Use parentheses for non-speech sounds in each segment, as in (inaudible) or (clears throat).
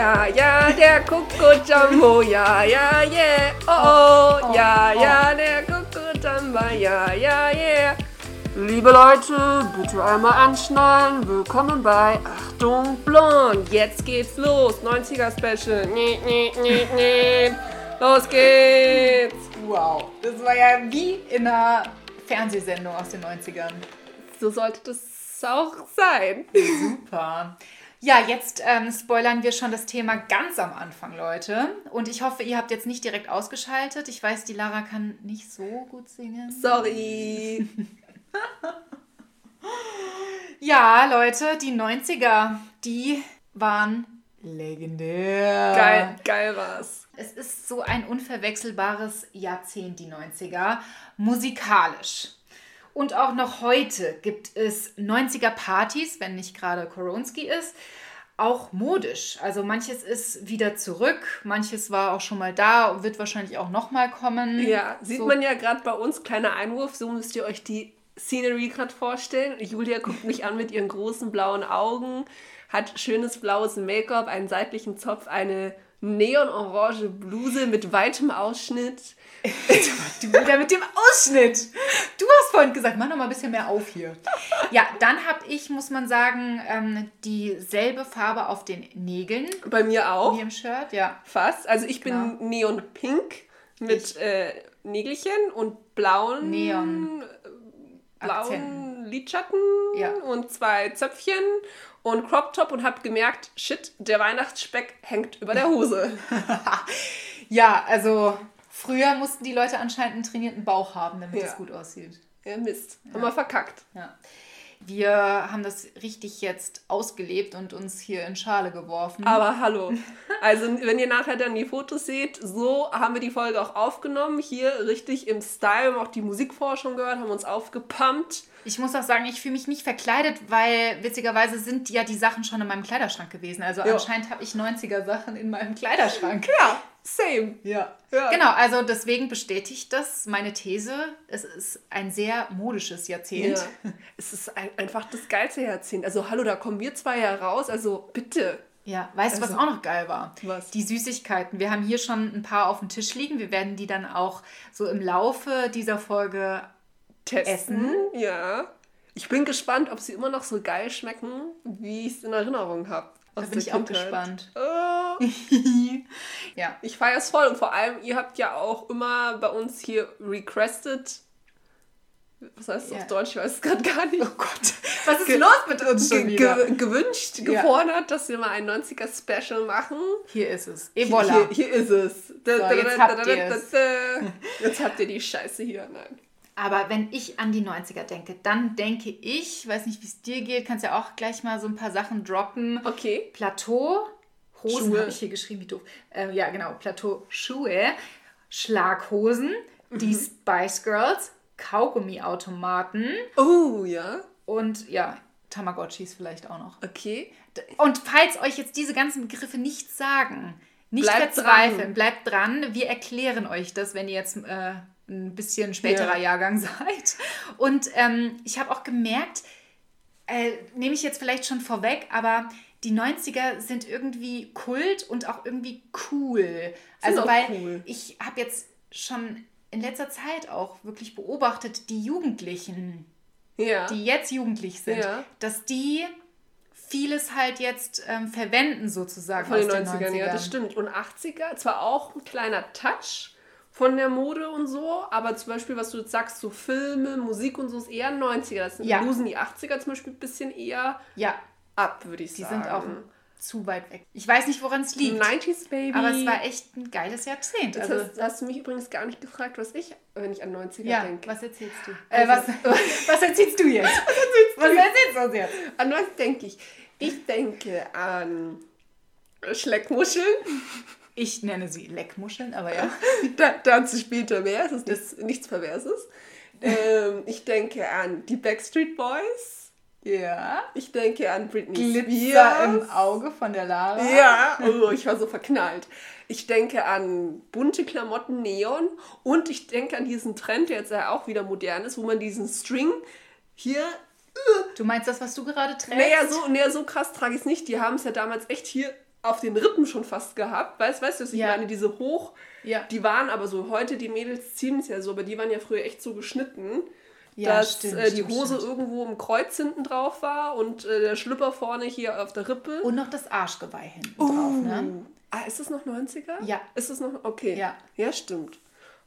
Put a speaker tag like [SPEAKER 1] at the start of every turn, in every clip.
[SPEAKER 1] Ja, ja, der Coco Jumbo, ja, ja, yeah. Oh, oh, ja, ja, der Coco Jumbo, ja, ja, yeah. Liebe Leute, bitte einmal anschnallen. Willkommen bei Achtung Blond. Jetzt geht's los. 90er Special. Nee, nee, nee, nee. Los geht's.
[SPEAKER 2] Wow, das war ja wie in einer Fernsehsendung aus den 90ern.
[SPEAKER 1] So sollte das auch sein.
[SPEAKER 2] Super. Ja, jetzt ähm, spoilern wir schon das Thema ganz am Anfang, Leute. Und ich hoffe, ihr habt jetzt nicht direkt ausgeschaltet. Ich weiß, die Lara kann nicht so gut singen.
[SPEAKER 1] Sorry. (laughs)
[SPEAKER 2] ja, Leute, die 90er, die waren legendär.
[SPEAKER 1] Geil, geil war's.
[SPEAKER 2] Es ist so ein unverwechselbares Jahrzehnt, die 90er, musikalisch. Und auch noch heute gibt es 90er Partys, wenn nicht gerade Koronski ist, auch modisch. Also manches ist wieder zurück, manches war auch schon mal da und wird wahrscheinlich auch noch mal kommen.
[SPEAKER 1] Ja, sieht so. man ja gerade bei uns, kleiner Einwurf, so müsst ihr euch die Scenery gerade vorstellen. Julia guckt mich an mit ihren großen blauen Augen, hat schönes blaues Make-up, einen seitlichen Zopf, eine neonorange Bluse mit weitem Ausschnitt.
[SPEAKER 2] Du wieder mit dem Ausschnitt. Du hast vorhin gesagt, mach noch mal ein bisschen mehr auf hier. Ja, dann habe ich, muss man sagen, ähm, dieselbe Farbe auf den Nägeln.
[SPEAKER 1] Bei mir auch.
[SPEAKER 2] Wie im Shirt, ja.
[SPEAKER 1] Fast. Also ich bin genau. neonpink mit äh, Nägelchen und blauen
[SPEAKER 2] Neon
[SPEAKER 1] blauen Lidschatten ja. und zwei Zöpfchen und Crop Top und habe gemerkt, shit, der Weihnachtsspeck hängt über der Hose. (laughs)
[SPEAKER 2] ja, also früher mussten die Leute anscheinend einen trainierten Bauch haben, damit es gut aussieht.
[SPEAKER 1] Ja, Mist. Ja. Haben wir verkackt.
[SPEAKER 2] Ja. Wir haben das richtig jetzt ausgelebt und uns hier in Schale geworfen.
[SPEAKER 1] Aber hallo. Also, wenn ihr nachher dann die Fotos seht, so haben wir die Folge auch aufgenommen. Hier richtig im Style, haben auch die Musikforschung gehört, haben uns aufgepumpt.
[SPEAKER 2] Ich muss auch sagen, ich fühle mich nicht verkleidet, weil witzigerweise sind ja die Sachen schon in meinem Kleiderschrank gewesen. Also jo. anscheinend habe ich 90er Sachen in meinem Kleiderschrank.
[SPEAKER 1] Ja, same.
[SPEAKER 2] Ja. ja. Genau, also deswegen bestätigt das meine These. Es ist ein sehr modisches Jahrzehnt.
[SPEAKER 1] Ja. (laughs) Es ist ein, einfach das geilste Jahrzehnt. Also hallo, da kommen wir zwei ja raus. Also bitte.
[SPEAKER 2] Ja, weißt du, also, was auch noch geil war?
[SPEAKER 1] Was?
[SPEAKER 2] Die Süßigkeiten. Wir haben hier schon ein paar auf dem Tisch liegen. Wir werden die dann auch so im Laufe dieser Folge
[SPEAKER 1] testen. Essen. Ja. Ich bin gespannt, ob sie immer noch so geil schmecken, wie ich es in Erinnerung habe.
[SPEAKER 2] Da bin ich Kindheit. auch gespannt.
[SPEAKER 1] Oh. (laughs) ja. Ich feiere es voll und vor allem, ihr habt ja auch immer bei uns hier requested. Was heißt das ja. auf Deutsch? Ich weiß es gerade gar nicht.
[SPEAKER 2] Oh Gott, was ist ge los mit uns schon wieder?
[SPEAKER 1] Ge gewünscht, ja. gefordert, dass wir mal ein 90er-Special machen.
[SPEAKER 2] Hier ist es.
[SPEAKER 1] Et voilà. Hier, hier ist es. So, jetzt, habt (laughs) jetzt habt ihr die Scheiße hier. Nein.
[SPEAKER 2] Aber wenn ich an die 90er denke, dann denke ich, weiß nicht, wie es dir geht, kannst ja auch gleich mal so ein paar Sachen droppen.
[SPEAKER 1] Okay.
[SPEAKER 2] Plateau, Hosen habe ich hier geschrieben, wie doof. Ähm, ja, genau, Plateau, Schuhe, Schlaghosen, mhm. die Spice Girls, Kaugummiautomaten.
[SPEAKER 1] Oh, ja.
[SPEAKER 2] Und ja, Tamagotchis vielleicht auch noch.
[SPEAKER 1] Okay.
[SPEAKER 2] Und falls euch jetzt diese ganzen Begriffe nichts sagen, nicht bleibt verzweifeln, dran. bleibt dran. Wir erklären euch das, wenn ihr jetzt äh, ein bisschen späterer ja. Jahrgang (laughs) seid. Und ähm, ich habe auch gemerkt, äh, nehme ich jetzt vielleicht schon vorweg, aber die 90er sind irgendwie Kult und auch irgendwie cool. Also, weil cool. ich habe jetzt schon in letzter Zeit auch wirklich beobachtet, die Jugendlichen,
[SPEAKER 1] ja.
[SPEAKER 2] die jetzt jugendlich sind, ja. dass die vieles halt jetzt ähm, verwenden sozusagen
[SPEAKER 1] Von den 90ern, 90ern. Ja, das stimmt. Und 80er, zwar auch ein kleiner Touch, von der Mode und so, aber zum Beispiel, was du jetzt sagst, so Filme, Musik und so ist eher 90er. Das sind ja. losen die 80er zum Beispiel ein bisschen eher
[SPEAKER 2] ja.
[SPEAKER 1] ab, würde ich
[SPEAKER 2] die
[SPEAKER 1] sagen.
[SPEAKER 2] Die sind auch zu weit weg. Ich weiß nicht, woran es liegt.
[SPEAKER 1] 90s Baby.
[SPEAKER 2] Aber es war echt ein geiles Jahrzehnt.
[SPEAKER 1] Also, hast, hast, du mich übrigens gar nicht gefragt, was ich, wenn ich an 90er
[SPEAKER 2] ja,
[SPEAKER 1] denke.
[SPEAKER 2] was erzählst du? Äh, was, (laughs) was erzählst du jetzt? (laughs)
[SPEAKER 1] was erzählst du, was jetzt? An was denke ich? Ich denke an Schleckmuscheln.
[SPEAKER 2] Ich nenne sie Leckmuscheln, aber ja. (laughs)
[SPEAKER 1] da, dazu später mehr, es ist nichts, nichts Perverses. Ähm, ich denke an die Backstreet Boys.
[SPEAKER 2] Ja.
[SPEAKER 1] Ich denke an Britney
[SPEAKER 2] Glitzer Spears. im Auge von der Lara.
[SPEAKER 1] Ja, (laughs) oh, ich war so verknallt. Ich denke an bunte Klamotten, Neon und ich denke an diesen Trend, der jetzt ja auch wieder modern ist, wo man diesen String hier
[SPEAKER 2] Du meinst das, was du gerade trägst?
[SPEAKER 1] Naja, so, naja, so krass trage ich es nicht. Die haben es ja damals echt hier auf den Rippen schon fast gehabt. Weißt, weißt du, was ich
[SPEAKER 2] Ja.
[SPEAKER 1] meine? Diese hoch,
[SPEAKER 2] Ja.
[SPEAKER 1] die waren aber so, heute die Mädels ziehen es ja so, aber die waren ja früher echt so geschnitten,
[SPEAKER 2] Ja,
[SPEAKER 1] dass
[SPEAKER 2] stimmt,
[SPEAKER 1] äh, die Hose
[SPEAKER 2] stimmt.
[SPEAKER 1] irgendwo im Kreuz hinten drauf war und äh, der Schlüpper vorne hier auf der Rippe.
[SPEAKER 2] Und noch das Arschgeweih hinten drauf, ne?
[SPEAKER 1] Ah, ist das noch 90er?
[SPEAKER 2] Ja.
[SPEAKER 1] Ist das noch? Okay.
[SPEAKER 2] Ja.
[SPEAKER 1] Ja, stimmt.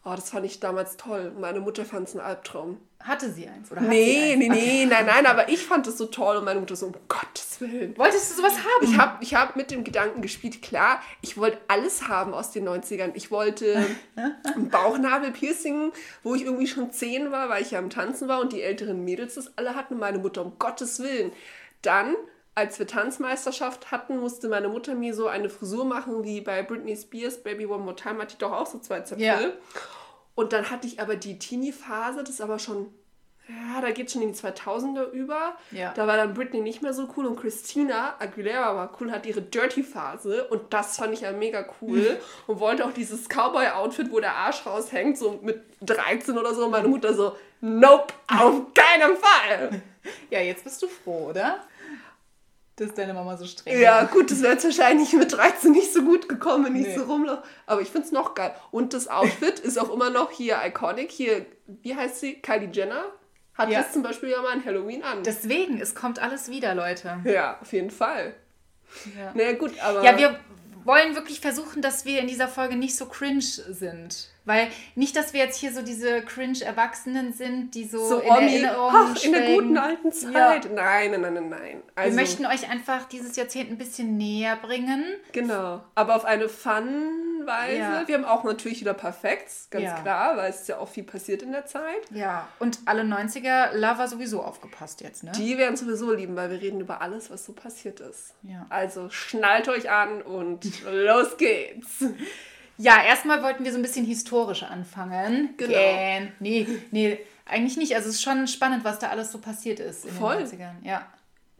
[SPEAKER 1] Oh, das fand ich damals toll. Meine Mutter fand es ein Albtraum.
[SPEAKER 2] Hatte sie eins? Oder
[SPEAKER 1] Nee, nee, nee, nein, nein, aber ich fand es so toll und meine Mutter so, um Gottes Willen.
[SPEAKER 2] Wolltest du sowas haben?
[SPEAKER 1] Ich habe ich hab mit dem Gedanken gespielt, klar, ich wollte alles haben aus den 90ern. Ich wollte (laughs) ein Bauchnabel-Piercing, wo ich irgendwie schon 10 war, weil ich ja am Tanzen war und die älteren Mädels das alle hatten und meine Mutter, um Gottes Willen. Dann, als wir Tanzmeisterschaft hatten, musste meine Mutter mir so eine Frisur machen wie bei Britney Spears, Baby One More Time, hatte ich doch auch so zwei Zöpfe.
[SPEAKER 2] Ja.
[SPEAKER 1] Und dann hatte ich aber die Teenie-Phase, das ist aber schon, ja, da geht schon in die 2000er über.
[SPEAKER 2] Ja.
[SPEAKER 1] Da war dann Britney nicht mehr so cool und Christina Aguilera war cool, hat ihre Dirty-Phase und das fand ich ja mega cool (laughs) und wollte auch dieses Cowboy-Outfit, wo der Arsch raushängt, so mit 13 oder so. Und meine Mutter so, nope, auf keinen Fall. (laughs)
[SPEAKER 2] Ja, jetzt bist du froh, oder? Dass deine Mama so streng
[SPEAKER 1] Ja,
[SPEAKER 2] war.
[SPEAKER 1] gut, das wäre jetzt wahrscheinlich mit 13 nicht so gut gekommen, wenn ich
[SPEAKER 2] Nee.
[SPEAKER 1] so rumlaufe. Aber ich finde es noch geil. Und das Outfit ist auch immer noch hier iconic. Hier, wie heißt sie? Kylie Jenner hat
[SPEAKER 2] Ja.
[SPEAKER 1] das zum Beispiel ja mal an Halloween an.
[SPEAKER 2] Deswegen, es kommt alles wieder, Leute.
[SPEAKER 1] ja, auf jeden Fall.
[SPEAKER 2] Ja.
[SPEAKER 1] Naja, gut, aber.
[SPEAKER 2] Ja, wir wollen wirklich versuchen, dass wir in dieser Folge nicht so cringe sind. Weil nicht, dass wir jetzt hier so diese cringe-Erwachsenen sind, die so,
[SPEAKER 1] so
[SPEAKER 2] in
[SPEAKER 1] Omi,
[SPEAKER 2] Erinnerung
[SPEAKER 1] ach, in der guten alten Zeit.
[SPEAKER 2] Ja.
[SPEAKER 1] Nein, nein, nein, nein. Also,
[SPEAKER 2] Wir möchten euch einfach dieses Jahrzehnt ein bisschen näher bringen.
[SPEAKER 1] Genau. Aber auf eine Fun-Weise.
[SPEAKER 2] Ja.
[SPEAKER 1] Wir haben auch natürlich wieder Perfekts, ganz
[SPEAKER 2] Ja.
[SPEAKER 1] klar, weil es ist ja auch viel passiert in der Zeit.
[SPEAKER 2] Ja. Und alle 90er-Lover sowieso aufgepasst jetzt, ne?
[SPEAKER 1] Die werden sowieso lieben, weil wir reden über alles, was so passiert ist.
[SPEAKER 2] Ja.
[SPEAKER 1] Also schnallt euch an und (laughs) los geht's.
[SPEAKER 2] Ja, erstmal wollten wir so ein bisschen historisch anfangen.
[SPEAKER 1] Genau.
[SPEAKER 2] Gähn. Nee, nee, eigentlich nicht. Also es ist schon spannend, was da alles so passiert ist in
[SPEAKER 1] Voll.
[SPEAKER 2] den 90ern. Ja.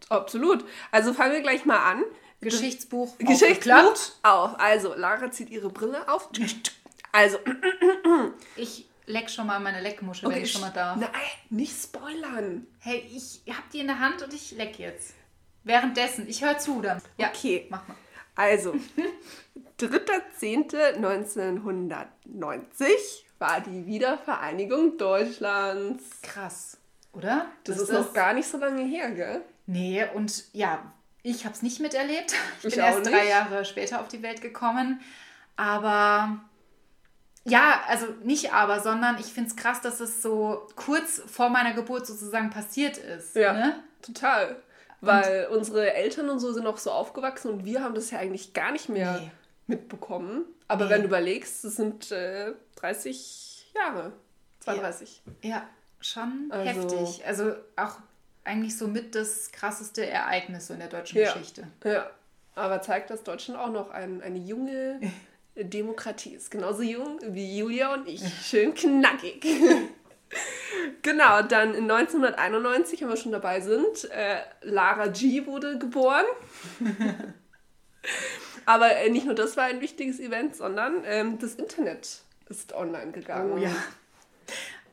[SPEAKER 1] Absolut. Also fangen wir gleich mal an.
[SPEAKER 2] Geschichtsbuch. (laughs)
[SPEAKER 1] Geschichtsbuch auf. Also, Lara zieht ihre Brille auf. Also, (clears throat)
[SPEAKER 2] Ich leck schon mal meine Leckmuschel, wenn ich schon mal darf.
[SPEAKER 1] Nein, nicht spoilern.
[SPEAKER 2] Hey, ich hab die in der Hand und ich leck jetzt. Währenddessen. Ich höre zu dann. Ja,
[SPEAKER 1] Okay.
[SPEAKER 2] mach mal.
[SPEAKER 1] Also, (laughs) 3.10.1990 war die Wiedervereinigung Deutschlands.
[SPEAKER 2] Krass, oder?
[SPEAKER 1] Das, ist noch gar nicht so lange her, gell?
[SPEAKER 2] Nee, und ja, ich habe es nicht miterlebt. Ich,
[SPEAKER 1] Ich
[SPEAKER 2] bin
[SPEAKER 1] auch
[SPEAKER 2] erst drei
[SPEAKER 1] nicht.
[SPEAKER 2] Jahre später auf die Welt gekommen. Aber ja, also nicht aber, sondern ich finde es krass, dass es so kurz vor meiner Geburt sozusagen passiert ist.
[SPEAKER 1] Ja,
[SPEAKER 2] Ne?
[SPEAKER 1] total. Weil unsere Eltern und so sind auch so aufgewachsen und wir haben das ja eigentlich gar nicht mehr
[SPEAKER 2] Nee.
[SPEAKER 1] Mitbekommen. Aber
[SPEAKER 2] Nee.
[SPEAKER 1] wenn du überlegst, das sind äh, 30 Jahre. 32.
[SPEAKER 2] Ja, schon
[SPEAKER 1] Also-
[SPEAKER 2] heftig. Also auch eigentlich so mit das krasseste Ereignis so in der deutschen
[SPEAKER 1] Ja.
[SPEAKER 2] Geschichte.
[SPEAKER 1] Ja. Aber zeigt, dass Deutschland auch noch ein, eine junge (laughs) Demokratie ist. Genauso jung wie Julia und ich. Schön knackig. (laughs) genau, dann in 1991, wenn wir schon dabei sind, äh, Lara G wurde geboren. (laughs) Aber äh, nicht nur das war ein wichtiges Event, sondern ähm, das Internet ist online gegangen.
[SPEAKER 2] Oh ja.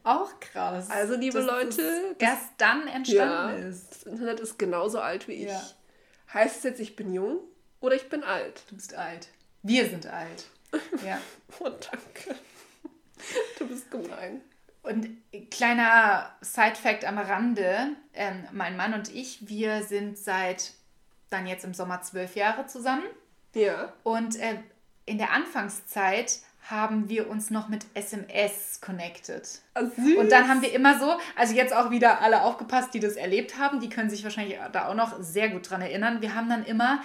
[SPEAKER 2] Auch krass.
[SPEAKER 1] Also, liebe Leute,
[SPEAKER 2] das erst dann entstanden
[SPEAKER 1] Ja,
[SPEAKER 2] ist.
[SPEAKER 1] das Internet ist genauso alt wie ich.
[SPEAKER 2] Ja.
[SPEAKER 1] Heißt es jetzt, ich bin jung oder ich bin alt?
[SPEAKER 2] Du bist alt. Wir sind alt. (laughs) Ja.
[SPEAKER 1] Oh, danke. Du bist gemein.
[SPEAKER 2] Und kleiner Side-Fact am Rande: ähm, Mein Mann und ich, wir sind seit dann jetzt im Sommer zwölf Jahre zusammen.
[SPEAKER 1] Ja.
[SPEAKER 2] Und äh, in der Anfangszeit haben wir uns noch mit SMS connected.
[SPEAKER 1] Ah, süß.
[SPEAKER 2] Und dann haben wir immer so, also jetzt auch wieder alle aufgepasst, die das erlebt haben, die können sich wahrscheinlich da auch noch sehr gut dran erinnern. Wir haben dann immer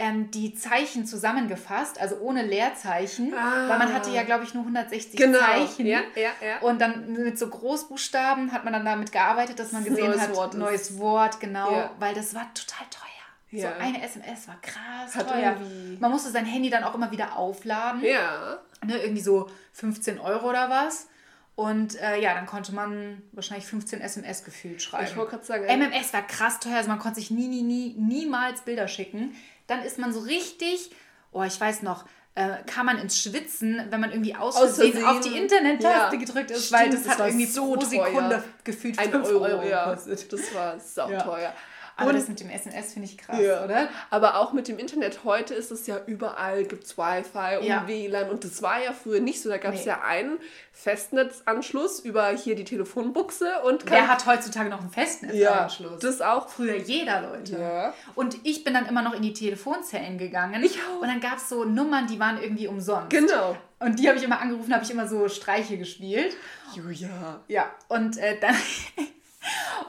[SPEAKER 2] ähm, die Zeichen zusammengefasst, also ohne Leerzeichen,
[SPEAKER 1] Ah.
[SPEAKER 2] weil man hatte ja, glaube ich, nur 160
[SPEAKER 1] Genau.
[SPEAKER 2] Zeichen.
[SPEAKER 1] Ja, ja, ja.
[SPEAKER 2] Und dann mit so Großbuchstaben hat man dann damit gearbeitet, dass man gesehen
[SPEAKER 1] neues
[SPEAKER 2] hat,
[SPEAKER 1] Wort
[SPEAKER 2] neues Wort, genau,
[SPEAKER 1] Ja.
[SPEAKER 2] weil das war total teuer.
[SPEAKER 1] Ja.
[SPEAKER 2] So eine SMS war krass
[SPEAKER 1] Hat
[SPEAKER 2] teuer.
[SPEAKER 1] irgendwie-
[SPEAKER 2] Man musste sein Handy dann auch immer wieder aufladen
[SPEAKER 1] Ja.
[SPEAKER 2] ne, irgendwie so 15 Euro oder was. Und äh, ja, dann konnte man wahrscheinlich 15 SMS gefühlt schreiben.
[SPEAKER 1] Ich wollte gerade sagen,
[SPEAKER 2] MMS war krass teuer, also man konnte sich nie, nie, nie, niemals Bilder schicken. Dann ist man so richtig, oh, ich weiß noch, äh, kam man ins Schwitzen, wenn man irgendwie aus Versehen auf die Internet-Taste
[SPEAKER 1] Ja,
[SPEAKER 2] gedrückt ist,
[SPEAKER 1] stimmt,
[SPEAKER 2] weil das,
[SPEAKER 1] das
[SPEAKER 2] hat irgendwie
[SPEAKER 1] so
[SPEAKER 2] pro
[SPEAKER 1] teuer.
[SPEAKER 2] Sekunde gefühlt
[SPEAKER 1] ein
[SPEAKER 2] 5
[SPEAKER 1] Euro,
[SPEAKER 2] Euro,
[SPEAKER 1] ja.
[SPEAKER 2] gekostet.
[SPEAKER 1] Das war (laughs) sauteuer.
[SPEAKER 2] Aber
[SPEAKER 1] Und-
[SPEAKER 2] das mit dem SNS finde ich krass,
[SPEAKER 1] Ja.
[SPEAKER 2] oder?
[SPEAKER 1] Aber auch mit dem Internet heute ist es ja überall, gibt es Wi-Fi und
[SPEAKER 2] Ja.
[SPEAKER 1] WLAN. Und das war ja früher nicht so. Da gab es
[SPEAKER 2] Nee.
[SPEAKER 1] ja einen Festnetzanschluss über hier die Telefonbuchse und
[SPEAKER 2] Wer hat heutzutage noch einen Festnetzanschluss?
[SPEAKER 1] das auch.
[SPEAKER 2] Früher jeder, Leute.
[SPEAKER 1] Ja.
[SPEAKER 2] Und ich bin dann immer noch in die Telefonzellen gegangen.
[SPEAKER 1] Ich auch.
[SPEAKER 2] Und dann gab es so Nummern, die waren irgendwie umsonst.
[SPEAKER 1] Genau.
[SPEAKER 2] Und die habe ich immer angerufen, habe ich immer so Streiche gespielt.
[SPEAKER 1] Julia.
[SPEAKER 2] Ja, und äh, dann. (laughs)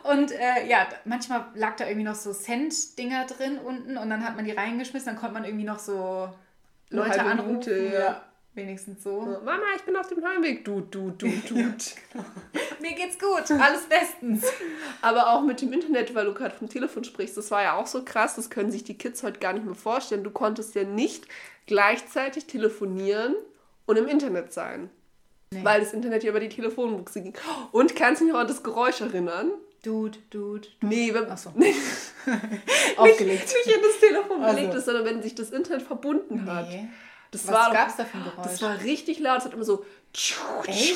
[SPEAKER 2] Und äh, ja, manchmal lag da irgendwie noch so Cent-Dinger drin unten und dann hat man die reingeschmissen, dann konnte man irgendwie noch so Leute anrufen.
[SPEAKER 1] Minute, ja.
[SPEAKER 2] wenigstens so.
[SPEAKER 1] Mama, ich bin auf dem Heimweg. Du, du, du, (laughs) du.
[SPEAKER 2] Mir geht's gut, alles bestens.
[SPEAKER 1] Aber auch mit dem Internet, weil du gerade vom Telefon sprichst, das war ja auch so krass, das können sich die Kids heute gar nicht mehr vorstellen. Du konntest ja nicht gleichzeitig telefonieren und im Internet sein. Weil das Internet ja über die Telefonbuchse ging. Und kannst du dich noch an das Geräusch erinnern?
[SPEAKER 2] Dude, dude.
[SPEAKER 1] Nee, wenn,
[SPEAKER 2] Ach so. (laughs) (laughs)
[SPEAKER 1] nicht,
[SPEAKER 2] Aufgelegt.
[SPEAKER 1] nicht in das Telefon
[SPEAKER 2] Also.
[SPEAKER 1] belegt ist, sondern wenn sich das Internet verbunden hat.
[SPEAKER 2] Nee.
[SPEAKER 1] Das
[SPEAKER 2] Was
[SPEAKER 1] war,
[SPEAKER 2] gab's da für ein Geräusch?
[SPEAKER 1] Das war richtig laut. Es hat immer so.
[SPEAKER 2] Echt?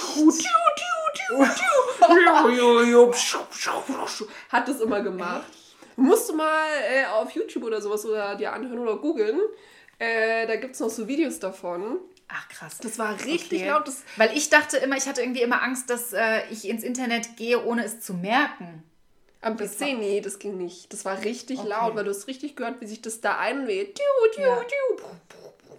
[SPEAKER 2] (laughs)
[SPEAKER 1] Hat das immer gemacht. Musst du mal äh, auf YouTube oder sowas oder dir anhören oder googeln. Äh, da gibt es noch so Videos davon.
[SPEAKER 2] Ach krass.
[SPEAKER 1] Das war richtig
[SPEAKER 2] Okay.
[SPEAKER 1] laut. Das,
[SPEAKER 2] Weil ich dachte immer, ich hatte irgendwie immer Angst, dass äh, ich ins Internet gehe, ohne es zu merken.
[SPEAKER 1] am PC, nee, das ging nicht. Das war richtig
[SPEAKER 2] Okay.
[SPEAKER 1] laut, weil du hast richtig gehört, wie sich das da einweht. Tiu, tiu,
[SPEAKER 2] Ja.
[SPEAKER 1] tiu.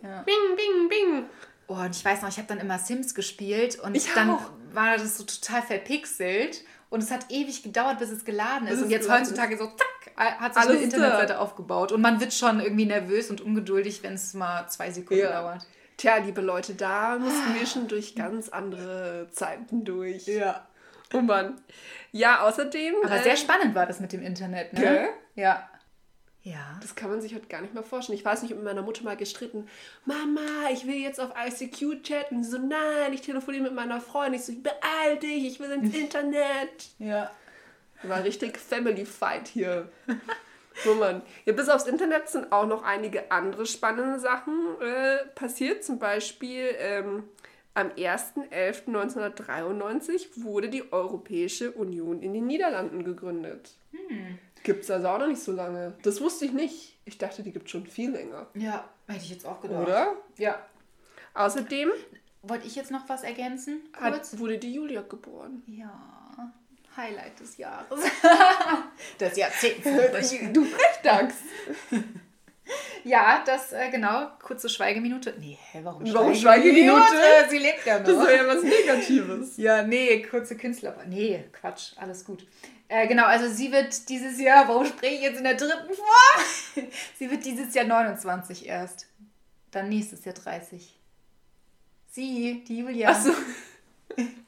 [SPEAKER 2] Ja.
[SPEAKER 1] Bing, bing, bing.
[SPEAKER 2] Oh, und ich weiß noch, ich habe dann immer Sims gespielt und
[SPEAKER 1] Ich
[SPEAKER 2] dann
[SPEAKER 1] auch.
[SPEAKER 2] war das so total verpixelt und es hat ewig gedauert, bis es geladen ist.
[SPEAKER 1] es
[SPEAKER 2] Und jetzt heutzutage so, zack, hat sich
[SPEAKER 1] Alles
[SPEAKER 2] eine
[SPEAKER 1] da.
[SPEAKER 2] Internetseite aufgebaut. Und man wird schon irgendwie nervös und ungeduldig, wenn es mal zwei Sekunden
[SPEAKER 1] Ja.
[SPEAKER 2] dauert.
[SPEAKER 1] Tja, liebe Leute, da mussten wir schon durch ganz andere Zeiten durch.
[SPEAKER 2] Ja.
[SPEAKER 1] Oh Mann. Ja, außerdem.
[SPEAKER 2] Aber
[SPEAKER 1] äh,
[SPEAKER 2] sehr spannend war das mit dem Internet, ne?
[SPEAKER 1] Gell?
[SPEAKER 2] Ja. Ja.
[SPEAKER 1] Das kann man sich heute gar nicht mehr vorstellen. Ich weiß nicht, ich habe mit meiner Mutter mal gestritten. Mama, ich will jetzt auf ICQ chatten. Sie so, nein, ich telefoniere mit meiner Freundin. Ich so, beeil dich, ich will ins (laughs) Internet.
[SPEAKER 2] Ja.
[SPEAKER 1] War richtig Family Fight hier. (laughs) Mann. Ja, bis aufs Internet sind auch noch einige andere spannende Sachen äh, passiert. Zum Beispiel ähm, am 1.11.1993 wurde die Europäische Union in den Niederlanden gegründet. Gibt es also auch noch nicht so lange. Das wusste ich nicht. Ich dachte, die gibt es schon viel länger.
[SPEAKER 2] Ja, hätte ich jetzt auch gedacht.
[SPEAKER 1] Oder?
[SPEAKER 2] Ja.
[SPEAKER 1] Außerdem
[SPEAKER 2] Wollte ich jetzt noch was ergänzen?
[SPEAKER 1] hat, wurde die Julia geboren.
[SPEAKER 2] Ja. Highlight des Jahres. (laughs) des Jahrzehnts.
[SPEAKER 1] du Frechdachs.
[SPEAKER 2] Ja, das, äh, genau, kurze Schweigeminute. Nee, hä, warum,
[SPEAKER 1] Warum Schweigeminute?
[SPEAKER 2] Sie lebt ja noch.
[SPEAKER 1] Das ist ja was Negatives.
[SPEAKER 2] Ja, nee, kurze Künstler. Nee, Quatsch, alles gut. Äh, genau, also sie wird dieses Jahr, warum spreche ich jetzt in der dritten vor? (laughs) sie wird dieses Jahr 29 erst. Dann nächstes Jahr 30. Sie, die Julia.
[SPEAKER 1] Achso. (laughs)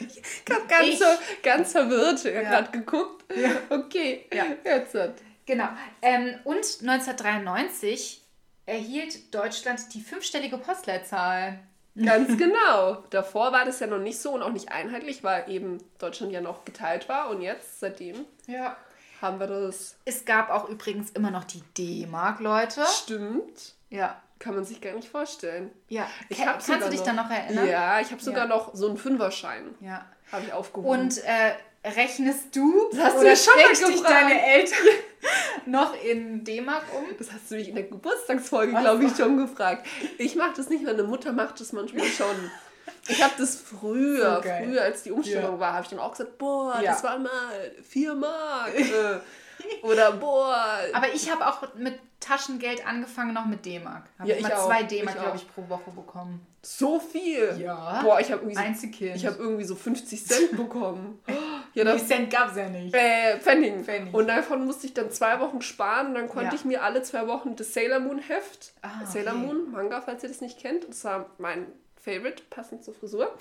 [SPEAKER 1] Ich hab ganz,
[SPEAKER 2] Ich-
[SPEAKER 1] so, ganz verwirrt ja.
[SPEAKER 2] Ja.
[SPEAKER 1] gerade geguckt. Okay,
[SPEAKER 2] Ja.
[SPEAKER 1] jetzt. hat-
[SPEAKER 2] Genau. Ähm, und 1993 erhielt Deutschland die fünfstellige Postleitzahl.
[SPEAKER 1] Ganz (laughs) genau. Davor war das ja noch nicht so und auch nicht einheitlich, weil eben Deutschland ja noch geteilt war. Und jetzt, seitdem,
[SPEAKER 2] Ja.
[SPEAKER 1] haben wir das.
[SPEAKER 2] Es gab auch übrigens immer noch die D-Mark, Leute.
[SPEAKER 1] Stimmt.
[SPEAKER 2] Ja.
[SPEAKER 1] Kann man sich gar nicht vorstellen.
[SPEAKER 2] Ja.
[SPEAKER 1] Ich hab
[SPEAKER 2] Kannst du dich da noch erinnern?
[SPEAKER 1] Ja, ich habe sogar
[SPEAKER 2] Ja.
[SPEAKER 1] noch so einen Fünferschein.
[SPEAKER 2] Ja.
[SPEAKER 1] Habe ich aufgehoben.
[SPEAKER 2] Und äh, rechnest du
[SPEAKER 1] Das hast du
[SPEAKER 2] oder
[SPEAKER 1] mir schon mal
[SPEAKER 2] dich deine Eltern (laughs) noch in D-Mark um?
[SPEAKER 1] Das hast du mich in der Geburtstagsfolge, glaube ich, schon gefragt. Ich mache das nicht, meine Mutter macht das manchmal schon. (laughs) Ich habe das früher,
[SPEAKER 2] So
[SPEAKER 1] früher, als die Umstellung
[SPEAKER 2] Ja.
[SPEAKER 1] war, habe ich dann auch gesagt, boah,
[SPEAKER 2] Ja.
[SPEAKER 1] das war mal vier Mark. (laughs) äh, Oder boah.
[SPEAKER 2] Aber ich habe auch mit Taschengeld angefangen, noch mit D-Mark. Habe
[SPEAKER 1] Ja,
[SPEAKER 2] ich immer
[SPEAKER 1] auch.
[SPEAKER 2] zwei D-Mark, glaube ich, pro Woche bekommen.
[SPEAKER 1] so viel.
[SPEAKER 2] Ja.
[SPEAKER 1] Boah, ich habe irgendwie, so,
[SPEAKER 2] Einzelkind.
[SPEAKER 1] ich hab irgendwie so 50 Cent bekommen. (laughs) Ja, das,
[SPEAKER 2] Cent gab es ja nicht.
[SPEAKER 1] äh, Pfennig.
[SPEAKER 2] Pfennig.
[SPEAKER 1] Und davon musste ich dann zwei Wochen sparen und dann konnte
[SPEAKER 2] Ja.
[SPEAKER 1] ich mir alle zwei Wochen das Sailor Moon Heft,
[SPEAKER 2] Ah,
[SPEAKER 1] Sailor
[SPEAKER 2] okay.
[SPEAKER 1] Moon Manga, falls ihr das nicht kennt, das war mein Favorite, passend zur Frisur.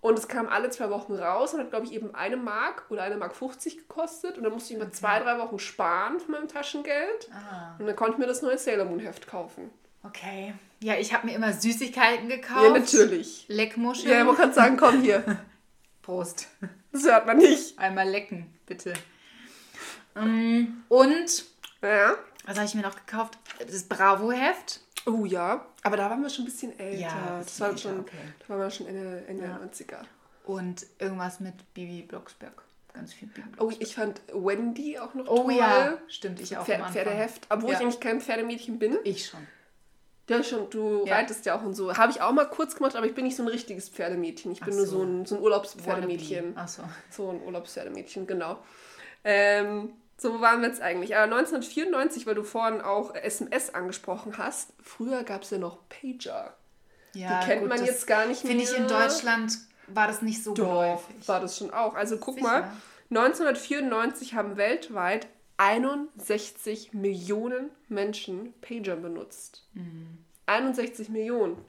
[SPEAKER 1] Und es kam alle zwei Wochen raus und hat, glaube ich, eben eine Mark oder eine Mark 50 gekostet. Und dann musste ich immer zwei, drei Wochen sparen von meinem Taschengeld.
[SPEAKER 2] Ah,
[SPEAKER 1] Und dann konnte ich mir das neue Sailor Moon Heft kaufen.
[SPEAKER 2] okay. Ja, ich habe mir immer Süßigkeiten gekauft.
[SPEAKER 1] Ja, natürlich.
[SPEAKER 2] Leckmuscheln.
[SPEAKER 1] Ja, wollte gerade sagen, komm hier. (laughs)
[SPEAKER 2] Prost.
[SPEAKER 1] Das hört man nicht.
[SPEAKER 2] Einmal lecken, bitte. Ähm, Und,
[SPEAKER 1] Ja.
[SPEAKER 2] was habe ich mir noch gekauft? Das Bravo-Heft.
[SPEAKER 1] Oh ja. Aber da waren wir schon ein bisschen älter.
[SPEAKER 2] Ja,
[SPEAKER 1] das war schon,
[SPEAKER 2] okay.
[SPEAKER 1] da waren wir schon Ende, Ende
[SPEAKER 2] Ja.
[SPEAKER 1] 90er.
[SPEAKER 2] Und irgendwas mit Bibi Blocksberg. ganz viel Big
[SPEAKER 1] Oh, ich fand Wendy auch noch
[SPEAKER 2] Oh
[SPEAKER 1] toll.
[SPEAKER 2] ja, stimmt, ich auch Anfang.
[SPEAKER 1] Pferdeheft. Obwohl ich
[SPEAKER 2] Ja.
[SPEAKER 1] eigentlich kein Pferdemädchen bin.
[SPEAKER 2] Ich schon.
[SPEAKER 1] Ja, schon, du
[SPEAKER 2] Ja.
[SPEAKER 1] reitest ja auch und so. Habe ich auch mal kurz gemacht, aber ich bin nicht so ein richtiges Pferdemädchen. Ich bin
[SPEAKER 2] Ach
[SPEAKER 1] nur
[SPEAKER 2] so.
[SPEAKER 1] so ein, so ein Urlaubspferdemädchen.
[SPEAKER 2] Achso.
[SPEAKER 1] So ein Urlaubspferdemädchen, genau. Ähm, so wo waren wir jetzt eigentlich. Aber 1994, weil du vorhin auch SMS angesprochen hast, früher gab es ja noch Pager.
[SPEAKER 2] Ja,
[SPEAKER 1] Die kennt
[SPEAKER 2] gut,
[SPEAKER 1] man jetzt gar nicht
[SPEAKER 2] Finde ich
[SPEAKER 1] mehr.
[SPEAKER 2] in Deutschland war das nicht so
[SPEAKER 1] Doch,
[SPEAKER 2] geläufig.
[SPEAKER 1] war das schon auch. Also guck
[SPEAKER 2] Sicher?
[SPEAKER 1] mal, 1994 haben weltweit 61 Millionen Menschen Pager benutzt. 61 Millionen.
[SPEAKER 2] Mhm.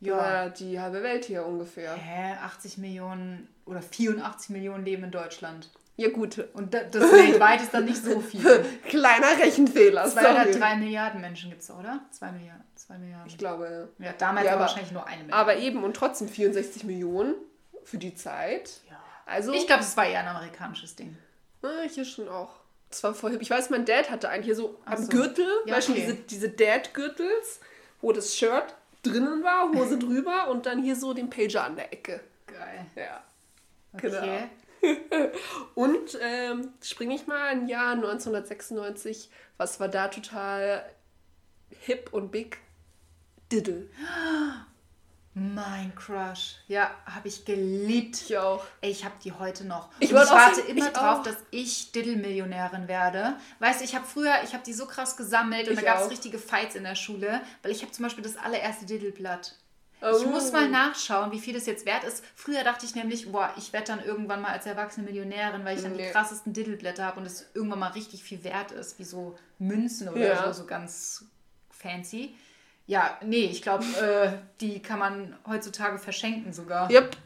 [SPEAKER 2] Ja.
[SPEAKER 1] Ja. Die halbe Welt hier ungefähr.
[SPEAKER 2] Hä, 80 Millionen oder 84 Millionen leben in Deutschland.
[SPEAKER 1] Ja gut,
[SPEAKER 2] Und da- das weltweit ist dann nicht so (laughs) viel.
[SPEAKER 1] kleiner Rechenfehler.
[SPEAKER 2] Zwei oder
[SPEAKER 1] sorry.
[SPEAKER 2] drei Milliarden Menschen gibt es, oder? Zwei Milliarden. Zwei Milliarden.
[SPEAKER 1] Ich glaube, ja.
[SPEAKER 2] Ja, damals
[SPEAKER 1] Ja,
[SPEAKER 2] war
[SPEAKER 1] aber-
[SPEAKER 2] wahrscheinlich nur eine Milliarde.
[SPEAKER 1] Aber eben und trotzdem 64 Millionen für die Zeit.
[SPEAKER 2] Ja.
[SPEAKER 1] Also,
[SPEAKER 2] Ich glaube, es war eher ein amerikanisches Ding.
[SPEAKER 1] na, hier schon auch. Das war voll hip. Ich weiß, mein Dad hatte einen hier so
[SPEAKER 2] Ach
[SPEAKER 1] am
[SPEAKER 2] so.
[SPEAKER 1] Gürtel,
[SPEAKER 2] Ja,
[SPEAKER 1] weißt du,
[SPEAKER 2] okay.
[SPEAKER 1] diese, diese Dad-Gürtels, wo das Shirt drinnen war, Hose (laughs) drüber und dann hier so den Pager an der Ecke.
[SPEAKER 2] Geil.
[SPEAKER 1] Ja. Genau. (laughs) Und ähm, springe ich mal ein Jahr 1996. Was war da total hip und big? Diddle. (gasps)
[SPEAKER 2] Mein Crush. Ja, habe ich geliebt.
[SPEAKER 1] Ich auch.
[SPEAKER 2] Ey, ich habe die heute noch.
[SPEAKER 1] Ich auch
[SPEAKER 2] warte
[SPEAKER 1] sagen,
[SPEAKER 2] immer
[SPEAKER 1] ich
[SPEAKER 2] drauf,
[SPEAKER 1] auch.
[SPEAKER 2] dass ich Diddle-Millionärin werde. Weißt du, ich habe früher, ich habe die so krass gesammelt und
[SPEAKER 1] Ich
[SPEAKER 2] da gab es
[SPEAKER 1] auch.
[SPEAKER 2] richtige Fights in der Schule, weil ich habe zum Beispiel das allererste Diddle-Blatt.
[SPEAKER 1] Oh.
[SPEAKER 2] Ich muss mal nachschauen, wie viel das jetzt wert ist. Früher dachte ich nämlich, boah, ich werde dann irgendwann mal als erwachsene Millionärin, weil ich dann
[SPEAKER 1] Nee.
[SPEAKER 2] die krassesten Diddle-Blätter habe und es irgendwann mal richtig viel wert ist, wie so Münzen oder
[SPEAKER 1] Ja.
[SPEAKER 2] so, so ganz fancy. Ja, nee, ich glaube, äh, die kann man heutzutage verschenken sogar.
[SPEAKER 1] Yep.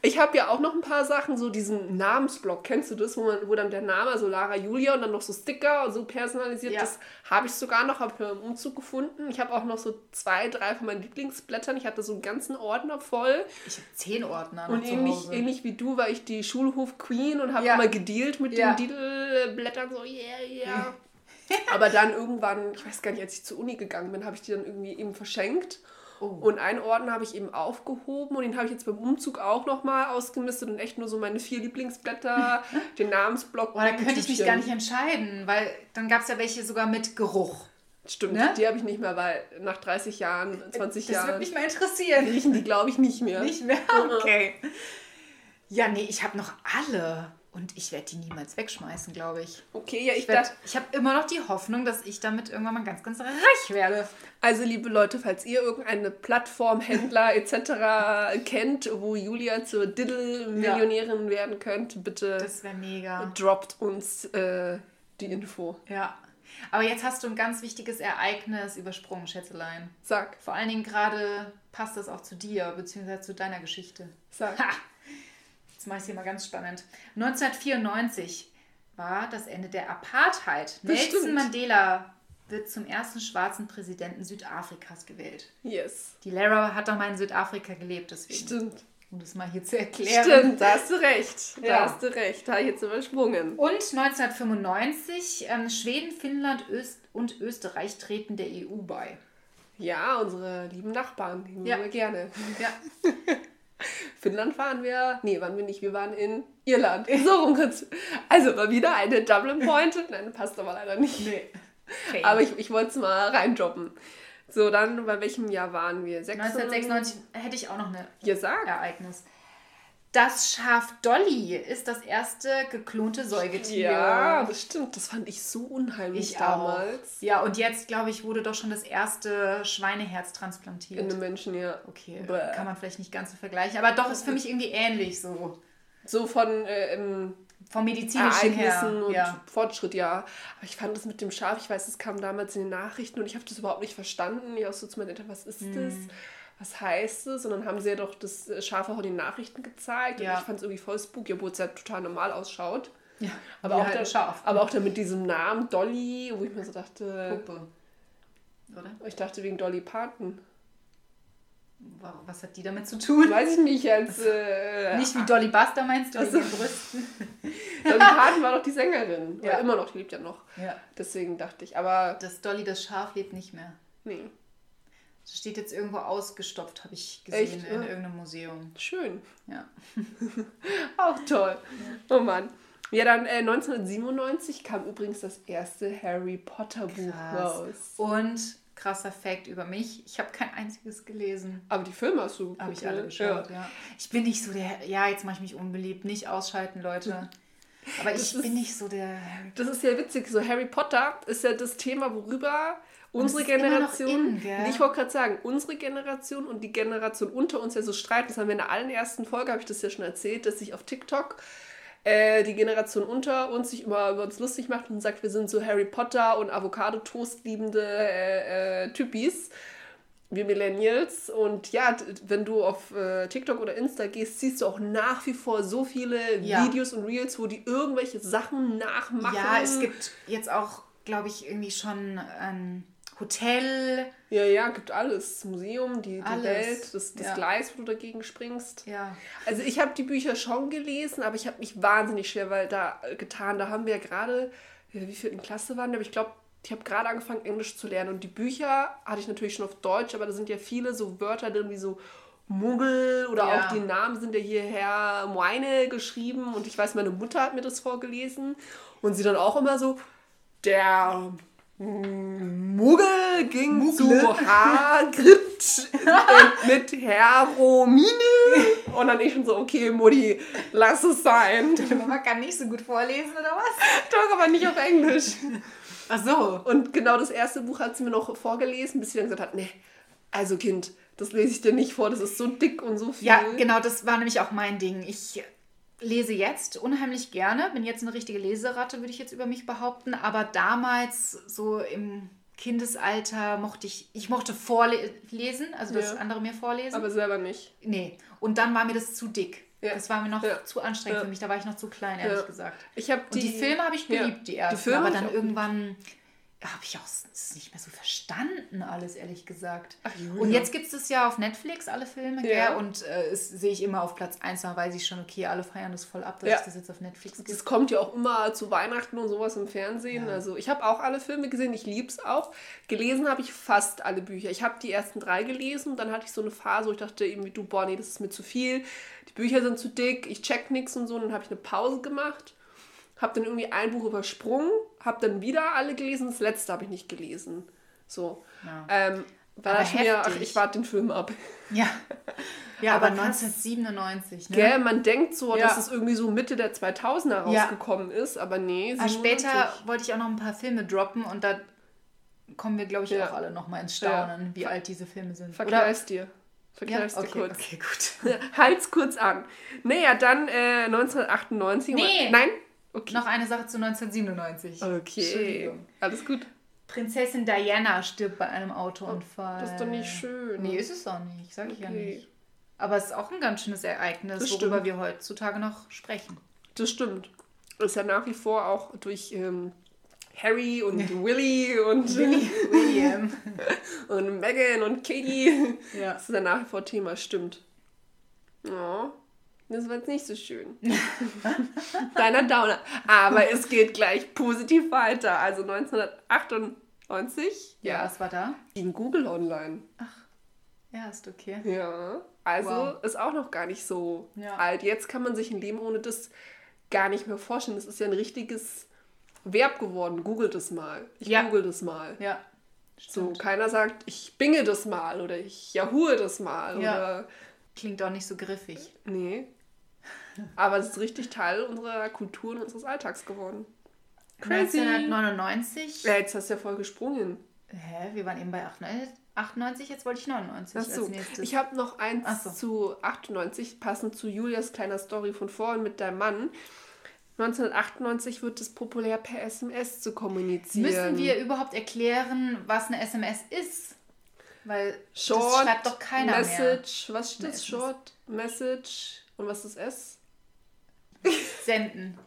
[SPEAKER 1] Ich habe ja auch noch ein paar Sachen, so diesen Namensblock, kennst du das, wo, man, wo dann der Name, also Lara Julia und dann noch so Sticker und so personalisiert,
[SPEAKER 2] Ja.
[SPEAKER 1] das habe ich sogar noch, habe ich im Umzug gefunden. Ich habe auch noch so zwei, drei von meinen Lieblingsblättern. Ich hatte so einen ganzen Ordner voll.
[SPEAKER 2] Ich habe zehn Ordner
[SPEAKER 1] Und ähnlich, ähnlich wie du war ich die Schulhof-Queen und habe
[SPEAKER 2] Ja.
[SPEAKER 1] immer gedealt mit
[SPEAKER 2] Ja.
[SPEAKER 1] den Diddle-Blättern, so yeah, yeah. (laughs) Aber dann irgendwann, ich weiß gar nicht, als ich zur Uni gegangen bin, habe ich die dann irgendwie eben verschenkt.
[SPEAKER 2] Oh.
[SPEAKER 1] Und einen Ordner habe ich eben aufgehoben und den habe ich jetzt beim Umzug auch nochmal ausgemistet und echt nur so meine vier Lieblingsblätter, (laughs) den Namensblock.
[SPEAKER 2] Boah, da könnte ich mich
[SPEAKER 1] Tütchen.
[SPEAKER 2] gar nicht entscheiden, weil dann gab es ja welche sogar mit Geruch.
[SPEAKER 1] Stimmt,
[SPEAKER 2] Ne?
[SPEAKER 1] die habe ich nicht mehr, weil nach 30 Jahren, 20
[SPEAKER 2] Das
[SPEAKER 1] Jahren
[SPEAKER 2] würde mich mal interessieren.
[SPEAKER 1] riechen die, glaube ich, nicht mehr.
[SPEAKER 2] Nicht mehr? (laughs) Okay. Ja, nee, ich habe noch alle. Und ich werde die niemals wegschmeißen, glaube ich.
[SPEAKER 1] Okay, ja, ich
[SPEAKER 2] Ich, werd-
[SPEAKER 1] dachte,
[SPEAKER 2] ich habe immer noch die Hoffnung, dass ich damit irgendwann mal ganz, ganz reich werde.
[SPEAKER 1] Also, liebe Leute, falls ihr irgendeine Plattform, Händler (laughs) etc. kennt, wo Julia zur Diddle-Millionärin werden könnte, bitte
[SPEAKER 2] Das wäre mega.
[SPEAKER 1] droppt uns äh, die Info.
[SPEAKER 2] Ja. Aber jetzt hast du ein ganz wichtiges Ereignis übersprungen, Schätzelein.
[SPEAKER 1] Sag,
[SPEAKER 2] Vor allen Dingen gerade passt das auch zu dir, beziehungsweise zu deiner Geschichte.
[SPEAKER 1] sag.
[SPEAKER 2] Ha! Mache ich hier mal ganz spannend. 1994 war das Ende der Apartheid. Nelson
[SPEAKER 1] stimmt.
[SPEAKER 2] Mandela wird zum ersten schwarzen Präsidenten Südafrikas gewählt.
[SPEAKER 1] Yes.
[SPEAKER 2] Die Lara hat doch mal in Südafrika gelebt, deswegen.
[SPEAKER 1] Stimmt.
[SPEAKER 2] Um das mal hier zu erklären.
[SPEAKER 1] Stimmt, da hast du recht. Da
[SPEAKER 2] Ja.
[SPEAKER 1] hast du recht. Da jetzt übersprungen.
[SPEAKER 2] Und 1995 ähm, Schweden, Finnland Öst und Österreich treten der EU bei.
[SPEAKER 1] Ja, unsere lieben Nachbarn, die
[SPEAKER 2] Ja.
[SPEAKER 1] wir gerne.
[SPEAKER 2] Ja. (laughs)
[SPEAKER 1] Finnland waren wir, nee, waren wir nicht, wir waren in Irland. (laughs) So rum kurz. Also mal wieder eine Dublin Point. (laughs) Nein, passt aber leider nicht.
[SPEAKER 2] Nee. (laughs)
[SPEAKER 1] Aber ich, ich wollte es mal reindroppen. So, dann, bei welchem Jahr waren wir?
[SPEAKER 2] 1996 hätte ich auch noch eine
[SPEAKER 1] Ja, sag.
[SPEAKER 2] Ereignis. Das Schaf Dolly ist das erste geklonte Säugetier.
[SPEAKER 1] Ja, das stimmt. Das fand ich so unheimlich
[SPEAKER 2] ich
[SPEAKER 1] damals.
[SPEAKER 2] auch. Ja, und jetzt, glaube ich, wurde doch schon das erste Schweineherz transplantiert.
[SPEAKER 1] In einem Menschen, ja.
[SPEAKER 2] okay,
[SPEAKER 1] Bäh.
[SPEAKER 2] kann man vielleicht nicht ganz so vergleichen, aber doch ist für mich irgendwie ähnlich so.
[SPEAKER 1] So von äh, im
[SPEAKER 2] Vom medizinischen her.
[SPEAKER 1] Ereignissen und
[SPEAKER 2] Ja.
[SPEAKER 1] Fortschritt, ja. Aber ich fand das mit dem Schaf, ich weiß, es kam damals in den Nachrichten und ich habe das überhaupt nicht verstanden. Ich auch so zu meinen Eltern, was ist das? Was heißt es? Und dann haben sie ja doch das äh, Schaf auch in den Nachrichten gezeigt.
[SPEAKER 2] Ja.
[SPEAKER 1] Und ich fand es irgendwie voll spooky, obwohl es ja total normal ausschaut.
[SPEAKER 2] ja.
[SPEAKER 1] Aber
[SPEAKER 2] Wie
[SPEAKER 1] auch,
[SPEAKER 2] halt Schaf.
[SPEAKER 1] aber auch dann mit diesem Namen Dolly, wo ich mir so dachte,
[SPEAKER 2] Puppe. Oder?
[SPEAKER 1] ich dachte wegen Dolly Parton.
[SPEAKER 2] Wa- Was hat die damit zu tun?
[SPEAKER 1] Weiß ich nicht, als äh,
[SPEAKER 2] Nicht wie Dolly Buster meinst du,
[SPEAKER 1] Ach
[SPEAKER 2] wegen
[SPEAKER 1] so.
[SPEAKER 2] den Brüsten? (laughs)
[SPEAKER 1] Dolly Parton war doch die Sängerin.
[SPEAKER 2] Ja.
[SPEAKER 1] Ja. immer noch, die lebt ja noch.
[SPEAKER 2] Ja.
[SPEAKER 1] Deswegen dachte ich, aber
[SPEAKER 2] Das Dolly, das Schaf, lebt nicht mehr.
[SPEAKER 1] nee,
[SPEAKER 2] Das steht jetzt irgendwo ausgestopft, habe ich gesehen
[SPEAKER 1] Echt,
[SPEAKER 2] in
[SPEAKER 1] ja?
[SPEAKER 2] irgendeinem Museum.
[SPEAKER 1] schön.
[SPEAKER 2] Ja. (laughs)
[SPEAKER 1] Auch toll. Oh Mann. Ja, dann äh, 1997 kam übrigens das erste Harry Potter Buch
[SPEAKER 2] Krass.
[SPEAKER 1] raus.
[SPEAKER 2] Und krasser Fact über mich, ich habe kein einziges gelesen.
[SPEAKER 1] Aber die Filme hast du
[SPEAKER 2] Habe ich alle
[SPEAKER 1] ne?
[SPEAKER 2] geschaut, ja. Ich bin nicht so der, ja, jetzt mache ich mich unbeliebt, nicht ausschalten, Leute. Aber
[SPEAKER 1] Das
[SPEAKER 2] ich
[SPEAKER 1] ist-
[SPEAKER 2] bin nicht so der
[SPEAKER 1] Das ist ja witzig. So Harry Potter ist ja das Thema, worüber unsere Generation,
[SPEAKER 2] in,
[SPEAKER 1] ich wollte gerade sagen, unsere Generation und die Generation unter uns ja so streiten. Das haben wir in der allerersten Folge, habe ich das ja schon erzählt, dass sich auf TikTok äh, die Generation unter uns sich immer über uns lustig macht und sagt, wir sind so Harry Potter und Avocado-Toast liebende äh, äh, Typis. Wir Millennials. Und ja, wenn du auf äh, TikTok oder Insta gehst, siehst du auch nach wie vor so viele
[SPEAKER 2] Ja.
[SPEAKER 1] Videos und Reels, wo die irgendwelche Sachen nachmachen.
[SPEAKER 2] Ja, es gibt jetzt auch, glaube ich, irgendwie schon ein Hotel.
[SPEAKER 1] Ja, ja, gibt alles. Das Museum, die, die
[SPEAKER 2] Alles.
[SPEAKER 1] Welt, das, das
[SPEAKER 2] Ja.
[SPEAKER 1] Gleis, wo du dagegen springst.
[SPEAKER 2] Ja.
[SPEAKER 1] Also ich habe die Bücher schon gelesen, aber ich habe mich wahnsinnig schwer weil da äh, getan. Da haben wir ja gerade, wie viel in Klasse waren, aber ich glaube, ich habe gerade angefangen, Englisch zu lernen. Und die Bücher hatte ich natürlich schon auf Deutsch, aber da sind ja viele so Wörter drin wie so Muggel oder
[SPEAKER 2] Ja.
[SPEAKER 1] auch die Namen sind ja hierher Moine geschrieben. Und ich weiß, meine Mutter hat mir das vorgelesen. Und sie dann auch immer so, der Muggel ging zu Hagrid äh, mit Hermine. Und dann ich schon so, okay, Mutti, lass es sein. (laughs)
[SPEAKER 2] Mama kann nicht so gut vorlesen, oder was?
[SPEAKER 1] Doch, aber nicht auf Englisch.
[SPEAKER 2] Ach so.
[SPEAKER 1] Und genau das erste Buch hat sie mir noch vorgelesen, bis sie dann gesagt hat, nee, also Kind, das lese ich dir nicht vor, das ist so dick und so viel.
[SPEAKER 2] Ja, genau, das war nämlich auch mein Ding. Ich lese jetzt unheimlich gerne, bin jetzt eine richtige Leseratte, würde ich jetzt über mich behaupten, aber damals so im Kindesalter mochte ich, ich mochte vorlesen, also dass
[SPEAKER 1] Ja.
[SPEAKER 2] andere mir vorlesen.
[SPEAKER 1] Aber selber nicht.
[SPEAKER 2] nee, und dann war mir das zu dick.
[SPEAKER 1] Ja.
[SPEAKER 2] Das war mir noch
[SPEAKER 1] Ja.
[SPEAKER 2] zu anstrengend für mich, da war ich noch zu klein, ehrlich gesagt.
[SPEAKER 1] Ich habe
[SPEAKER 2] Und die, Filme habe ich geliebt, die ersten,
[SPEAKER 1] Filme
[SPEAKER 2] aber dann irgendwann habe ich auch nicht mehr so verstanden, alles ehrlich gesagt.
[SPEAKER 1] Ach,
[SPEAKER 2] und jetzt gibt es ja auf Netflix alle Filme,
[SPEAKER 1] Ja.
[SPEAKER 2] gell? Und äh, sehe ich immer auf Platz 1, dann weiß ich schon, okay, alle feiern das voll ab, dass
[SPEAKER 1] Ja.
[SPEAKER 2] es das jetzt auf Netflix gibt.
[SPEAKER 1] Das kommt ja auch immer zu Weihnachten und sowas im Fernsehen. Also ich habe auch alle Filme gesehen, ich liebe es auch. Gelesen habe ich fast alle Bücher. Ich habe die ersten drei gelesen, dann hatte ich so eine Phase, wo ich dachte eben wie du, boah, nee, das ist mir zu viel. Die Bücher sind zu dick, ich check nichts und so. Und dann habe ich eine Pause gemacht, habe dann irgendwie ein Buch übersprungen, habe dann wieder alle gelesen, das letzte habe ich nicht gelesen. So.
[SPEAKER 2] Ja.
[SPEAKER 1] Ähm, weil
[SPEAKER 2] Aber
[SPEAKER 1] ich mir, ach,
[SPEAKER 2] heftig.
[SPEAKER 1] ich warte den Film ab.
[SPEAKER 2] Ja. (laughs) Ja, aber,
[SPEAKER 1] Aber krass.
[SPEAKER 2] 1997, ne?
[SPEAKER 1] Gell, man denkt so,
[SPEAKER 2] Ja.
[SPEAKER 1] dass es irgendwie so Mitte der 2000er
[SPEAKER 2] Ja.
[SPEAKER 1] rausgekommen ist, aber nee.
[SPEAKER 2] Aber
[SPEAKER 1] 97.
[SPEAKER 2] später wollte ich auch noch ein paar Filme droppen und da kommen wir, glaube ich,
[SPEAKER 1] Ja.
[SPEAKER 2] auch alle noch mal ins Staunen, wie alt diese Filme sind.
[SPEAKER 1] Verkneif's dir.
[SPEAKER 2] Ja,
[SPEAKER 1] Verkneif's dir
[SPEAKER 2] okay,
[SPEAKER 1] kurz.
[SPEAKER 2] okay, gut. (laughs)
[SPEAKER 1] Halt's kurz an. Naja, dann äh, 1998.
[SPEAKER 2] Nee.
[SPEAKER 1] Nein? Okay.
[SPEAKER 2] Noch eine Sache zu 1997.
[SPEAKER 1] Okay. Alles gut.
[SPEAKER 2] Prinzessin Diana stirbt bei einem Autounfall.
[SPEAKER 1] Das ist doch nicht schön.
[SPEAKER 2] Nee, ist es auch nicht, sag ich ja
[SPEAKER 1] Okay.
[SPEAKER 2] nicht. Aber es ist auch ein ganz schönes Ereignis,
[SPEAKER 1] Das
[SPEAKER 2] worüber
[SPEAKER 1] stimmt.
[SPEAKER 2] wir heutzutage noch sprechen.
[SPEAKER 1] Das stimmt. Ist ja nach wie vor auch durch ähm, Harry und Willy und, (laughs)
[SPEAKER 2] William. (laughs)
[SPEAKER 1] und Megan und Katie.
[SPEAKER 2] Ja.
[SPEAKER 1] Das ist ja nach wie vor Thema, stimmt. Ja. Das war jetzt nicht so schön. (laughs) Kleiner Downer. Aber es geht gleich positiv weiter. Also 1998
[SPEAKER 2] Ja, was war da?
[SPEAKER 1] ging Google online.
[SPEAKER 2] Ja, ist okay.
[SPEAKER 1] Ja. Also
[SPEAKER 2] Wow.
[SPEAKER 1] ist auch noch gar nicht so
[SPEAKER 2] Ja.
[SPEAKER 1] alt. Jetzt kann man sich ein Leben ohne das gar nicht mehr vorstellen. Das ist ja ein richtiges Verb geworden. Google das mal. Ich
[SPEAKER 2] Ja.
[SPEAKER 1] google das mal.
[SPEAKER 2] Ja.
[SPEAKER 1] So, keiner sagt, ich binge das mal oder ich yahoo das mal
[SPEAKER 2] Ja.
[SPEAKER 1] oder
[SPEAKER 2] Klingt auch nicht so griffig.
[SPEAKER 1] Nee. Aber es ist richtig Teil unserer Kultur und unseres Alltags geworden. Crazy.
[SPEAKER 2] 1999.
[SPEAKER 1] Ja, jetzt hast du ja voll gesprungen.
[SPEAKER 2] Hä, wir waren eben bei 98, jetzt wollte ich 99
[SPEAKER 1] Ach so.
[SPEAKER 2] als nächstes.
[SPEAKER 1] Ich habe noch eins
[SPEAKER 2] so.
[SPEAKER 1] zu 98, passend zu Julias kleiner Story von vorhin mit deinem Mann. 1998 wird es populär, per SMS zu kommunizieren.
[SPEAKER 2] Müssen wir überhaupt erklären, was eine SMS ist? Weil
[SPEAKER 1] Short
[SPEAKER 2] das schreibt doch keiner mehr.
[SPEAKER 1] Message, was steht das? Short Message und was ist S?
[SPEAKER 2] Senden.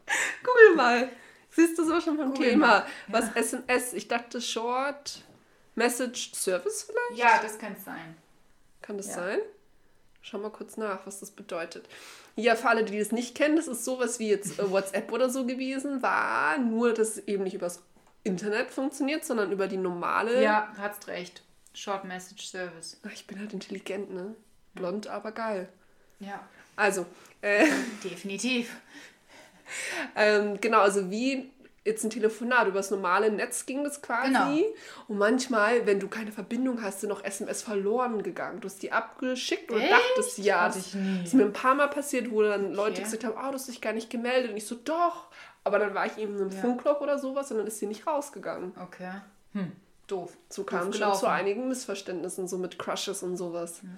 [SPEAKER 1] Google mal. Siehst du so schon vom
[SPEAKER 2] Google
[SPEAKER 1] Thema?
[SPEAKER 2] mal.
[SPEAKER 1] Was SMS? Ich dachte Short Message Service vielleicht?
[SPEAKER 2] Ja, das kann es sein.
[SPEAKER 1] Kann das
[SPEAKER 2] Ja.
[SPEAKER 1] sein? Schau mal kurz nach, was das bedeutet. Ja, für alle, die das nicht kennen, das ist sowas wie jetzt äh, WhatsApp oder so gewesen, war nur, dass es eben nicht übers Internet funktioniert, sondern über die normale.
[SPEAKER 2] Ja, hast recht. Short Message Service.
[SPEAKER 1] Ach, ich bin halt intelligent, ne? Blond, aber geil.
[SPEAKER 2] Ja,
[SPEAKER 1] Also, äh,
[SPEAKER 2] definitiv.
[SPEAKER 1] ähm, genau, also wie jetzt ein Telefonat. Über das normale Netz ging das quasi. Genau. Und manchmal, wenn du keine Verbindung hast, sind noch SMS verloren gegangen. Du hast die abgeschickt und dachtest, ja, das, das ist mir ein paar Mal passiert, wo dann Leute okay. gesagt haben, oh, du hast dich gar nicht gemeldet. Und ich so, doch. Aber dann war ich eben in einem ja. Funkloch oder sowas und dann ist sie nicht rausgegangen.
[SPEAKER 2] Okay. Hm. Doof.
[SPEAKER 1] So kam schon zu einigen Missverständnissen, so mit Crushes und sowas. Ja.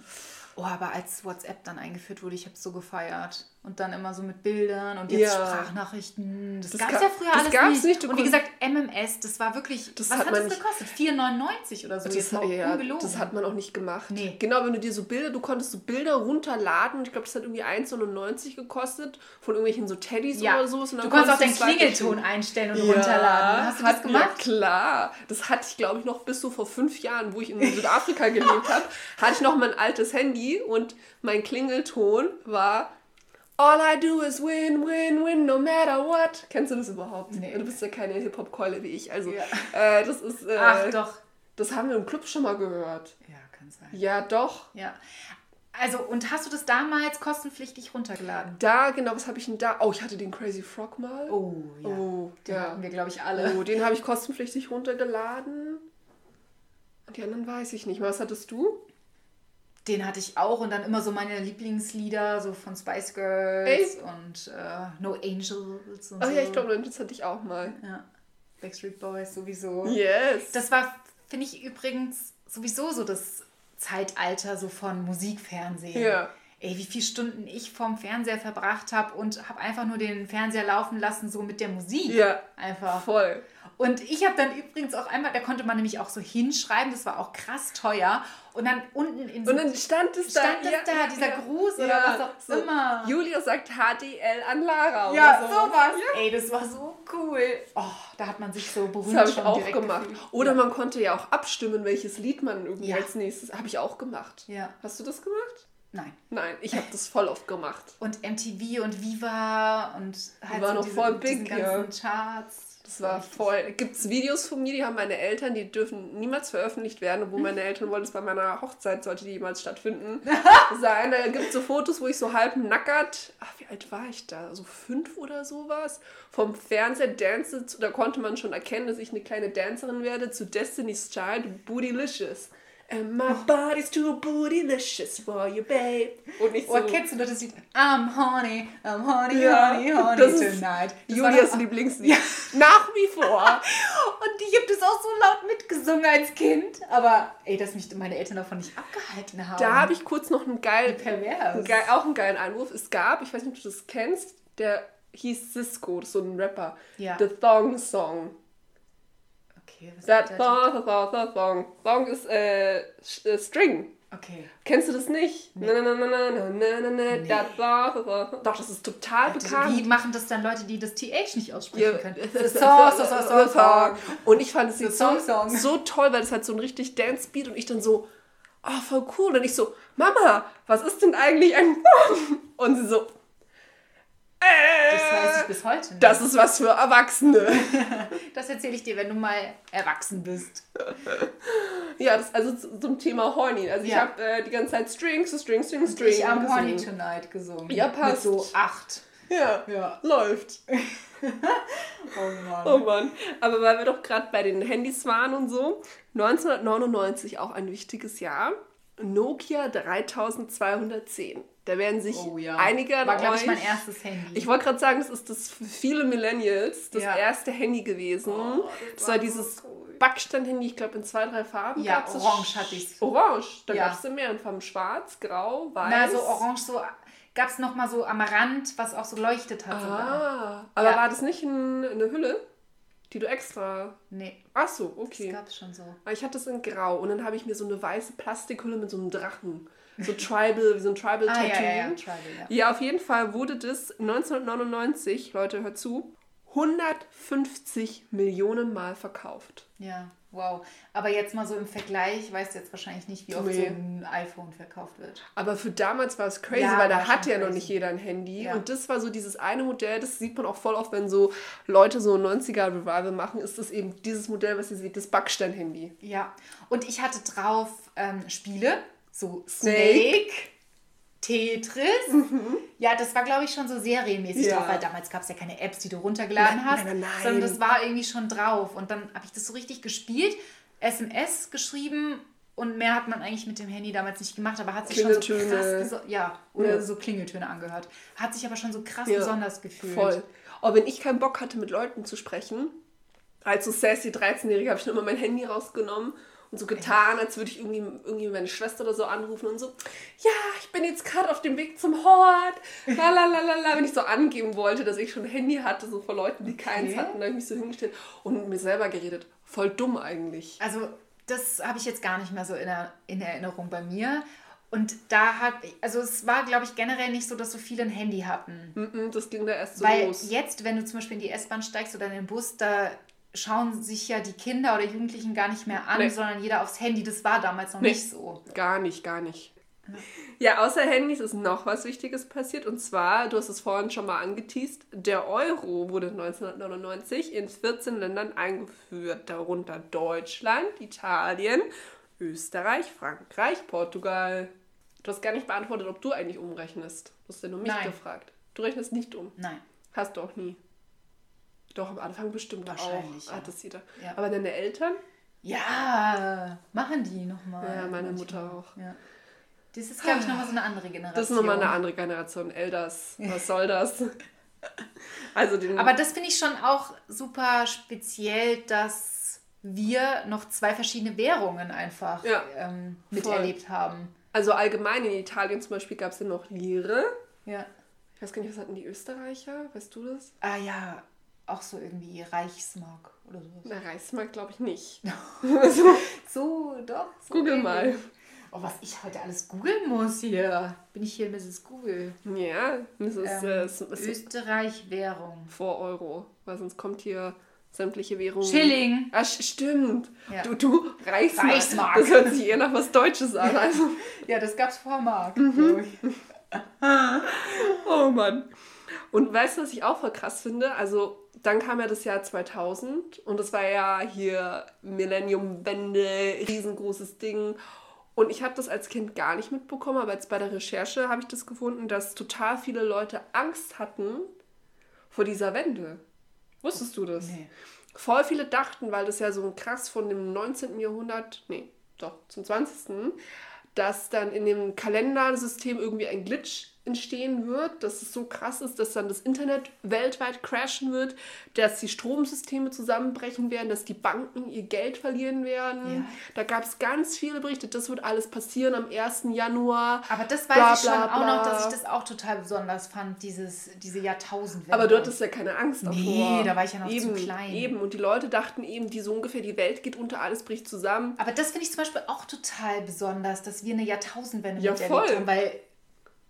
[SPEAKER 2] Oh, aber als WhatsApp dann eingeführt wurde, ich habe es so gefeiert. Und dann immer so mit Bildern und jetzt ja. Sprachnachrichten. Das, das gab es ja früher das alles nicht. nicht. Und wie gesagt, MMS, das war wirklich, das was hat, hat das gekostet? 4,99 oder so.
[SPEAKER 1] Das,
[SPEAKER 2] jetzt
[SPEAKER 1] ja, das hat man auch nicht gemacht. Nee. Genau, wenn du dir so Bilder, du konntest so Bilder runterladen. Ich glaube, das hat irgendwie 1,99 gekostet von irgendwelchen so Teddys ja. oder so. Und
[SPEAKER 2] du konntest auch den Klingelton einstellen und ja, runterladen. Hast du das gemacht?
[SPEAKER 1] Ja, klar. Das hatte ich, glaube ich, noch bis so vor fünf Jahren, wo ich in Südafrika gelebt habe, hatte ich noch mein altes Handy und mein Klingelton war All I do is win, win, win, no matter what. Kennst du das überhaupt? Nee. Du bist ja keine Hip-Hop-Keule wie ich. Also, ja. äh, das ist. Äh,
[SPEAKER 2] Ach, doch.
[SPEAKER 1] Das haben wir im Club schon mal gehört.
[SPEAKER 2] Ja, kann sein.
[SPEAKER 1] Ja, doch.
[SPEAKER 2] Ja. Also, und hast du das damals kostenpflichtig runtergeladen?
[SPEAKER 1] Da, genau, was habe ich denn da? Oh, ich hatte den Crazy Frog mal.
[SPEAKER 2] Oh, ja. Oh, den ja. hatten wir, glaube ich, alle.
[SPEAKER 1] Oh, den habe ich kostenpflichtig runtergeladen. Und die anderen weiß ich nicht. Was hattest du?
[SPEAKER 2] Den hatte ich auch und dann immer so meine Lieblingslieder, so von Spice Girls Echt? und äh, No Angels und
[SPEAKER 1] Ach so. ja, ich glaube, das hatte ich auch mal.
[SPEAKER 2] Ja. Backstreet Boys sowieso.
[SPEAKER 1] Yes.
[SPEAKER 2] Das war, finde ich übrigens, sowieso so das Zeitalter so von Musikfernsehen. Ja. Ey, wie viele Stunden ich vorm Fernseher verbracht habe und habe einfach nur den Fernseher laufen lassen, so mit der Musik.
[SPEAKER 1] Ja.
[SPEAKER 2] Einfach.
[SPEAKER 1] Voll.
[SPEAKER 2] Und ich habe dann übrigens auch einmal, da konnte man nämlich auch so hinschreiben, das war auch krass teuer. Und dann unten in
[SPEAKER 1] so. Und dann stand es
[SPEAKER 2] stand da. Stand es ja, da, dieser ja, Gruß ja, oder was auch so. immer.
[SPEAKER 1] Julia sagt HDL an Lara.
[SPEAKER 2] Ja, oder so. sowas. Ey, das war so cool. Oh, da hat man sich so berühmt.
[SPEAKER 1] Das habe ich auch gemacht. Gefühlt. Oder man konnte ja auch abstimmen, welches Lied man irgendwie als nächstes. Habe ich auch gemacht.
[SPEAKER 2] Ja.
[SPEAKER 1] Hast du das gemacht?
[SPEAKER 2] Nein.
[SPEAKER 1] Nein, ich habe das voll oft gemacht.
[SPEAKER 2] Und MTV und Viva und
[SPEAKER 1] halt war so noch diese, voll big,
[SPEAKER 2] ganzen Charts.
[SPEAKER 1] Das war voll. Gibt es Videos von mir, die haben meine Eltern, die dürfen niemals veröffentlicht werden, obwohl meine Eltern wollen es bei meiner Hochzeit, sollte die jemals stattfinden, (laughs) sein. Da gibt es so Fotos, wo ich so halb nackert, ach, wie alt war ich da? So fünf oder sowas, vom Fernseher dance, da konnte man schon erkennen, dass ich eine kleine Dancerin werde, zu Destiny's Child, Bootylicious. And my body's too bootylicious for you, babe.
[SPEAKER 2] Und ich oh, so, oh, kennst du das Lied? I'm honey, I'm honey, ja, honey, honey das tonight.
[SPEAKER 1] Das Julias Lieblingslied. Ja. Nach wie vor. (laughs)
[SPEAKER 2] Und ich habe das auch so laut mitgesungen als Kind. Aber ey, dass mich meine Eltern davon nicht abgehalten haben.
[SPEAKER 1] Da habe ich kurz noch einen geilen, einen geil, auch einen geilen Einwurf. Es gab, ich weiß nicht, ob du das kennst, der hieß Cisco, so ein Rapper.
[SPEAKER 2] Ja.
[SPEAKER 1] The Thong Song. Okay, was That song, song, song, song. Song ist äh, äh, String.
[SPEAKER 2] Okay.
[SPEAKER 1] Kennst du das nicht? Nee. Na, na, na, na, na, na, na, nee. That song, song. Doch, das ist total also, bekannt.
[SPEAKER 2] Wie machen das dann Leute, die das TH nicht aussprechen können? (laughs) song, song, song, song, song.
[SPEAKER 1] Und ich fand es so, so toll, weil es hat so ein richtig Dance-Beat und ich dann so, oh, voll cool. Und ich so, Mama, was ist denn eigentlich ein Song? Und sie so,
[SPEAKER 2] das weiß ich bis heute
[SPEAKER 1] nicht. Das ist was für Erwachsene. (laughs)
[SPEAKER 2] das erzähle ich dir, wenn du mal erwachsen bist.
[SPEAKER 1] Ja, das also zum Thema Horny. Also ja. ich habe äh, die ganze Zeit Strings, Strings, Strings, Strings.
[SPEAKER 2] Ich habe Horny Tonight gesungen.
[SPEAKER 1] Ja, passt.
[SPEAKER 2] Mit so acht.
[SPEAKER 1] Ja, ja. läuft. (laughs) oh Mann. Oh Mann. Aber weil wir doch gerade bei den Handys waren und so, 1999 auch ein wichtiges Jahr. Nokia 3210. Da werden sich oh, ja. einige
[SPEAKER 2] War, glaube ich, mein erstes Handy.
[SPEAKER 1] Ich wollte gerade sagen, das ist das für viele Millennials das ja. erste Handy gewesen. Oh, das, das, war dieses so cool. Backstein-Handy, ich glaube in zwei, drei Farben.
[SPEAKER 2] Ja, orange hatte ich
[SPEAKER 1] Orange, da ja. gab es mehrere Farben. Schwarz, grau, weiß.
[SPEAKER 2] Na, so orange, so gab es nochmal so am Rand, was auch so leuchtet hat. Ah,
[SPEAKER 1] sogar. aber ja. war das nicht in, eine Hülle? Die du extra.
[SPEAKER 2] Nee.
[SPEAKER 1] Ach so, okay.
[SPEAKER 2] Das gab es schon so.
[SPEAKER 1] Ich hatte es in Grau und dann habe ich mir so eine weiße Plastikhülle mit so einem Drachen so Tribal, wie so ein Tribal (laughs)
[SPEAKER 2] ah,
[SPEAKER 1] Tattoo.
[SPEAKER 2] Ja, ja, ja. Tribal, ja.
[SPEAKER 1] ja, auf jeden Fall wurde das 1999, Leute, hört zu, 150 Millionen Mal verkauft.
[SPEAKER 2] Ja, wow. Aber jetzt mal so im Vergleich, weißt du jetzt wahrscheinlich nicht, wie oft nee. so ein iPhone verkauft wird.
[SPEAKER 1] Aber für damals war es crazy, ja, weil da hatte ja noch nicht jeder ein Handy. Ja. Und das war so dieses eine Modell, das sieht man auch voll oft, wenn so Leute so 90er Revival machen, ist das eben dieses Modell, was ihr seht, das Backstein-Handy.
[SPEAKER 2] Ja, und ich hatte drauf ähm, Spiele so Snake. Snake. Tetris. Mhm. Ja, das war, glaube ich, schon so serienmäßig ja. drauf, weil damals gab es ja keine Apps, die du runtergeladen nein, hast, nein, nein, sondern das war irgendwie schon drauf. Und dann habe ich das so richtig gespielt, SMS geschrieben und mehr hat man eigentlich mit dem Handy damals nicht gemacht, aber hat sich schon so krass, ja, oder ja. so Klingeltöne angehört. Hat sich aber schon so krass ja. besonders gefühlt. Voll.
[SPEAKER 1] Aber wenn ich keinen Bock hatte, mit Leuten zu sprechen, als so sassy 13-Jährige, habe ich dann immer mein Handy rausgenommen und so getan, als würde ich irgendwie, irgendwie meine Schwester oder so anrufen und so, ja, ich bin jetzt gerade auf dem Weg zum Hort, lalalala, wenn ich so angeben wollte, dass ich schon ein Handy hatte, so vor Leuten, die okay. keins hatten, da habe ich mich so hingestellt und mit mir selber geredet. Voll dumm eigentlich.
[SPEAKER 2] Also das habe ich jetzt gar nicht mehr so in, der, in Erinnerung bei mir. Und da hat, also es war, glaube ich, generell nicht so, dass so viele ein Handy hatten.
[SPEAKER 1] das ging da erst so
[SPEAKER 2] Weil los. jetzt, wenn du zum Beispiel in die S-Bahn steigst oder in den Bus, da schauen sich ja die Kinder oder Jugendlichen gar nicht mehr an, nee. sondern jeder aufs Handy. Das war damals noch nee. nicht so.
[SPEAKER 1] Gar nicht, gar nicht. Ja, außer Handys ist noch was Wichtiges passiert. Und zwar, du hast es vorhin schon mal angeteased, der Euro wurde 1999 in 14 Ländern eingeführt, darunter Deutschland, Italien, Österreich, Frankreich, Portugal. Du hast gar nicht beantwortet, ob du eigentlich umrechnest. Du hast ja nur mich Nein. gefragt. Du rechnest nicht um.
[SPEAKER 2] Nein.
[SPEAKER 1] Hast du auch nie. Doch, am Anfang bestimmt Wahrscheinlich, auch. Ja. Hattest jeder. Ja. Aber deine Eltern?
[SPEAKER 2] Ja, machen die nochmal.
[SPEAKER 1] Ja, meine manchmal. Mutter auch.
[SPEAKER 2] Ja. Das ist, glaube ich, nochmal so eine andere Generation.
[SPEAKER 1] Das ist nochmal eine andere Generation. Elders, was soll das? (laughs)
[SPEAKER 2] also den Aber das finde ich schon auch super speziell, dass wir noch zwei verschiedene Währungen einfach ja, ähm, miterlebt haben.
[SPEAKER 1] Also allgemein in Italien zum Beispiel gab es ja noch Lire.
[SPEAKER 2] Ja.
[SPEAKER 1] Ich weiß gar nicht, was hatten die Österreicher? Weißt du das?
[SPEAKER 2] Ah ja, auch so irgendwie Reichsmark oder sowas.
[SPEAKER 1] Na, Reichsmark glaube ich nicht. (laughs)
[SPEAKER 2] so, so, doch. So
[SPEAKER 1] Google irgendwie. mal.
[SPEAKER 2] Oh, was ich heute alles googeln muss hier. Bin ich hier Mrs. Google?
[SPEAKER 1] Ja, Mrs. Ähm, äh,
[SPEAKER 2] Österreich Währung.
[SPEAKER 1] Vor Euro. Weil sonst kommt hier sämtliche Währungen.
[SPEAKER 2] Schilling.
[SPEAKER 1] Ah, stimmt. Ja. Du, du, Reichsmark. Reichsmark. Das hört sich eher nach was Deutsches an. Also.
[SPEAKER 2] ja, das gab's vor Mark. Mhm. (laughs)
[SPEAKER 1] oh Mann. Und weißt du, was ich auch voll krass finde? Also, dann kam ja das Jahr 2000 und das war ja hier Millennium-Wende, riesengroßes Ding. Und ich habe das als Kind gar nicht mitbekommen, aber jetzt bei der Recherche habe ich das gefunden, dass total viele Leute Angst hatten vor dieser Wende. Wusstest du das? Nee. Voll viele dachten, weil das ja so ein krass von dem 19. Jahrhundert, nee, doch, zum 20. dass dann in dem Kalendersystem irgendwie ein Glitch entstehen wird, dass es so krass ist, dass dann das Internet weltweit crashen wird, dass die Stromsysteme zusammenbrechen werden, dass die Banken ihr Geld verlieren werden. Ja. Da gab es ganz viele Berichte, das wird alles passieren am 1. Januar.
[SPEAKER 2] Aber das weiß bla, ich schon bla, bla. auch noch, dass ich das auch total besonders fand, dieses, diese Jahrtausendwende.
[SPEAKER 1] Aber du hattest ja keine Angst
[SPEAKER 2] davor. Nee, da war ich ja noch
[SPEAKER 1] eben,
[SPEAKER 2] zu klein.
[SPEAKER 1] Eben, und die Leute dachten eben, die so ungefähr, die Welt geht unter, alles bricht zusammen.
[SPEAKER 2] Aber das finde ich zum Beispiel auch total besonders, dass wir eine Jahrtausendwende ja, miterlebt voll. haben, weil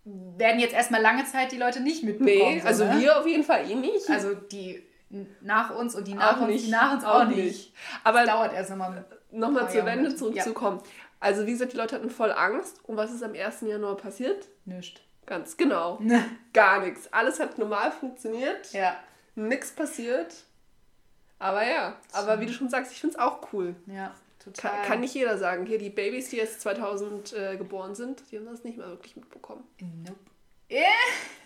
[SPEAKER 2] werden jetzt erstmal lange Zeit die Leute nicht mitbekommen.
[SPEAKER 1] Nee, also ne? wir auf jeden Fall eh nicht.
[SPEAKER 2] Also die nach uns und die nach auch uns, nicht. die nach uns auch, auch nicht. nicht.
[SPEAKER 1] Aber das dauert erst nochmal. Nochmal zur Wende zurückzukommen. Ja. Also wie gesagt, die Leute hatten voll Angst. Und was ist am 1. Januar passiert?
[SPEAKER 2] Nichts.
[SPEAKER 1] Ganz genau. Gar nichts. Alles hat normal funktioniert.
[SPEAKER 2] Ja.
[SPEAKER 1] Nichts passiert. Aber ja, aber wie du schon sagst, ich finde es auch cool.
[SPEAKER 2] Ja. Total.
[SPEAKER 1] Kann, kann, nicht jeder sagen. Hier, die Babys, die jetzt 2000 äh, geboren sind, die haben das nicht mehr wirklich mitbekommen.
[SPEAKER 2] Nope. Yeah.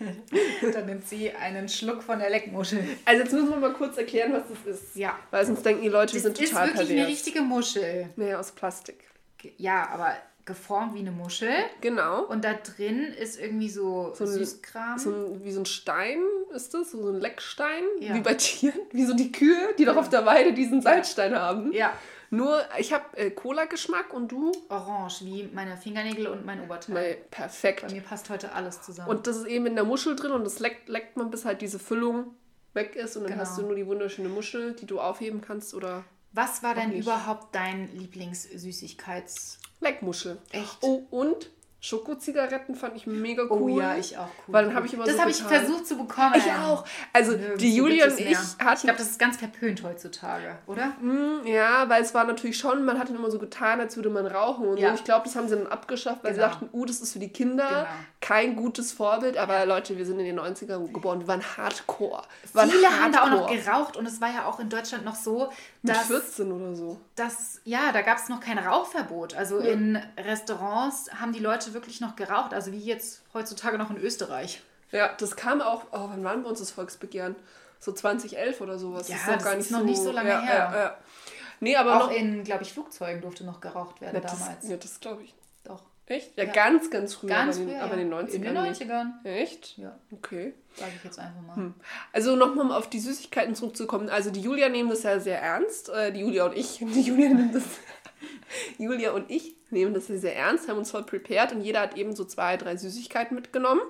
[SPEAKER 2] (laughs) Dann nimmt sie einen Schluck von der Leckmuschel.
[SPEAKER 1] Also jetzt müssen wir mal kurz erklären, was das ist.
[SPEAKER 2] Ja.
[SPEAKER 1] Weil sonst denken die Leute, wir sind total
[SPEAKER 2] pervers. Das ist wirklich eine richtige Muschel.
[SPEAKER 1] Nee, aus Plastik.
[SPEAKER 2] Ja, aber geformt wie eine Muschel.
[SPEAKER 1] Genau.
[SPEAKER 2] Und da drin ist irgendwie so,
[SPEAKER 1] so
[SPEAKER 2] ein, Süßkram.
[SPEAKER 1] So ein, wie so ein Stein ist das, so ein Leckstein, ja. wie bei Tieren, wie so die Kühe, die ja. doch auf der Weide diesen Salzstein haben.
[SPEAKER 2] Ja.
[SPEAKER 1] Nur, ich habe äh, Cola-Geschmack und du?
[SPEAKER 2] Orange, wie meine Fingernägel und mein Oberteil.
[SPEAKER 1] perfekt.
[SPEAKER 2] Bei mir passt heute alles zusammen.
[SPEAKER 1] Und das ist eben in der Muschel drin und das leckt, leckt man, bis halt diese Füllung weg ist und dann genau. hast du nur die wunderschöne Muschel, die du aufheben kannst oder.
[SPEAKER 2] Was war denn nicht. überhaupt dein Lieblingssüßigkeits...
[SPEAKER 1] Leckmuschel.
[SPEAKER 2] Echt?
[SPEAKER 1] Oh, und Schokozigaretten fand ich mega oh
[SPEAKER 2] cool. Oh ja, ich auch
[SPEAKER 1] cool. Weil dann habe ich immer
[SPEAKER 2] das
[SPEAKER 1] so
[SPEAKER 2] habe ich versucht zu bekommen.
[SPEAKER 1] Ich auch. Also Nirgends die Julia und ich hatten...
[SPEAKER 2] Ich glaube, das ist ganz verpönt heutzutage, oder?
[SPEAKER 1] Mm, ja, weil es war natürlich schon, man hat dann immer so getan, als würde man rauchen und ja. so. Ich glaube, das haben sie dann abgeschafft, weil genau. sie dachten, uh, das ist für die Kinder genau. kein gutes Vorbild. Aber ja. Leute, wir sind in den 90ern geboren, wir waren hardcore. Wir
[SPEAKER 2] waren Viele hardcore. haben da auch noch geraucht und es war ja auch in Deutschland noch so, dass...
[SPEAKER 1] Mit 14 oder so.
[SPEAKER 2] Dass, ja, da gab es noch kein Rauchverbot. Also ja. in Restaurants haben die Leute Leute wirklich noch geraucht, also wie jetzt heutzutage noch in Österreich.
[SPEAKER 1] Ja, das kam auch, oh, wann waren bei uns das Volksbegehren? So 2011 oder sowas.
[SPEAKER 2] Ja,
[SPEAKER 1] das ist noch
[SPEAKER 2] das ist
[SPEAKER 1] nicht
[SPEAKER 2] noch
[SPEAKER 1] so,
[SPEAKER 2] nicht so lange
[SPEAKER 1] ja,
[SPEAKER 2] her.
[SPEAKER 1] Ja, ja. Nee, aber
[SPEAKER 2] Auch
[SPEAKER 1] noch.
[SPEAKER 2] in, glaube ich, Flugzeugen durfte noch geraucht werden
[SPEAKER 1] das,
[SPEAKER 2] damals.
[SPEAKER 1] ja, das glaube ich.
[SPEAKER 2] Doch.
[SPEAKER 1] Echt? Ja,
[SPEAKER 2] Ja.
[SPEAKER 1] ganz, ganz früh.
[SPEAKER 2] Ganz
[SPEAKER 1] aber, in,
[SPEAKER 2] früher,
[SPEAKER 1] den- aber in den
[SPEAKER 2] ja.
[SPEAKER 1] 90ern.
[SPEAKER 2] In den
[SPEAKER 1] nicht.
[SPEAKER 2] 90ern.
[SPEAKER 1] Echt?
[SPEAKER 2] Ja,
[SPEAKER 1] Okay.
[SPEAKER 2] sage ich jetzt einfach mal.
[SPEAKER 1] Hm. Also nochmal um auf die Süßigkeiten zurückzukommen. Also die Julia nehmen das ja sehr ernst. Äh, die Julia und ich. (laughs) Die Julia nimmt das. (laughs) Julia und ich nehmen das sehr ernst, haben uns voll prepared und jeder hat eben so zwei, drei Süßigkeiten mitgenommen.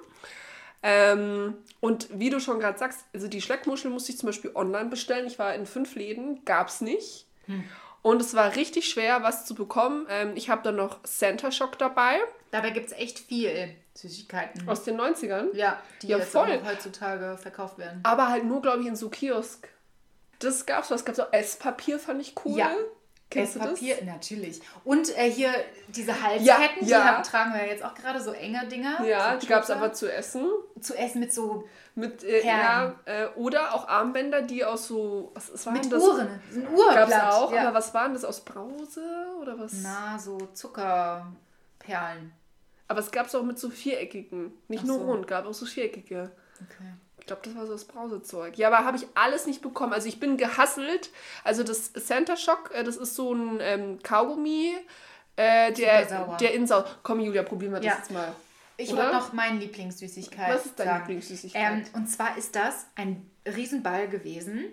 [SPEAKER 1] Ähm, und wie du schon gerade sagst, also die Schleckmuschel musste ich zum Beispiel online bestellen. Ich war in fünf Läden, gab es nicht. Und es war richtig schwer, was zu bekommen. Ähm, ich habe dann noch Center Shock dabei
[SPEAKER 2] Dabei gibt es echt viel Süßigkeiten.
[SPEAKER 1] aus den 90ern.
[SPEAKER 2] ja, die
[SPEAKER 1] Ja,
[SPEAKER 2] jetzt
[SPEAKER 1] voll.
[SPEAKER 2] auch heutzutage verkauft werden.
[SPEAKER 1] Aber halt nur, glaube ich, in so Kiosk. Das gab's was. gab's auch Esspapier, fand ich cool.
[SPEAKER 2] Ja.
[SPEAKER 1] Kennst du
[SPEAKER 2] Esspapier,
[SPEAKER 1] das?
[SPEAKER 2] natürlich. Und äh, hier diese Halsketten,
[SPEAKER 1] Ja,
[SPEAKER 2] die
[SPEAKER 1] ja.
[SPEAKER 2] haben, tragen wir jetzt auch gerade so enge Dinger.
[SPEAKER 1] Ja,
[SPEAKER 2] so
[SPEAKER 1] die gab's
[SPEAKER 2] Tupfer.
[SPEAKER 1] aber zu essen.
[SPEAKER 2] zu essen mit so
[SPEAKER 1] Mit, äh, ja, äh, oder auch Armbänder, die aus so. Was, was waren
[SPEAKER 2] mit
[SPEAKER 1] das?
[SPEAKER 2] Uhren. Ein Uhrblatt.
[SPEAKER 1] Gab's auch,
[SPEAKER 2] ja.
[SPEAKER 1] aber was waren das? Aus Brause oder was?
[SPEAKER 2] Na, so Zuckerperlen.
[SPEAKER 1] Aber es gab's auch mit so viereckigen. Nicht
[SPEAKER 2] Ach
[SPEAKER 1] nur
[SPEAKER 2] so.
[SPEAKER 1] rund, gab auch so viereckige.
[SPEAKER 2] Okay.
[SPEAKER 1] Ich glaube, das war so das Brausezeug. Ja, aber habe ich alles nicht bekommen. Also ich bin gehasselt. Also das Center Shock, äh, das ist so ein ähm, Kaugummi, äh, der, der in Sau. Komm, Julia, probieren wir das
[SPEAKER 2] Ja.
[SPEAKER 1] jetzt mal.
[SPEAKER 2] Ich wollte noch meine Lieblingssüßigkeit
[SPEAKER 1] Was ist deine
[SPEAKER 2] sagen.
[SPEAKER 1] Lieblingssüßigkeit?
[SPEAKER 2] Ähm, und zwar ist das ein Riesenball gewesen.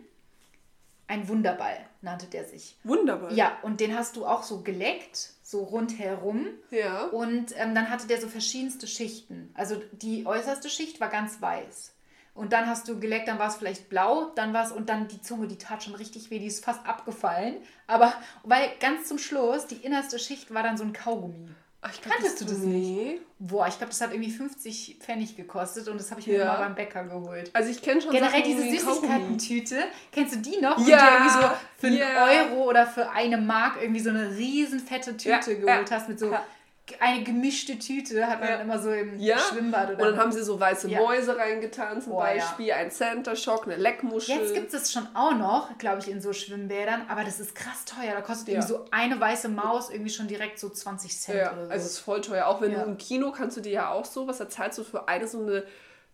[SPEAKER 2] Ein Wunderball nannte der sich.
[SPEAKER 1] Wunderbar.
[SPEAKER 2] Ja, und den hast du auch so geleckt, so rundherum.
[SPEAKER 1] Ja.
[SPEAKER 2] Und ähm, dann hatte der so verschiedenste Schichten. Also die äußerste Schicht war ganz weiß. Und dann hast du geleckt, dann war es vielleicht blau, dann war es, und dann die Zunge, die tat schon richtig weh, die ist fast abgefallen. Aber weil ganz zum Schluss, die innerste Schicht war dann so ein Kaugummi.
[SPEAKER 1] Ach, ich glaub,
[SPEAKER 2] Kanntest du das nicht?
[SPEAKER 1] Nee.
[SPEAKER 2] Boah, ich glaube, das hat irgendwie 50 Pfennig gekostet und das habe ich mir
[SPEAKER 1] Ja.
[SPEAKER 2] immer beim Bäcker geholt.
[SPEAKER 1] Also ich kenne schon
[SPEAKER 2] Generell
[SPEAKER 1] Sachen
[SPEAKER 2] diese. Süßigkeiten-Tüte, kennst du die noch? Wo
[SPEAKER 1] Ja,
[SPEAKER 2] du dir irgendwie so für
[SPEAKER 1] ja.
[SPEAKER 2] einen Euro oder für eine Mark irgendwie so eine riesen fette Tüte
[SPEAKER 1] Ja,
[SPEAKER 2] geholt
[SPEAKER 1] ja,
[SPEAKER 2] hast mit so. Eine gemischte Tüte, hat man
[SPEAKER 1] Ja.
[SPEAKER 2] dann immer so im
[SPEAKER 1] Ja.
[SPEAKER 2] Schwimmbad oder
[SPEAKER 1] Und dann haben sie so weiße
[SPEAKER 2] Ja.
[SPEAKER 1] Mäuse reingetan zum
[SPEAKER 2] ja.
[SPEAKER 1] Beispiel, ein Center Shock, eine Leckmuschel.
[SPEAKER 2] Jetzt gibt es das schon auch noch, glaube ich, in so Schwimmbädern, aber das ist krass teuer. Da kostet irgendwie so eine weiße Maus irgendwie schon direkt so 20 Cent
[SPEAKER 1] ja,
[SPEAKER 2] oder so.
[SPEAKER 1] also es ist voll teuer. Auch wenn du im Kino kannst du dir ja auch so, was da zahlst du für eine so eine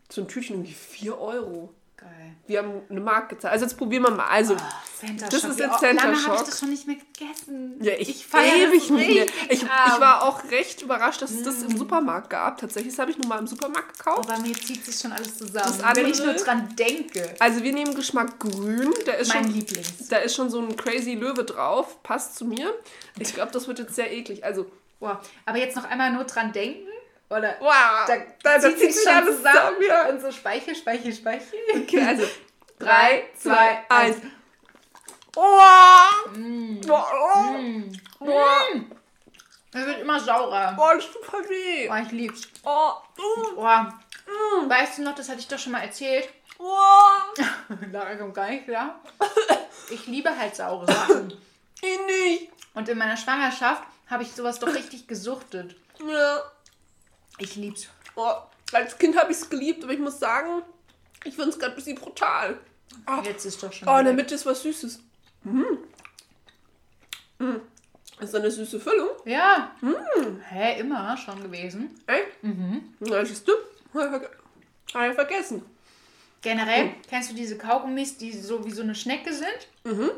[SPEAKER 1] so ein Tütchen irgendwie 4 Euro.
[SPEAKER 2] Geil.
[SPEAKER 1] Wir haben eine Mark gezahlt. Also jetzt probieren wir mal. Also,
[SPEAKER 2] Center
[SPEAKER 1] Das
[SPEAKER 2] Shock.
[SPEAKER 1] ist jetzt Center
[SPEAKER 2] Lange habe ich das schon nicht mehr gegessen.
[SPEAKER 1] ja, ich,
[SPEAKER 2] feier
[SPEAKER 1] ewig
[SPEAKER 2] das
[SPEAKER 1] mir.
[SPEAKER 2] richtig
[SPEAKER 1] Ich, ich war auch recht überrascht, dass es das im Supermarkt gab. Tatsächlich, das habe ich nur mal im Supermarkt gekauft.
[SPEAKER 2] Aber mir zieht sich schon alles zusammen.
[SPEAKER 1] Das
[SPEAKER 2] Wenn ich nur
[SPEAKER 1] andere-
[SPEAKER 2] dran denke.
[SPEAKER 1] Also wir nehmen Geschmack grün. Der ist
[SPEAKER 2] Mein
[SPEAKER 1] schon,
[SPEAKER 2] Lieblings.
[SPEAKER 1] Da ist schon so ein crazy Löwe drauf. Passt zu mir. Ich glaube, das wird jetzt sehr eklig. Also,
[SPEAKER 2] Boah. Aber jetzt noch einmal nur dran denken. Oder
[SPEAKER 1] wow.
[SPEAKER 2] da,
[SPEAKER 1] da, da zieht sich alles zusammen. Ja.
[SPEAKER 2] Und so Speichel, Speichel, Speichel.
[SPEAKER 1] Okay, also
[SPEAKER 2] 3, 2, 1.
[SPEAKER 1] Oh!
[SPEAKER 2] Mm.
[SPEAKER 1] Boah, oh! Boah,
[SPEAKER 2] Es wird immer saurer.
[SPEAKER 1] boah, das tut voll weh.
[SPEAKER 2] Boah, ich lieb's.
[SPEAKER 1] Oh, mm,
[SPEAKER 2] Boah. Weißt du noch, das hatte ich doch schon mal erzählt.
[SPEAKER 1] oh, (laughs)
[SPEAKER 2] Lara kommt gar nicht klar. (laughs) Ich liebe halt saure Sachen.
[SPEAKER 1] ich nicht.
[SPEAKER 2] Und in meiner Schwangerschaft habe ich sowas doch richtig gesuchtet.
[SPEAKER 1] Ja.
[SPEAKER 2] Ich lieb's.
[SPEAKER 1] Oh, als Kind habe ich es geliebt, aber ich muss sagen, ich finde es gerade ein bisschen brutal. Oh,
[SPEAKER 2] Jetzt ist doch schon.
[SPEAKER 1] oh in der. Mitte ist was Süßes. Mm. Mm. Ist da eine süße Füllung?
[SPEAKER 2] Ja.
[SPEAKER 1] Mm.
[SPEAKER 2] Hä, immer schon gewesen.
[SPEAKER 1] Echt? Mhm. Na, siehst du? Habe ich vergessen.
[SPEAKER 2] Generell, kennst du diese Kaugummis, die so wie so eine Schnecke sind?
[SPEAKER 1] Mhm.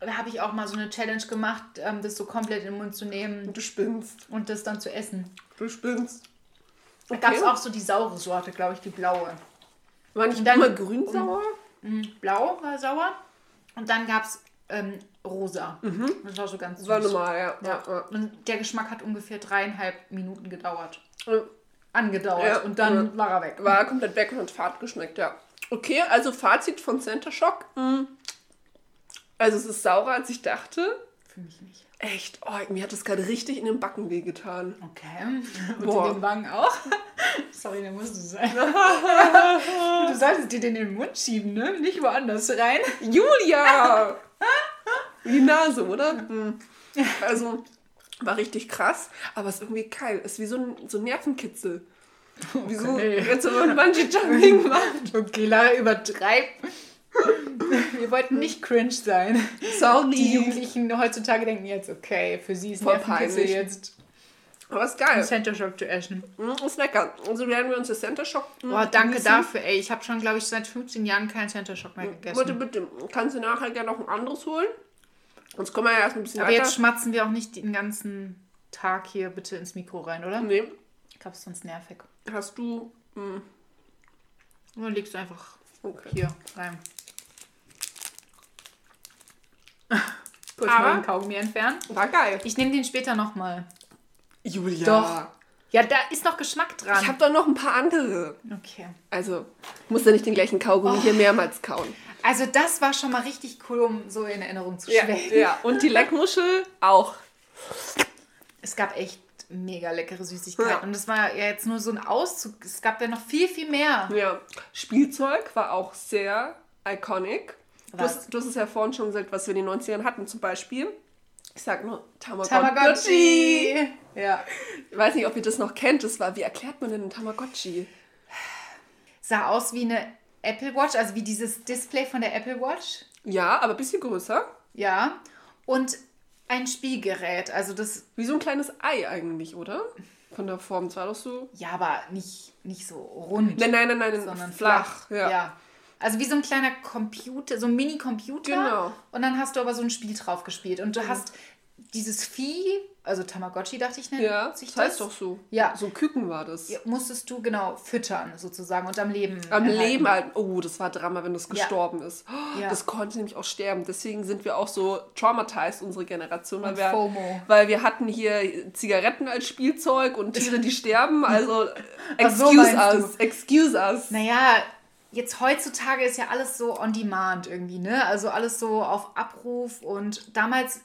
[SPEAKER 2] Da habe ich auch mal so eine Challenge gemacht, ähm, das so komplett in den Mund zu nehmen
[SPEAKER 1] Du spinnst.
[SPEAKER 2] und das dann zu essen.
[SPEAKER 1] Du spinnst.
[SPEAKER 2] Da gab es auch so die saure Sorte, glaube ich, die blaue.
[SPEAKER 1] War nicht
[SPEAKER 2] dann-
[SPEAKER 1] immer grünsauer?
[SPEAKER 2] Mhm, Blau war sauer. Und dann gab es ähm, rosa. Das war so ganz süß.
[SPEAKER 1] Mhm. War normal, ja. ja. ja.
[SPEAKER 2] Und der Geschmack hat ungefähr dreieinhalb Minuten gedauert.
[SPEAKER 1] ja.
[SPEAKER 2] Angedauert. Und dann war er weg.
[SPEAKER 1] War komplett weg und hat Fahrt geschmeckt, ja. Okay, also Fazit von Center Shock. Mm. Also es ist saurer, als ich dachte.
[SPEAKER 2] Für mich nicht.
[SPEAKER 1] Echt, oh, mir hat das gerade richtig in den Backen wehgetan.
[SPEAKER 2] Okay. (laughs) Und
[SPEAKER 1] Boah.
[SPEAKER 2] in den Wangen auch? (laughs) Sorry, da musst du sein. (laughs) du solltest dir den in den Mund schieben, ne? Nicht woanders rein.
[SPEAKER 1] Julia! Die Nase, oder? Mm. Also, war richtig krass, aber es ist irgendwie geil. Es ist wie so ein, so ein Nervenkitzel. Wie so,
[SPEAKER 2] Okay.
[SPEAKER 1] jetzt wenn man Bungee-Jumping macht.
[SPEAKER 2] Okay, Lara, übertreib. Wir wollten nicht cringe sein. Die
[SPEAKER 1] Sorry.
[SPEAKER 2] Jugendlichen heutzutage denken jetzt, okay, für sie ist
[SPEAKER 1] Voll
[SPEAKER 2] Nervenkitzel jetzt.
[SPEAKER 1] Aber ist geil.
[SPEAKER 2] Center Shock zu essen.
[SPEAKER 1] Mm, ist lecker. Also werden wir uns das Center Shock. mm,
[SPEAKER 2] Boah, danke
[SPEAKER 1] genießen.
[SPEAKER 2] dafür, ey. Ich habe schon, glaube ich, seit 15 Jahren keinen Center Shock mehr gegessen.
[SPEAKER 1] Bitte, bitte. Kannst du nachher gerne noch ein anderes holen? Sonst kommen wir ja erst ein bisschen
[SPEAKER 2] Aber
[SPEAKER 1] weiter.
[SPEAKER 2] jetzt schmatzen wir auch nicht den ganzen Tag hier bitte ins Mikro rein, oder?
[SPEAKER 1] nee,
[SPEAKER 2] Ich glaube, es ist sonst nervig.
[SPEAKER 1] hast du. mm,
[SPEAKER 2] Oder legst du einfach
[SPEAKER 1] Okay.
[SPEAKER 2] hier rein. (laughs) Kurz
[SPEAKER 1] Aber-
[SPEAKER 2] mal den Kaugummi entfernen.
[SPEAKER 1] War geil.
[SPEAKER 2] Ich nehme den später nochmal.
[SPEAKER 1] Julia.
[SPEAKER 2] Doch. Ja, da ist noch Geschmack dran.
[SPEAKER 1] Ich habe doch noch ein paar andere.
[SPEAKER 2] okay.
[SPEAKER 1] Also, musst du nicht den gleichen Kaugummi hier mehrmals kauen.
[SPEAKER 2] Also das war schon mal richtig cool, um so in Erinnerung zu
[SPEAKER 1] Ja,
[SPEAKER 2] schwelgen.
[SPEAKER 1] ja. Und die Leckmuschel auch.
[SPEAKER 2] Es gab echt mega leckere Süßigkeiten.
[SPEAKER 1] Ja.
[SPEAKER 2] Und das war ja jetzt nur so ein Auszug. Es gab ja noch viel, viel mehr.
[SPEAKER 1] Ja. Spielzeug war auch sehr iconic. Du hast, du hast es ja vorhin schon gesagt, was wir in den 90ern hatten. Zum Beispiel, ich sag nur Tamagotchi.
[SPEAKER 2] Tamagotchi. Ja.
[SPEAKER 1] Ich weiß nicht, ob ihr das noch kennt. Das war, wie erklärt man denn einen Tamagotchi?
[SPEAKER 2] Sah aus wie eine Apple Watch, also wie dieses Display von der Apple Watch.
[SPEAKER 1] Ja, aber ein bisschen größer.
[SPEAKER 2] Ja. Und ein Spielgerät. Also das,
[SPEAKER 1] Wie so ein kleines Ei eigentlich, oder? Von der Form. Es war doch so.
[SPEAKER 2] ja, aber nicht, nicht so rund,
[SPEAKER 1] Nein, nein, nein, nein,
[SPEAKER 2] sondern
[SPEAKER 1] flach.
[SPEAKER 2] flach.
[SPEAKER 1] Ja.
[SPEAKER 2] Also wie so ein kleiner Computer, so ein Mini-Computer.
[SPEAKER 1] Genau.
[SPEAKER 2] Und dann hast du aber so ein Spiel drauf gespielt. Und du hast dieses Vieh, also Tamagotchi, dachte ich, nennt
[SPEAKER 1] Ja,
[SPEAKER 2] sich
[SPEAKER 1] das heißt doch so.
[SPEAKER 2] Ja.
[SPEAKER 1] So ein Küken war das.
[SPEAKER 2] Ja, musstest du genau füttern sozusagen und am Leben.
[SPEAKER 1] Am
[SPEAKER 2] erhalten.
[SPEAKER 1] Leben halten. Oh, das war Drama, wenn das
[SPEAKER 2] Ja.
[SPEAKER 1] gestorben ist. Oh,
[SPEAKER 2] Ja.
[SPEAKER 1] Das konnte nämlich auch sterben. Deswegen sind wir auch so traumatized, unsere Generation. Weil
[SPEAKER 2] Und
[SPEAKER 1] wir,
[SPEAKER 2] FOMO.
[SPEAKER 1] weil wir hatten hier Zigaretten als Spielzeug und Tiere, die (laughs) sterben. Also,
[SPEAKER 2] so,
[SPEAKER 1] excuse
[SPEAKER 2] meinst
[SPEAKER 1] us. Excuse us.
[SPEAKER 2] Naja, jetzt heutzutage ist ja alles so on demand irgendwie, ne? Also alles so auf Abruf und damals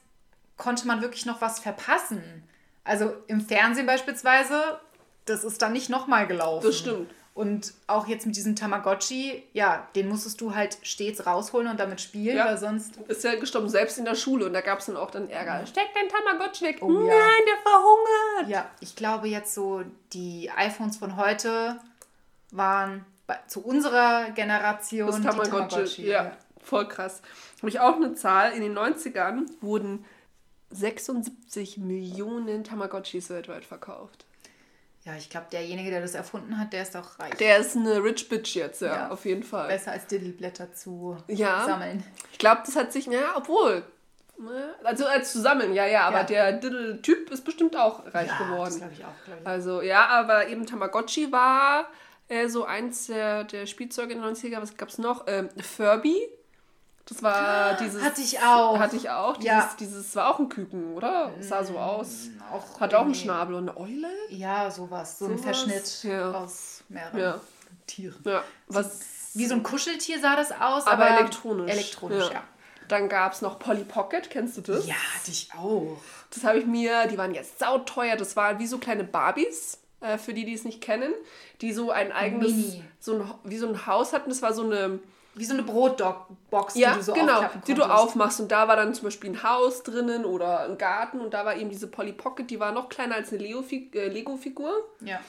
[SPEAKER 2] konnte man wirklich noch was verpassen. Also im Fernsehen beispielsweise, das ist dann nicht nochmal gelaufen.
[SPEAKER 1] Das stimmt.
[SPEAKER 2] Und auch jetzt mit diesem Tamagotchi, ja, den musstest du halt stets rausholen und damit spielen,
[SPEAKER 1] Ja.
[SPEAKER 2] weil sonst.
[SPEAKER 1] Ist ja gestorben, selbst in der Schule. Und da gab es dann auch dann Ärger. Steck dein Tamagotchi weg.
[SPEAKER 2] Oh,
[SPEAKER 1] Nein,
[SPEAKER 2] ja.
[SPEAKER 1] der verhungert.
[SPEAKER 2] Ja, ich glaube jetzt so, die iPhones von heute waren zu unserer Generation
[SPEAKER 1] Das
[SPEAKER 2] die
[SPEAKER 1] Tamagotchi.
[SPEAKER 2] Tamagotchi.
[SPEAKER 1] Ja, voll krass. Habe ich auch eine Zahl. In den 90ern wurden 76 Millionen Tamagotchis weltweit verkauft.
[SPEAKER 2] Ja, ich glaube, derjenige, der das erfunden hat, der ist auch reich.
[SPEAKER 1] Der ist eine Rich Bitch jetzt, ja,
[SPEAKER 2] Ja.
[SPEAKER 1] auf jeden Fall.
[SPEAKER 2] Besser als Diddleblätter zu
[SPEAKER 1] Ja.
[SPEAKER 2] sammeln.
[SPEAKER 1] Ich glaube, das hat sich, ja, obwohl. ne, Also als zu sammeln, ja, ja, aber
[SPEAKER 2] Ja.
[SPEAKER 1] der Diddle-Typ ist bestimmt auch reich
[SPEAKER 2] Das
[SPEAKER 1] geworden.
[SPEAKER 2] glaube ich auch, glaube ich.
[SPEAKER 1] Also ja, aber eben Tamagotchi war äh, so eins der, der Spielzeuge in den 90er. Was gab es noch? Ähm, Furby. Das war dieses.
[SPEAKER 2] Hatte ich auch.
[SPEAKER 1] Hatte ich auch. Dieses,
[SPEAKER 2] Ja.
[SPEAKER 1] dieses war auch ein Küken, oder? Sah so aus.
[SPEAKER 2] Auch
[SPEAKER 1] Hat auch einen Schnabel und eine Eule.
[SPEAKER 2] Ja, sowas. So ein
[SPEAKER 1] Sowas,
[SPEAKER 2] Verschnitt
[SPEAKER 1] ja.
[SPEAKER 2] aus mehreren
[SPEAKER 1] Ja.
[SPEAKER 2] Tieren.
[SPEAKER 1] Ja. Was,
[SPEAKER 2] Wie so ein Kuscheltier sah das aus,
[SPEAKER 1] aber,
[SPEAKER 2] aber,
[SPEAKER 1] elektronisch.
[SPEAKER 2] Elektronisch, ja.
[SPEAKER 1] Dann gab es noch Polly Pocket, kennst du das?
[SPEAKER 2] Ja, hatte ich auch.
[SPEAKER 1] Das habe ich mir, die waren jetzt sauteuer. Das waren wie so kleine Barbies, äh, für die, die es nicht kennen, die so ein eigenes,
[SPEAKER 2] Mini.
[SPEAKER 1] so ein, wie so ein Haus hatten. Das war so eine,
[SPEAKER 2] Wie so eine Brotbox,
[SPEAKER 1] ja,
[SPEAKER 2] die du so
[SPEAKER 1] genau, die du aufmachst. Und da war dann zum Beispiel ein Haus drinnen oder ein Garten. Und da war eben diese Polly Pocket, die war noch kleiner als eine äh, Lego-Figur.
[SPEAKER 2] Ja.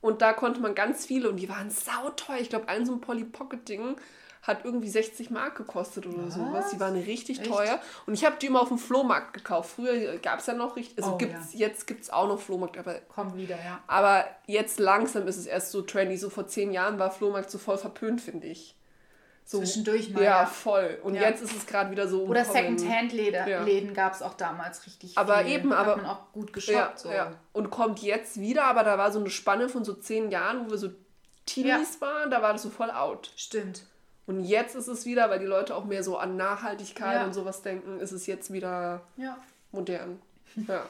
[SPEAKER 1] Und da konnte man ganz viele und die waren sauteuer. Ich glaube, ein so ein Polly Pocket-Ding hat irgendwie 60 Mark gekostet oder sowas. Die waren richtig
[SPEAKER 2] Echt?
[SPEAKER 1] teuer. Und ich habe die immer auf dem Flohmarkt gekauft. Früher gab es ja noch richtig, also
[SPEAKER 2] Oh,
[SPEAKER 1] gibt's, jetzt gibt es auch noch Flohmarkt, aber
[SPEAKER 2] Komm wieder, ja.
[SPEAKER 1] aber jetzt langsam ist es erst so trendy. So vor zehn Jahren war Flohmarkt so voll verpönt, finde ich. So,
[SPEAKER 2] Zwischendurch mal,
[SPEAKER 1] Ja,
[SPEAKER 2] ja.
[SPEAKER 1] voll. Und
[SPEAKER 2] Ja.
[SPEAKER 1] jetzt ist es gerade wieder so.
[SPEAKER 2] Oder. Secondhand-Läden
[SPEAKER 1] Ja.
[SPEAKER 2] Gab es auch damals richtig
[SPEAKER 1] Aber
[SPEAKER 2] viel.
[SPEAKER 1] eben,
[SPEAKER 2] Hat
[SPEAKER 1] aber-
[SPEAKER 2] man auch gut
[SPEAKER 1] Ja,
[SPEAKER 2] geshoppt. so.
[SPEAKER 1] ja. Und kommt jetzt wieder, aber da war so eine Spanne von so zehn Jahren, wo wir so Teenies waren, da war das so voll out.
[SPEAKER 2] Stimmt.
[SPEAKER 1] Und jetzt ist es wieder, weil die Leute auch mehr so an Nachhaltigkeit
[SPEAKER 2] Ja.
[SPEAKER 1] und sowas denken, ist es jetzt wieder
[SPEAKER 2] Ja.
[SPEAKER 1] modern. Ja.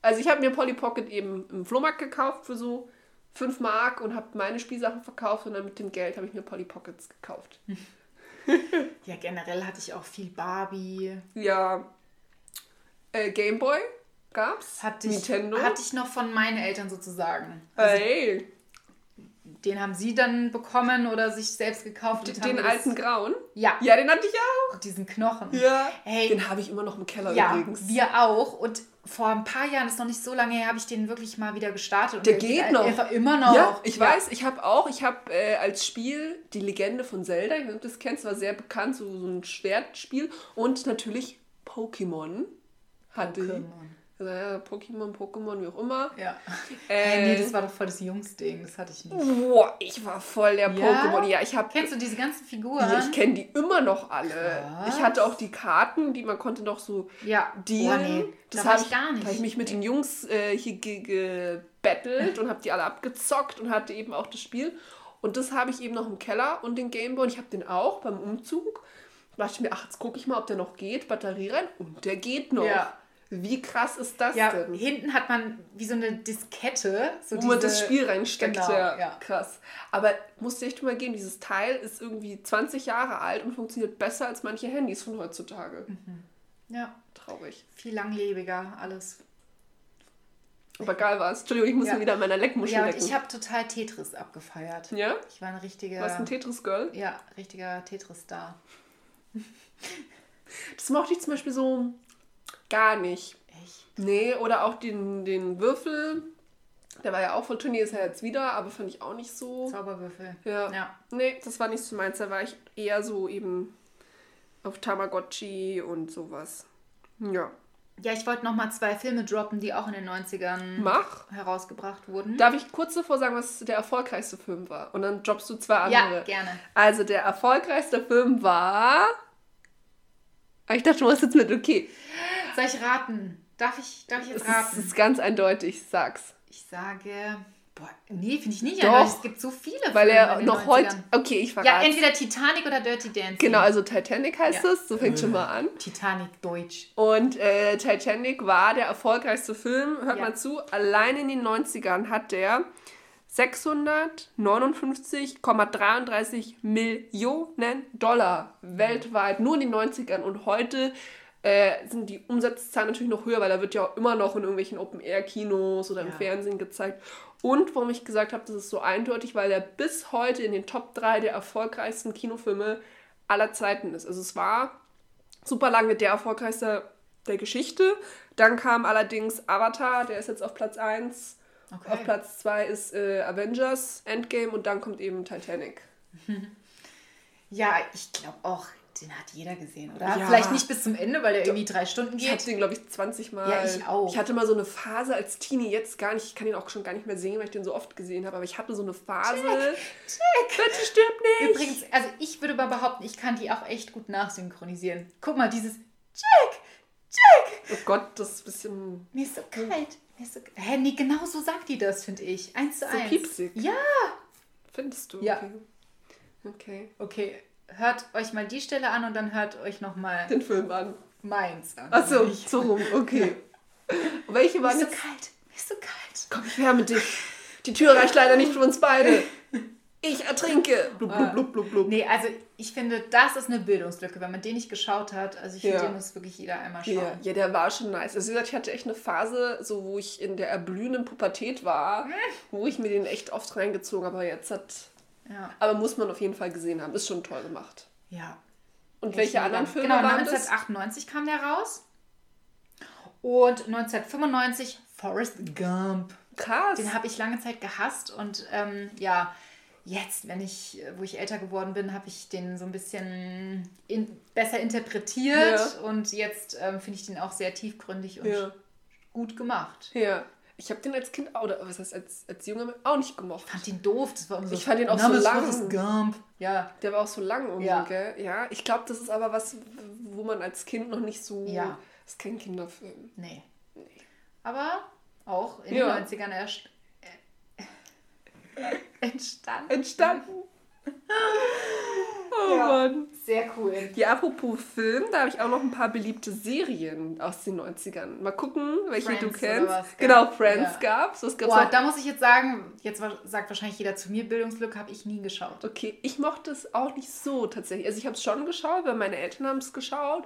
[SPEAKER 1] Also ich habe mir Polly Pocket eben im Flohmarkt gekauft für so 5 Mark und habe meine Spielsachen verkauft und dann mit dem Geld habe ich mir Polly Pockets gekauft. (laughs)
[SPEAKER 2] Ja, generell hatte ich auch viel Barbie.
[SPEAKER 1] Ja, äh, Gameboy gab's.
[SPEAKER 2] Hatte ich,
[SPEAKER 1] Nintendo.
[SPEAKER 2] hatte ich noch von meinen Eltern sozusagen.
[SPEAKER 1] Hey,
[SPEAKER 2] Den haben sie dann bekommen oder sich selbst gekauft. und
[SPEAKER 1] den
[SPEAKER 2] das-
[SPEAKER 1] alten grauen.
[SPEAKER 2] Ja,
[SPEAKER 1] Ja, den hatte ich auch.
[SPEAKER 2] diesen Knochen.
[SPEAKER 1] Ja.
[SPEAKER 2] Hey.
[SPEAKER 1] Den habe ich immer noch im Keller
[SPEAKER 2] Ja,
[SPEAKER 1] übrigens.
[SPEAKER 2] wir auch. Und vor ein paar Jahren, ist noch nicht so lange her, habe ich den wirklich mal wieder gestartet. Und
[SPEAKER 1] Der geht noch.
[SPEAKER 2] Einfach immer noch.
[SPEAKER 1] Ja, ich weiß, ich habe auch, ich habe äh, als Spiel die Legende von Zelda, ich weiß nicht, ob du das kennst, war sehr bekannt, so, so ein Schwertspiel. Und natürlich Pokémon hatte
[SPEAKER 2] Pokémon.
[SPEAKER 1] Also, ja, Pokémon, Pokémon, wie auch immer.
[SPEAKER 2] Ja.
[SPEAKER 1] Äh,
[SPEAKER 2] nee, das war doch voll das Jungsding. Das hatte ich nicht.
[SPEAKER 1] Boah, ich war voll der
[SPEAKER 2] Ja?
[SPEAKER 1] Pokémon. Ja, ich habe
[SPEAKER 2] Kennst du diese ganzen Figuren?
[SPEAKER 1] Ja, ich kenne die immer noch alle.
[SPEAKER 2] Krass.
[SPEAKER 1] Ich hatte auch die Karten, die man konnte noch so
[SPEAKER 2] Ja.
[SPEAKER 1] dealen.
[SPEAKER 2] Oh, nee.
[SPEAKER 1] Das
[SPEAKER 2] da
[SPEAKER 1] habe
[SPEAKER 2] ich gar nicht.
[SPEAKER 1] Da habe ich mich mit den Jungs äh, hier ge- gebettelt und habe die alle abgezockt und hatte eben auch das Spiel. Und das habe ich eben noch im Keller und den Gameboy. Und ich habe den auch beim Umzug. Da dachte ich mir, ach, jetzt gucke ich mal, ob der noch geht. Batterie rein. Und der geht noch.
[SPEAKER 2] Ja.
[SPEAKER 1] Wie krass ist das
[SPEAKER 2] Ja,
[SPEAKER 1] denn?
[SPEAKER 2] hinten hat man wie so eine Diskette. So
[SPEAKER 1] wo man
[SPEAKER 2] diese-
[SPEAKER 1] das Spiel reinsteckt.
[SPEAKER 2] Genau,
[SPEAKER 1] ja,
[SPEAKER 2] ja.
[SPEAKER 1] krass. Aber musst du echt mal geben, dieses Teil ist irgendwie 20 Jahre alt und funktioniert besser als manche Handys von heutzutage.
[SPEAKER 2] Ja,
[SPEAKER 1] Traurig.
[SPEAKER 2] viel langlebiger alles.
[SPEAKER 1] Aber geil war es. Entschuldigung, ich muss
[SPEAKER 2] Ja.
[SPEAKER 1] wieder an meiner Leckmuschel
[SPEAKER 2] Ja, und
[SPEAKER 1] lecken.
[SPEAKER 2] ich habe total Tetris abgefeiert.
[SPEAKER 1] ja?
[SPEAKER 2] Ich war eine richtige.
[SPEAKER 1] Warst du ein Tetris-Girl?
[SPEAKER 2] ja, richtiger Tetris-Star.
[SPEAKER 1] Das mochte ich zum Beispiel so gar nicht.
[SPEAKER 2] Echt?
[SPEAKER 1] Nee, oder auch den, den Würfel. Der war ja auch von Turnier, ist ja jetzt wieder, aber fand ich auch nicht so.
[SPEAKER 2] Zauberwürfel.
[SPEAKER 1] Ja.
[SPEAKER 2] Ja.
[SPEAKER 1] Nee, das war nicht so meins. Da war ich eher so eben auf Tamagotchi und sowas. Ja.
[SPEAKER 2] Ja, ich wollte nochmal zwei Filme droppen, die auch in den 90ern
[SPEAKER 1] Mach.
[SPEAKER 2] herausgebracht wurden.
[SPEAKER 1] Darf ich kurz davor sagen, was der erfolgreichste Film war? Und dann droppst du zwei andere.
[SPEAKER 2] ja, gerne.
[SPEAKER 1] Also der erfolgreichste Film war. Ah, Ich dachte, du machst jetzt mit, okay.
[SPEAKER 2] Soll ich raten? Darf ich, darf ich jetzt raten?
[SPEAKER 1] es ist ganz eindeutig, sag's.
[SPEAKER 2] Ich sage. Boah, nee, finde ich nicht
[SPEAKER 1] Doch.
[SPEAKER 2] eindeutig. Es gibt so viele
[SPEAKER 1] Weil
[SPEAKER 2] Filme
[SPEAKER 1] er noch
[SPEAKER 2] 90ern.
[SPEAKER 1] heute. Okay, ich verrate.
[SPEAKER 2] Ja, entweder Titanic oder Dirty Dancing.
[SPEAKER 1] Genau, also Titanic heißt
[SPEAKER 2] Ja.
[SPEAKER 1] es, so fängt schon mal an.
[SPEAKER 2] Titanic Deutsch.
[SPEAKER 1] Und äh, Titanic war der erfolgreichste Film. Hört
[SPEAKER 2] Ja.
[SPEAKER 1] mal zu, allein in den 90ern hat der 659,33 Millionen Dollar weltweit, nur in den 90ern. Und heute äh, sind die Umsatzzahlen natürlich noch höher, weil da wird ja auch immer noch in irgendwelchen Open-Air-Kinos oder im
[SPEAKER 2] Ja.
[SPEAKER 1] Fernsehen gezeigt. Und warum ich gesagt habe, das ist so eindeutig, weil er bis heute in den Top 3 der erfolgreichsten Kinofilme aller Zeiten ist. Also es war super lange der erfolgreichste der Geschichte. Dann kam allerdings Avatar, der ist jetzt auf Platz 1.
[SPEAKER 2] Okay.
[SPEAKER 1] Auf Platz 2 ist äh, Avengers Endgame und dann kommt eben Titanic. (laughs)
[SPEAKER 2] Ja, ich glaube auch, den hat jeder gesehen, oder?
[SPEAKER 1] Ja.
[SPEAKER 2] Vielleicht nicht bis zum Ende, weil der irgendwie drei Stunden
[SPEAKER 1] Ich hatte
[SPEAKER 2] geht.
[SPEAKER 1] den, glaube ich, 20 Mal.
[SPEAKER 2] Ja, ich auch.
[SPEAKER 1] Ich hatte mal so eine Phase als Teenie, jetzt gar nicht, ich kann den auch schon gar nicht mehr sehen, weil ich den so oft gesehen habe, aber ich hatte so eine Phase. Jack, Bitte stirb nicht!
[SPEAKER 2] Übrigens, also ich würde mal behaupten, ich kann die auch echt gut nachsynchronisieren. Guck mal, dieses Jack, Jack.
[SPEAKER 1] Oh Gott, das ist ein bisschen
[SPEAKER 2] Mir ist so kalt. Mir ist so Hä, nee, genau so sagt die das, finde ich. Eins zu
[SPEAKER 1] so
[SPEAKER 2] eins.
[SPEAKER 1] piepsig.
[SPEAKER 2] Ja.
[SPEAKER 1] Findest du?
[SPEAKER 2] Ja.
[SPEAKER 1] Okay. okay.
[SPEAKER 2] Okay, hört euch mal die Stelle an und dann hört euch nochmal
[SPEAKER 1] Den Film an.
[SPEAKER 2] meins an.
[SPEAKER 1] Achso, so rum, okay. Welche
[SPEAKER 2] Mir
[SPEAKER 1] waren
[SPEAKER 2] ist so kalt. Mir ist so kalt.
[SPEAKER 1] Komm, ich wärme dich. Die Tür reicht leider nicht für uns beide. Ich ertrinke. Blub, blub, blub, blub, blub.
[SPEAKER 2] Nee, also ich finde, das ist eine Bildungslücke, wenn man den nicht geschaut hat. Also ich finde,
[SPEAKER 1] Ja.
[SPEAKER 2] den muss wirklich jeder einmal schauen.
[SPEAKER 1] Ja, ja, der war schon nice. Also wie gesagt, ich hatte echt eine Phase, so wo ich in der erblühenden Pubertät war, wo ich mir den echt oft reingezogen habe. Aber jetzt hat.
[SPEAKER 2] Ja.
[SPEAKER 1] Aber muss man auf jeden Fall gesehen haben. Ist schon toll gemacht.
[SPEAKER 2] ja.
[SPEAKER 1] Und welche anderen. Filme
[SPEAKER 2] Genau,
[SPEAKER 1] waren das?
[SPEAKER 2] 1998 kam der raus. Und 1995 Forrest Gump.
[SPEAKER 1] Krass.
[SPEAKER 2] Den habe ich lange Zeit gehasst und ähm, ja, jetzt, wenn ich, wo ich älter geworden bin, habe ich den so ein bisschen in, besser interpretiert
[SPEAKER 1] Ja.
[SPEAKER 2] und jetzt ähm, finde ich den auch sehr tiefgründig und
[SPEAKER 1] Ja.
[SPEAKER 2] gut gemacht.
[SPEAKER 1] ja. Ich habe den als Kind, oder was heißt, als, als Junge auch nicht gemocht.
[SPEAKER 2] Ich fand den doof, das war so.
[SPEAKER 1] Ich fand ihn auch so lang.
[SPEAKER 2] Gump. Ja,
[SPEAKER 1] Der war auch so lang und
[SPEAKER 2] Ja.
[SPEAKER 1] gell? Ja, ich glaube, das ist aber was, wo man als Kind noch nicht so.
[SPEAKER 2] Ja.
[SPEAKER 1] Das ist kein Kinderfilm.
[SPEAKER 2] nee. Aber auch in
[SPEAKER 1] Ja.
[SPEAKER 2] den 90ern erst, äh, (laughs) entstanden.
[SPEAKER 1] Entstanden. (laughs) Oh
[SPEAKER 2] Ja.
[SPEAKER 1] Mann.
[SPEAKER 2] Sehr cool.
[SPEAKER 1] Ja, apropos Film, da habe ich auch noch ein paar beliebte Serien aus den 90ern. Mal gucken, welche
[SPEAKER 2] Friends
[SPEAKER 1] du kennst.
[SPEAKER 2] was,
[SPEAKER 1] genau, Friends
[SPEAKER 2] Ja.
[SPEAKER 1] gab's. Was gab's
[SPEAKER 2] Boah,
[SPEAKER 1] noch?
[SPEAKER 2] da muss ich jetzt sagen, jetzt sagt wahrscheinlich jeder zu mir, Bildungslücke habe ich nie geschaut.
[SPEAKER 1] Okay, ich mochte es auch nicht so tatsächlich. Also ich habe es schon geschaut, weil meine Eltern haben es geschaut.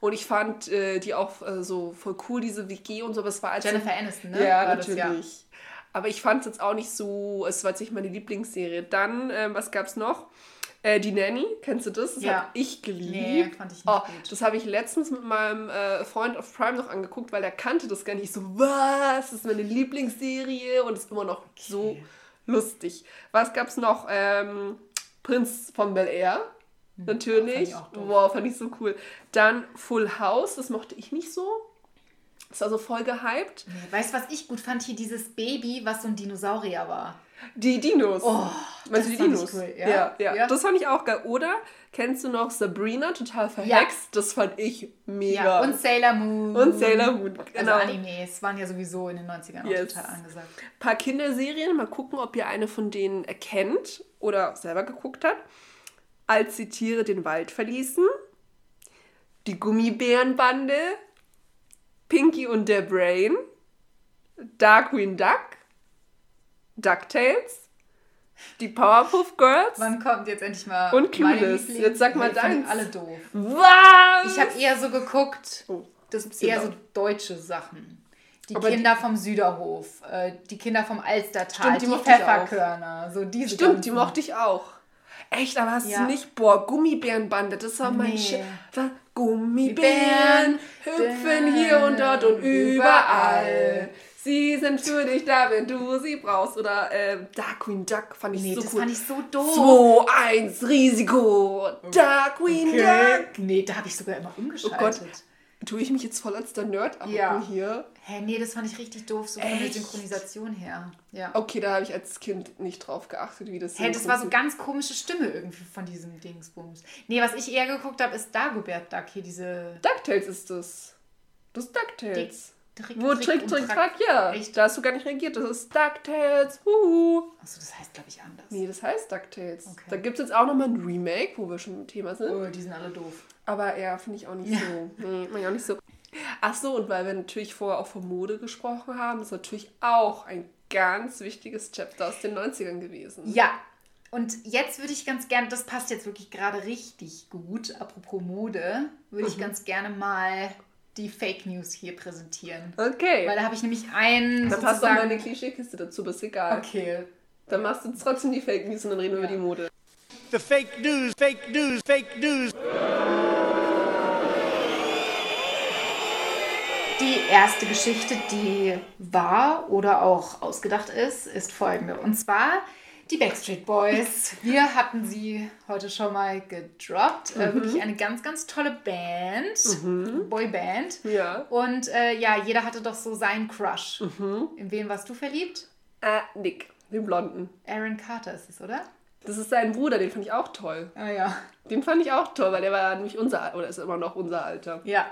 [SPEAKER 1] Und ich fand äh, die auch äh, so voll cool, diese WG und so. Aber es war als
[SPEAKER 2] Jennifer Aniston, ne?
[SPEAKER 1] Ja,
[SPEAKER 2] War das,
[SPEAKER 1] natürlich. Aber ich fand es jetzt auch nicht so, es war jetzt nicht meine Lieblingsserie. Dann, ähm, was gab's noch? Äh, die Nanny, kennst du das? Das
[SPEAKER 2] Ja.
[SPEAKER 1] habe ich geliebt.
[SPEAKER 2] Nee, fand ich nicht
[SPEAKER 1] oh,
[SPEAKER 2] gut.
[SPEAKER 1] Das habe ich letztens mit meinem äh, Freund auf Prime noch angeguckt, weil der kannte das gar nicht. Ich so, was? Das ist meine Lieblingsserie und ist immer noch so lustig. Was gab's noch? Ähm, Prinz von Bel Air. Natürlich.
[SPEAKER 2] Hm, fand ich auch doof.
[SPEAKER 1] wow, fand ich so cool. Dann Full House, das mochte ich nicht so. Das war so voll gehypt.
[SPEAKER 2] Weißt du, was ich gut fand? Hier dieses Baby, was so ein Dinosaurier war.
[SPEAKER 1] Die Dinos.
[SPEAKER 2] Oh,
[SPEAKER 1] Meinst du die
[SPEAKER 2] das fand ich
[SPEAKER 1] Dinos?
[SPEAKER 2] cool,
[SPEAKER 1] Ja,
[SPEAKER 2] ja.
[SPEAKER 1] ja,
[SPEAKER 2] Ja.
[SPEAKER 1] Das fand ich auch geil. Oder kennst du noch Sabrina, total verhext? Das fand ich mega.
[SPEAKER 2] Ja, und Sailor Moon.
[SPEAKER 1] Und Sailor Moon, genau.
[SPEAKER 2] Also Animes waren ja sowieso in den 90ern
[SPEAKER 1] Yes.
[SPEAKER 2] auch total angesagt.
[SPEAKER 1] Ein paar Kinderserien. Mal gucken, ob ihr eine von denen erkennt oder selber geguckt habt. Als die Tiere den Wald verließen. Die Gummibärenbande. Pinky und der Brain. Darkwing Duck. DuckTales. Die Powerpuff Girls.
[SPEAKER 2] Wann kommt jetzt endlich mal
[SPEAKER 1] Und Clueless. Jetzt sag mal
[SPEAKER 2] Ich fand
[SPEAKER 1] deins.
[SPEAKER 2] alle doof.
[SPEAKER 1] Was?
[SPEAKER 2] Ich habe eher so geguckt,
[SPEAKER 1] Oh,
[SPEAKER 2] das
[SPEAKER 1] bisschen
[SPEAKER 2] eher so deutsche Sachen. Die
[SPEAKER 1] Aber die-
[SPEAKER 2] Kinder vom Süderhof, äh, die Kinder vom Alstertal,
[SPEAKER 1] Stimmt, die
[SPEAKER 2] die. Pfefferkörner, so diese
[SPEAKER 1] Stimmt, die
[SPEAKER 2] ganzen.
[SPEAKER 1] mochte ich auch. Echt, aber hast
[SPEAKER 2] Ja.
[SPEAKER 1] du nicht, boah, Gummibärenbande, das war mein
[SPEAKER 2] Nee.
[SPEAKER 1] Shit. Gummibären hüpfen hier und dort und überall. Sie sind für dich da, wenn du sie brauchst. Oder ähm, Darkwing Duck fand ich
[SPEAKER 2] Nee,
[SPEAKER 1] so
[SPEAKER 2] das
[SPEAKER 1] cool.
[SPEAKER 2] fand ich so doof.
[SPEAKER 1] 2, 1, Risiko. Darkwing Duck.
[SPEAKER 2] Nee, da habe ich sogar immer
[SPEAKER 1] Oh
[SPEAKER 2] umgeschaltet.
[SPEAKER 1] Gott, tue ich mich jetzt voll als der Nerd ab
[SPEAKER 2] Ja.
[SPEAKER 1] hier?
[SPEAKER 2] Hä, nee, das fand ich richtig doof, so von der? Synchronisation her. Ja.
[SPEAKER 1] Okay, da habe ich als Kind nicht drauf geachtet, wie das
[SPEAKER 2] Hä, das war so ganz komische Stimme irgendwie von diesem Dingsbums. Nee, was ich eher geguckt habe, ist Dagobert Duck, hier diese...
[SPEAKER 1] DuckTales ist das. Das ist DuckTales.
[SPEAKER 2] Trick,
[SPEAKER 1] Wo Trick,
[SPEAKER 2] und
[SPEAKER 1] Trick,
[SPEAKER 2] Track.
[SPEAKER 1] Ja.
[SPEAKER 2] Echt?
[SPEAKER 1] Da hast du gar nicht reagiert. Das ist DuckTales. Huhu.
[SPEAKER 2] Achso, das heißt, glaube ich, anders.
[SPEAKER 1] Nee, das heißt DuckTales.
[SPEAKER 2] Okay.
[SPEAKER 1] Da gibt es jetzt auch nochmal ein Remake, wo wir schon im Thema sind.
[SPEAKER 2] Oh, die sind alle doof.
[SPEAKER 1] Aber ja, finde ich auch nicht
[SPEAKER 2] Ja.
[SPEAKER 1] so. Nee, mag ich auch nicht so. Ach so, und weil wir natürlich vorher auch von Mode gesprochen haben, ist natürlich auch ein ganz wichtiges Chapter aus den 90ern gewesen.
[SPEAKER 2] Ja. Und jetzt würde ich ganz gerne, das passt jetzt wirklich gerade richtig gut, apropos Mode, würde
[SPEAKER 1] Mhm.
[SPEAKER 2] ich ganz gerne mal die Fake News hier präsentieren.
[SPEAKER 1] Okay.
[SPEAKER 2] Weil da habe ich nämlich einen.
[SPEAKER 1] da passt auch meine Klischeekiste dazu, aber ist egal.
[SPEAKER 2] Okay.
[SPEAKER 1] Dann machst du trotzdem die Fake News und dann reden wir
[SPEAKER 2] Ja.
[SPEAKER 1] über die Mode.
[SPEAKER 3] The fake news, fake news, fake news.
[SPEAKER 2] Die erste Geschichte, die wahr oder auch ausgedacht ist, ist folgende. Und zwar die Backstreet Boys. (laughs) Wir hatten sie heute schon mal gedroppt. Äh, wirklich eine ganz, ganz tolle Band. Boyband.
[SPEAKER 1] Ja.
[SPEAKER 2] Und äh, ja, jeder hatte doch so seinen Crush. In wen warst du verliebt?
[SPEAKER 1] Äh, Nick, den Blonden.
[SPEAKER 2] Aaron Carter ist es, oder?
[SPEAKER 1] Das ist sein Bruder, den fand ich auch toll.
[SPEAKER 2] Ah ja.
[SPEAKER 1] Den fand ich auch toll, weil der war nämlich unser oder ist immer noch unser Alter.
[SPEAKER 2] Ja.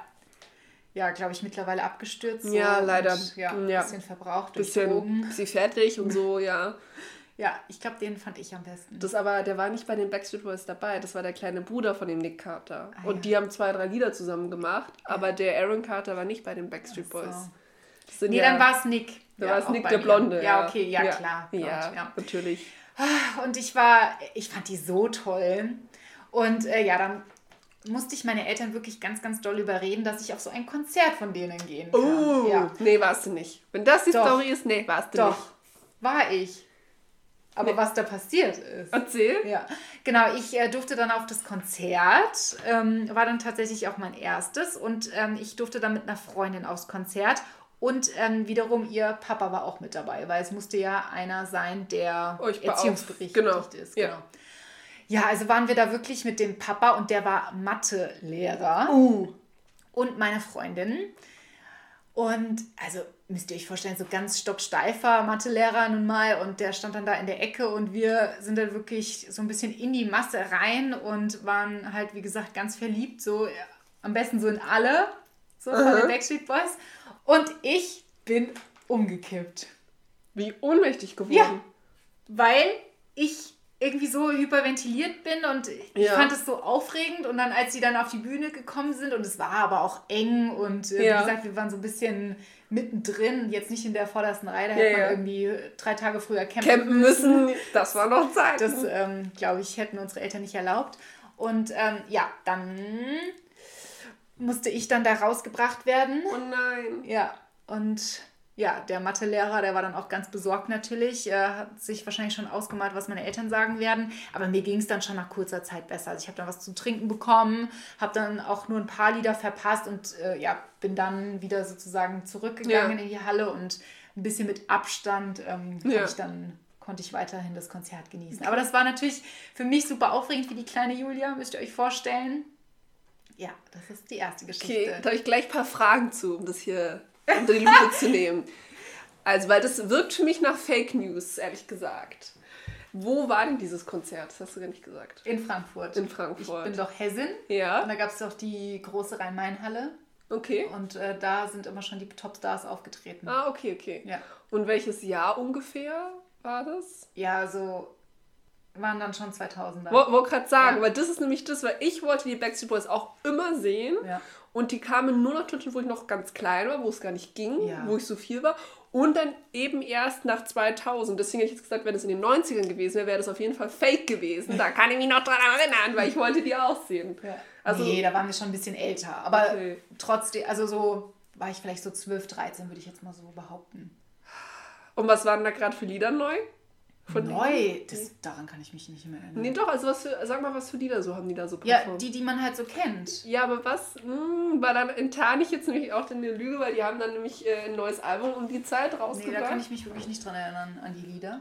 [SPEAKER 2] Ja, glaube ich, mittlerweile abgestürzt. so
[SPEAKER 1] Ja, leider.
[SPEAKER 2] Und, ja, ein
[SPEAKER 1] Ja.
[SPEAKER 2] bisschen verbraucht durch
[SPEAKER 1] Bisschen,
[SPEAKER 2] Drogen.
[SPEAKER 1] bisschen fertig und so, ja. (laughs)
[SPEAKER 2] Ja, ich glaube, den fand ich am besten.
[SPEAKER 1] Das aber, der war nicht bei den Backstreet Boys dabei. Das war der kleine Bruder von dem Nick Carter.
[SPEAKER 2] Ah,
[SPEAKER 1] und
[SPEAKER 2] ja.
[SPEAKER 1] die haben zwei, drei Lieder zusammen gemacht. Aber der Aaron Carter war nicht bei den Backstreet
[SPEAKER 2] Ach so.
[SPEAKER 1] Boys. Das sind
[SPEAKER 2] Nee, dann war es Nick.
[SPEAKER 1] Da
[SPEAKER 2] Ja,
[SPEAKER 1] war es Nick der. Blonde.
[SPEAKER 2] Ja, okay, ja, klar. blond,
[SPEAKER 1] Ja,
[SPEAKER 2] ja.
[SPEAKER 1] natürlich.
[SPEAKER 2] Und ich war, ich fand die so toll. Und äh, ja, dann musste ich meine Eltern wirklich ganz, ganz doll überreden, dass ich auf so ein Konzert von denen gehen kann.
[SPEAKER 1] Oh,
[SPEAKER 2] Ja,
[SPEAKER 1] nee, warst du nicht. Wenn das die
[SPEAKER 2] Doch.
[SPEAKER 1] Story ist, nee, warst du
[SPEAKER 2] doch,
[SPEAKER 1] nicht.
[SPEAKER 2] war ich. Aber
[SPEAKER 1] Nee.
[SPEAKER 2] was da passiert ist.
[SPEAKER 1] Erzähl.
[SPEAKER 2] Ja, genau. Ich äh, durfte dann auf das Konzert, ähm, war dann tatsächlich auch mein erstes und ähm, ich durfte dann mit einer Freundin aufs Konzert und ähm, wiederum ihr Papa war auch mit dabei, weil es musste ja einer sein, der
[SPEAKER 1] beauf-
[SPEAKER 2] erziehungsberechtigt
[SPEAKER 1] genau,
[SPEAKER 2] ist. Genau. Ja, also waren wir da wirklich mit dem Papa und der war Mathelehrer
[SPEAKER 1] Uh.
[SPEAKER 2] und meine Freundin. Und also müsst ihr euch vorstellen, so ganz stocksteifer Mathelehrer nun mal und der stand dann da in der Ecke und wir sind dann wirklich so ein bisschen in die Masse rein und waren halt, wie gesagt, ganz verliebt, so äh, am besten so in alle, so von den Backstreet Boys. Und ich bin umgekippt.
[SPEAKER 1] Wie ohnmächtig geworden.
[SPEAKER 2] Ja. weil ich irgendwie so hyperventiliert bin und ich
[SPEAKER 1] Ja.
[SPEAKER 2] fand es so aufregend und dann als sie dann auf die Bühne gekommen sind und es war aber auch eng und äh,
[SPEAKER 1] Ja.
[SPEAKER 2] wie gesagt, wir waren so ein bisschen mittendrin, jetzt nicht in der vordersten Reihe, da
[SPEAKER 1] Ja,
[SPEAKER 2] hätte man irgendwie drei Tage früher campen,
[SPEAKER 1] Campen müssen, (laughs) das war noch Zeit.
[SPEAKER 2] Das, ähm, glaube ich, hätten unsere Eltern nicht erlaubt. Und ähm, ja, dann musste ich dann da rausgebracht werden.
[SPEAKER 1] oh nein.
[SPEAKER 2] Ja, und ja, der Mathelehrer, der war dann auch ganz besorgt natürlich, äh, hat sich wahrscheinlich schon ausgemalt, was meine Eltern sagen werden. Aber mir ging es dann schon nach kurzer Zeit besser. Also ich habe dann was zu trinken bekommen, habe dann auch nur ein paar Lieder verpasst und äh, ja, bin dann wieder sozusagen zurückgegangen
[SPEAKER 1] Ja.
[SPEAKER 2] in die Halle und ein bisschen mit Abstand ähm,
[SPEAKER 1] Ja.
[SPEAKER 2] ich dann konnte ich weiterhin das Konzert genießen. Aber das war natürlich für mich super aufregend wie die kleine Julia, müsst ihr euch vorstellen. Ja, das ist die erste Geschichte.
[SPEAKER 1] Okay, da habe ich gleich ein paar Fragen zu, um das hier unter die Lupe zu nehmen. Also, weil das wirkt für mich nach Fake News, ehrlich gesagt. Wo war denn dieses Konzert? Das hast du gar nicht gesagt.
[SPEAKER 2] In Frankfurt.
[SPEAKER 1] In Frankfurt.
[SPEAKER 2] Ich bin doch Hessin.
[SPEAKER 1] Ja.
[SPEAKER 2] Und da gab es doch die große Rhein-Main-Halle.
[SPEAKER 1] Okay.
[SPEAKER 2] Und äh, da sind immer schon die Topstars aufgetreten.
[SPEAKER 1] Ah, okay, okay.
[SPEAKER 2] Ja.
[SPEAKER 1] Und welches Jahr ungefähr war das?
[SPEAKER 2] Ja, so waren dann schon 2000er.
[SPEAKER 1] Wollte wollt gerade sagen,
[SPEAKER 2] Ja.
[SPEAKER 1] weil das ist nämlich das, weil ich wollte die Backstreet Boys auch immer sehen.
[SPEAKER 2] Ja.
[SPEAKER 1] Und die kamen nur nach Deutschland, wo ich noch ganz klein war, wo es gar nicht ging,
[SPEAKER 2] Ja.
[SPEAKER 1] wo ich so viel war. Und dann eben erst nach 2000. Deswegen hätte ich jetzt gesagt, wenn es in den 90ern gewesen wäre, wäre das auf jeden Fall fake gewesen. Da kann ich mich noch dran erinnern, weil ich wollte die auch sehen.
[SPEAKER 2] Ja.
[SPEAKER 1] Also-
[SPEAKER 2] nee, da waren wir schon ein bisschen älter. Aber
[SPEAKER 1] Okay.
[SPEAKER 2] trotzdem, also so war ich vielleicht so 12, 13, würde ich jetzt mal so behaupten.
[SPEAKER 1] Und was waren da gerade für Lieder neu? Von?
[SPEAKER 2] Neu, das, daran kann ich mich nicht mehr erinnern.
[SPEAKER 1] Nee, doch, also was für, sag mal, was für Lieder so haben die da so
[SPEAKER 2] ja,
[SPEAKER 1] performt?
[SPEAKER 2] die, die man halt so kennt.
[SPEAKER 1] Ja, aber was? Hm, weil dann enttarne ich jetzt nämlich auch eine Lüge, weil die haben dann nämlich äh, ein neues Album um die Zeit
[SPEAKER 2] Nee,
[SPEAKER 1] rausgebracht.
[SPEAKER 2] da kann ich mich wirklich nicht dran erinnern, an die Lieder.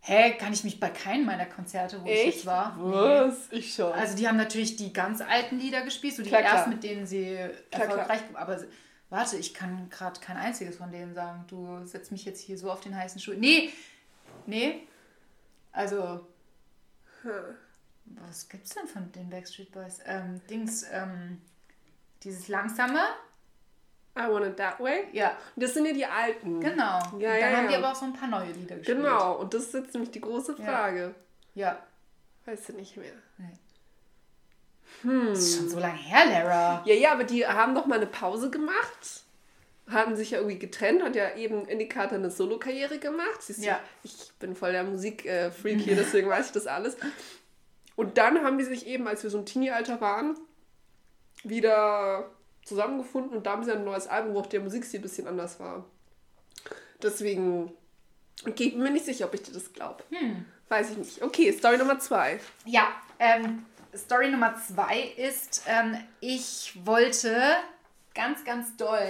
[SPEAKER 2] Hä, kann ich mich bei keinem meiner Konzerte, wo ich
[SPEAKER 1] Echt?
[SPEAKER 2] jetzt war? Nee.
[SPEAKER 1] Was? Ich schon.
[SPEAKER 2] Also die haben natürlich die ganz alten Lieder gespielt, so die
[SPEAKER 1] Klar, klar.
[SPEAKER 2] ersten, mit denen sie
[SPEAKER 1] Klar,
[SPEAKER 2] erfolgreich Aber s- warte, ich kann gerade kein einziges von denen sagen. Du setzt mich jetzt hier so auf den heißen Stuhl. Nee, nee. Also, was gibt's denn von den Backstreet Boys? Ähm, Dings, ähm, dieses langsame.
[SPEAKER 1] I Want It That Way.
[SPEAKER 2] Ja,
[SPEAKER 1] Das sind ja die alten.
[SPEAKER 2] genau.
[SPEAKER 1] Ja,
[SPEAKER 2] Und
[SPEAKER 1] ja,
[SPEAKER 2] dann haben die
[SPEAKER 1] ja.
[SPEAKER 2] aber auch so ein paar neue Lieder gespielt.
[SPEAKER 1] Genau, und das ist jetzt nämlich die große Frage.
[SPEAKER 2] Ja.
[SPEAKER 1] Weißt du nicht mehr.
[SPEAKER 2] Das ist schon so lange her, Lara.
[SPEAKER 1] Ja, ja, aber die haben doch mal eine Pause gemacht. Haben sich ja irgendwie getrennt, hat ja eben Indikator eine Solo-Karriere gemacht. Siehst du,
[SPEAKER 2] Ja.
[SPEAKER 1] Ich bin voll der Musik-Freak hier, deswegen weiß ich das alles. Und dann haben die sich eben, als wir so im Teenie-Alter waren, wieder zusammengefunden und da haben sie ein neues Album, wo auch der Musikstil ein bisschen anders war. Deswegen geht mir nicht sicher, ob ich dir das glaube. Weiß ich nicht. Okay, Story Nummer zwei.
[SPEAKER 2] Ja, ähm, Story Nummer zwei ist, ähm, ich wollte ganz, ganz doll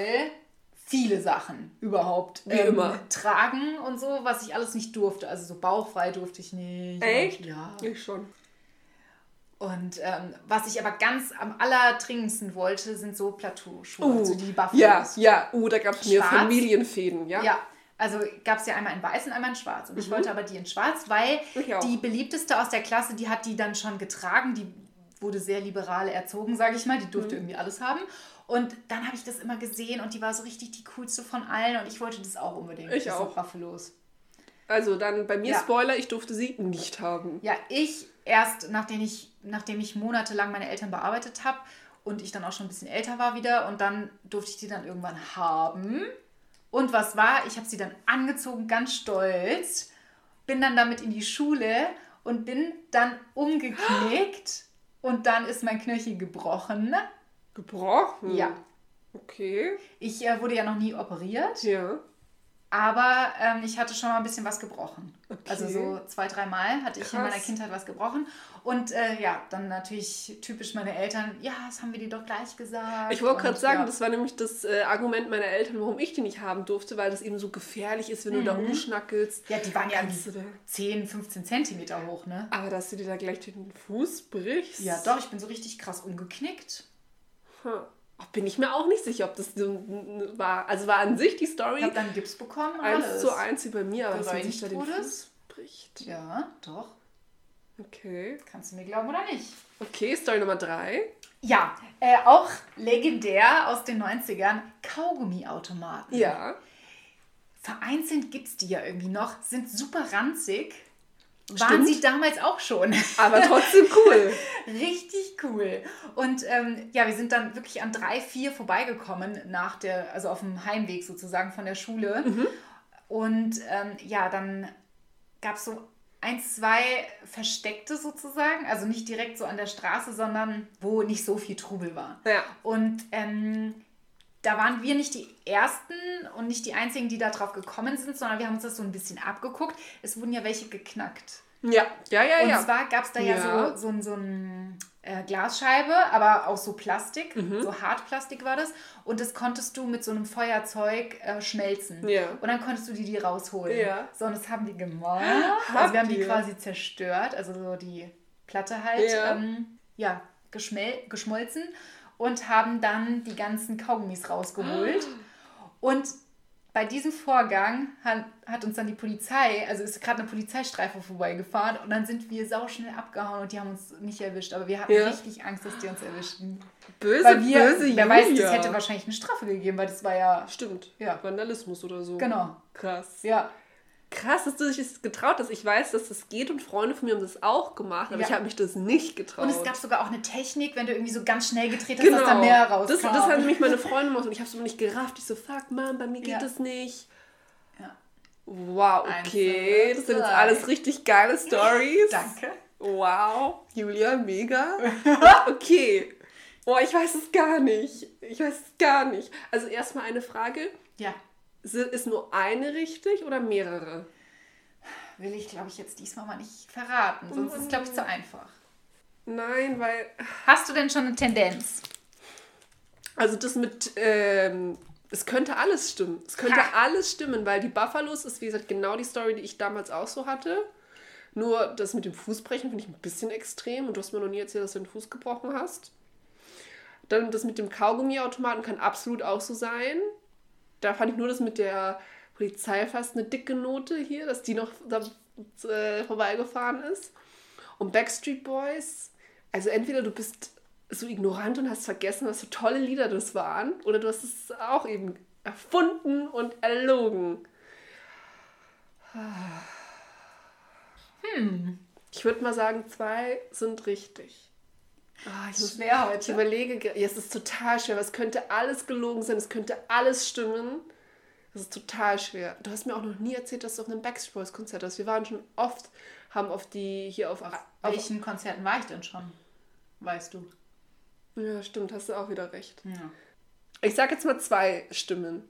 [SPEAKER 2] viele Sachen überhaupt ähm,
[SPEAKER 1] immer.
[SPEAKER 2] tragen und so, was ich alles nicht durfte. Also so bauchfrei durfte ich nicht.
[SPEAKER 1] Echt?
[SPEAKER 2] Und, ja.
[SPEAKER 1] Ich schon.
[SPEAKER 2] Und ähm, was ich aber ganz am allerdringendsten wollte, sind so Plateauschuhe,
[SPEAKER 1] Uh,
[SPEAKER 2] also die Buffalos.
[SPEAKER 1] Ja, ja. Uh, da gab es mir? Familienfäden, ja?
[SPEAKER 2] Ja, also gab es ja einmal in weiß und einmal in schwarz. Und ich wollte aber die in schwarz, weil
[SPEAKER 1] Mhm.
[SPEAKER 2] Die beliebteste aus der Klasse, die hat die dann schon getragen. Die wurde sehr liberal erzogen, sage ich mal. Die
[SPEAKER 1] Mhm.
[SPEAKER 2] durfte irgendwie alles haben. Und dann habe ich das immer gesehen und die war so richtig die coolste von allen. Und ich wollte das auch unbedingt.
[SPEAKER 1] Ich
[SPEAKER 2] diese
[SPEAKER 1] auch.
[SPEAKER 2] Buffalos.
[SPEAKER 1] Also dann bei mir
[SPEAKER 2] Ja.
[SPEAKER 1] Spoiler, ich durfte sie nicht haben.
[SPEAKER 2] Ja, ich erst, nachdem ich, nachdem ich monatelang meine Eltern bearbeitet habe und ich dann auch schon ein bisschen älter war wieder und dann durfte ich die dann irgendwann haben. Und was war? Ich habe sie dann angezogen, ganz stolz, bin dann damit in die Schule und bin dann umgeknickt und dann ist mein Knöchel gebrochen.
[SPEAKER 1] Gebrochen?
[SPEAKER 2] Ja.
[SPEAKER 1] Okay.
[SPEAKER 2] Ich äh, wurde ja noch nie operiert,
[SPEAKER 1] Ja.
[SPEAKER 2] aber ähm, ich hatte schon mal ein bisschen was gebrochen.
[SPEAKER 1] Okay.
[SPEAKER 2] Also so zwei, dreimal hatte ich in meiner
[SPEAKER 1] Krass.
[SPEAKER 2] Kindheit was gebrochen. Und äh, ja, dann natürlich typisch meine Eltern, ja, das haben wir dir doch gleich gesagt.
[SPEAKER 1] Ich wollte gerade sagen,
[SPEAKER 2] ja.
[SPEAKER 1] das war nämlich das äh, Argument meiner Eltern, warum ich die nicht haben durfte, weil das eben so gefährlich ist, wenn du da umschnackelst.
[SPEAKER 2] Mhm. Ja, die waren ja
[SPEAKER 1] Kannst du da-
[SPEAKER 2] 10, 15 Zentimeter hoch, ne?
[SPEAKER 1] Aber dass du dir da gleich den Fuß brichst.
[SPEAKER 2] Ja, doch, ich bin so richtig krass umgeknickt.
[SPEAKER 1] Hm. Bin ich mir auch nicht sicher, ob das so war. Also war an sich die Story
[SPEAKER 2] Ich habe dann Gips bekommen
[SPEAKER 1] eins zu eins wie bei mir, aber dass man sich da den Fuß bricht.
[SPEAKER 2] Ja, doch.
[SPEAKER 1] Okay.
[SPEAKER 2] Kannst du mir glauben oder nicht?
[SPEAKER 1] Okay, Story Nummer drei.
[SPEAKER 2] Ja, äh, auch legendär aus den 90ern, Kaugummiautomaten.
[SPEAKER 1] Ja.
[SPEAKER 2] Vereinzelt gibt es die ja irgendwie noch, sind super ranzig. Waren
[SPEAKER 1] Stimmt.
[SPEAKER 2] sie damals auch schon.
[SPEAKER 1] Aber trotzdem cool. (laughs)
[SPEAKER 2] Richtig cool. Und ähm, ja, wir sind dann wirklich an drei, vier vorbeigekommen nach der, also auf dem Heimweg sozusagen von der Schule. Und ähm, ja, dann gab es so ein, zwei Versteckte sozusagen, also nicht direkt so an der Straße, sondern wo nicht so viel Trubel war.
[SPEAKER 1] Ja.
[SPEAKER 2] Und ähm, da waren wir nicht die Ersten und nicht die Einzigen, die da drauf gekommen sind, sondern wir haben uns das so ein bisschen abgeguckt. Es wurden ja welche geknackt.
[SPEAKER 1] Ja, ja, ja,
[SPEAKER 2] Und
[SPEAKER 1] ja.
[SPEAKER 2] zwar gab es da ja,
[SPEAKER 1] Ja.
[SPEAKER 2] so, so, so ein äh, Glasscheibe, aber auch so Plastik,
[SPEAKER 1] Mhm.
[SPEAKER 2] so Hartplastik war das. Und das konntest du mit so einem Feuerzeug äh, schmelzen.
[SPEAKER 1] Ja.
[SPEAKER 2] Und dann konntest du die, die rausholen.
[SPEAKER 1] Ja.
[SPEAKER 2] So, und das haben wir gemacht.
[SPEAKER 1] Habt (gasps)
[SPEAKER 2] also wir haben die
[SPEAKER 1] ihr?
[SPEAKER 2] quasi zerstört, also so die Platte halt,
[SPEAKER 1] Ja.
[SPEAKER 2] ähm, ja, geschmolzen und haben dann die ganzen Kaugummis rausgeholt. Und bei diesem Vorgang hat, hat uns dann die Polizei, also ist gerade eine Polizeistreife vorbeigefahren und dann sind wir sauschnell abgehauen und die haben uns nicht erwischt. Aber wir hatten
[SPEAKER 1] Ja.
[SPEAKER 2] richtig Angst, dass die uns erwischten.
[SPEAKER 1] Böse,
[SPEAKER 2] Weil wir,
[SPEAKER 1] böse
[SPEAKER 2] wer weiß,
[SPEAKER 1] Julia.
[SPEAKER 2] das hätte wahrscheinlich eine Strafe gegeben, weil das war ja,
[SPEAKER 1] Stimmt.
[SPEAKER 2] Ja.
[SPEAKER 1] Vandalismus oder so.
[SPEAKER 2] genau,
[SPEAKER 1] Krass.
[SPEAKER 2] ja.
[SPEAKER 1] Krass, dass du dich das getraut hast. Ich weiß, dass das geht und Freunde von mir haben das auch gemacht, aber
[SPEAKER 2] Ja.
[SPEAKER 1] ich habe mich das nicht getraut.
[SPEAKER 2] Und es gab sogar auch eine Technik, wenn du irgendwie so ganz schnell gedreht hast, dass da mehr rauskam.
[SPEAKER 1] Genau. Das, das hat nämlich meine Freundin gemacht und ich habe es aber nicht gerafft. Ich so, fuck, Mann, bei mir geht
[SPEAKER 2] Ja.
[SPEAKER 1] das nicht.
[SPEAKER 2] Ja.
[SPEAKER 1] Wow, okay.
[SPEAKER 2] zwei,
[SPEAKER 1] Das sind jetzt alles richtig geile Stories. (laughs)
[SPEAKER 2] Danke.
[SPEAKER 1] Wow, Julia, mega. (laughs) Okay. Boah, ich weiß es gar nicht. Ich weiß es gar nicht. Also erstmal eine Frage.
[SPEAKER 2] Ja,
[SPEAKER 1] Ist nur eine richtig oder mehrere?
[SPEAKER 2] will ich, glaube ich, jetzt diesmal mal nicht verraten, sonst ist es, glaube ich, zu einfach.
[SPEAKER 1] Nein, weil.
[SPEAKER 2] Hast du denn schon eine Tendenz?
[SPEAKER 1] Also das mit. Ähm, es könnte alles stimmen. Es könnte
[SPEAKER 2] Ha.
[SPEAKER 1] alles stimmen, weil die Buffalos ist, wie gesagt, genau die Story, die ich damals auch so hatte. Nur das mit dem Fußbrechen finde ich ein bisschen extrem und du hast mir noch nie erzählt, dass du den Fuß gebrochen hast. Dann das mit dem Kaugummiautomaten kann absolut auch so sein. Da fand ich nur das mit der Polizei fast eine dicke Note hier, dass die noch da, äh, vorbeigefahren ist. Und Backstreet Boys, also entweder du bist so ignorant und hast vergessen, was für tolle Lieder das waren, oder du hast es auch eben erfunden und erlogen. Hm. Ich würde mal sagen, zwei sind richtig. Ah, ich
[SPEAKER 2] Schwer
[SPEAKER 1] ich
[SPEAKER 2] heute.
[SPEAKER 1] überlege, ge- ja, es ist total schwer, weil es könnte alles gelogen sein, es könnte alles stimmen. Das ist total schwer. Du hast mir auch noch nie erzählt, dass du auf einem Backstreet Boys Konzert warst. Wir waren schon oft, haben auf die hier auf, auf
[SPEAKER 2] Welchen Konzerten war ich denn schon? Weißt du?
[SPEAKER 1] Ja, stimmt, hast du auch wieder recht.
[SPEAKER 2] Ja.
[SPEAKER 1] Ich sag jetzt mal zwei Stimmen.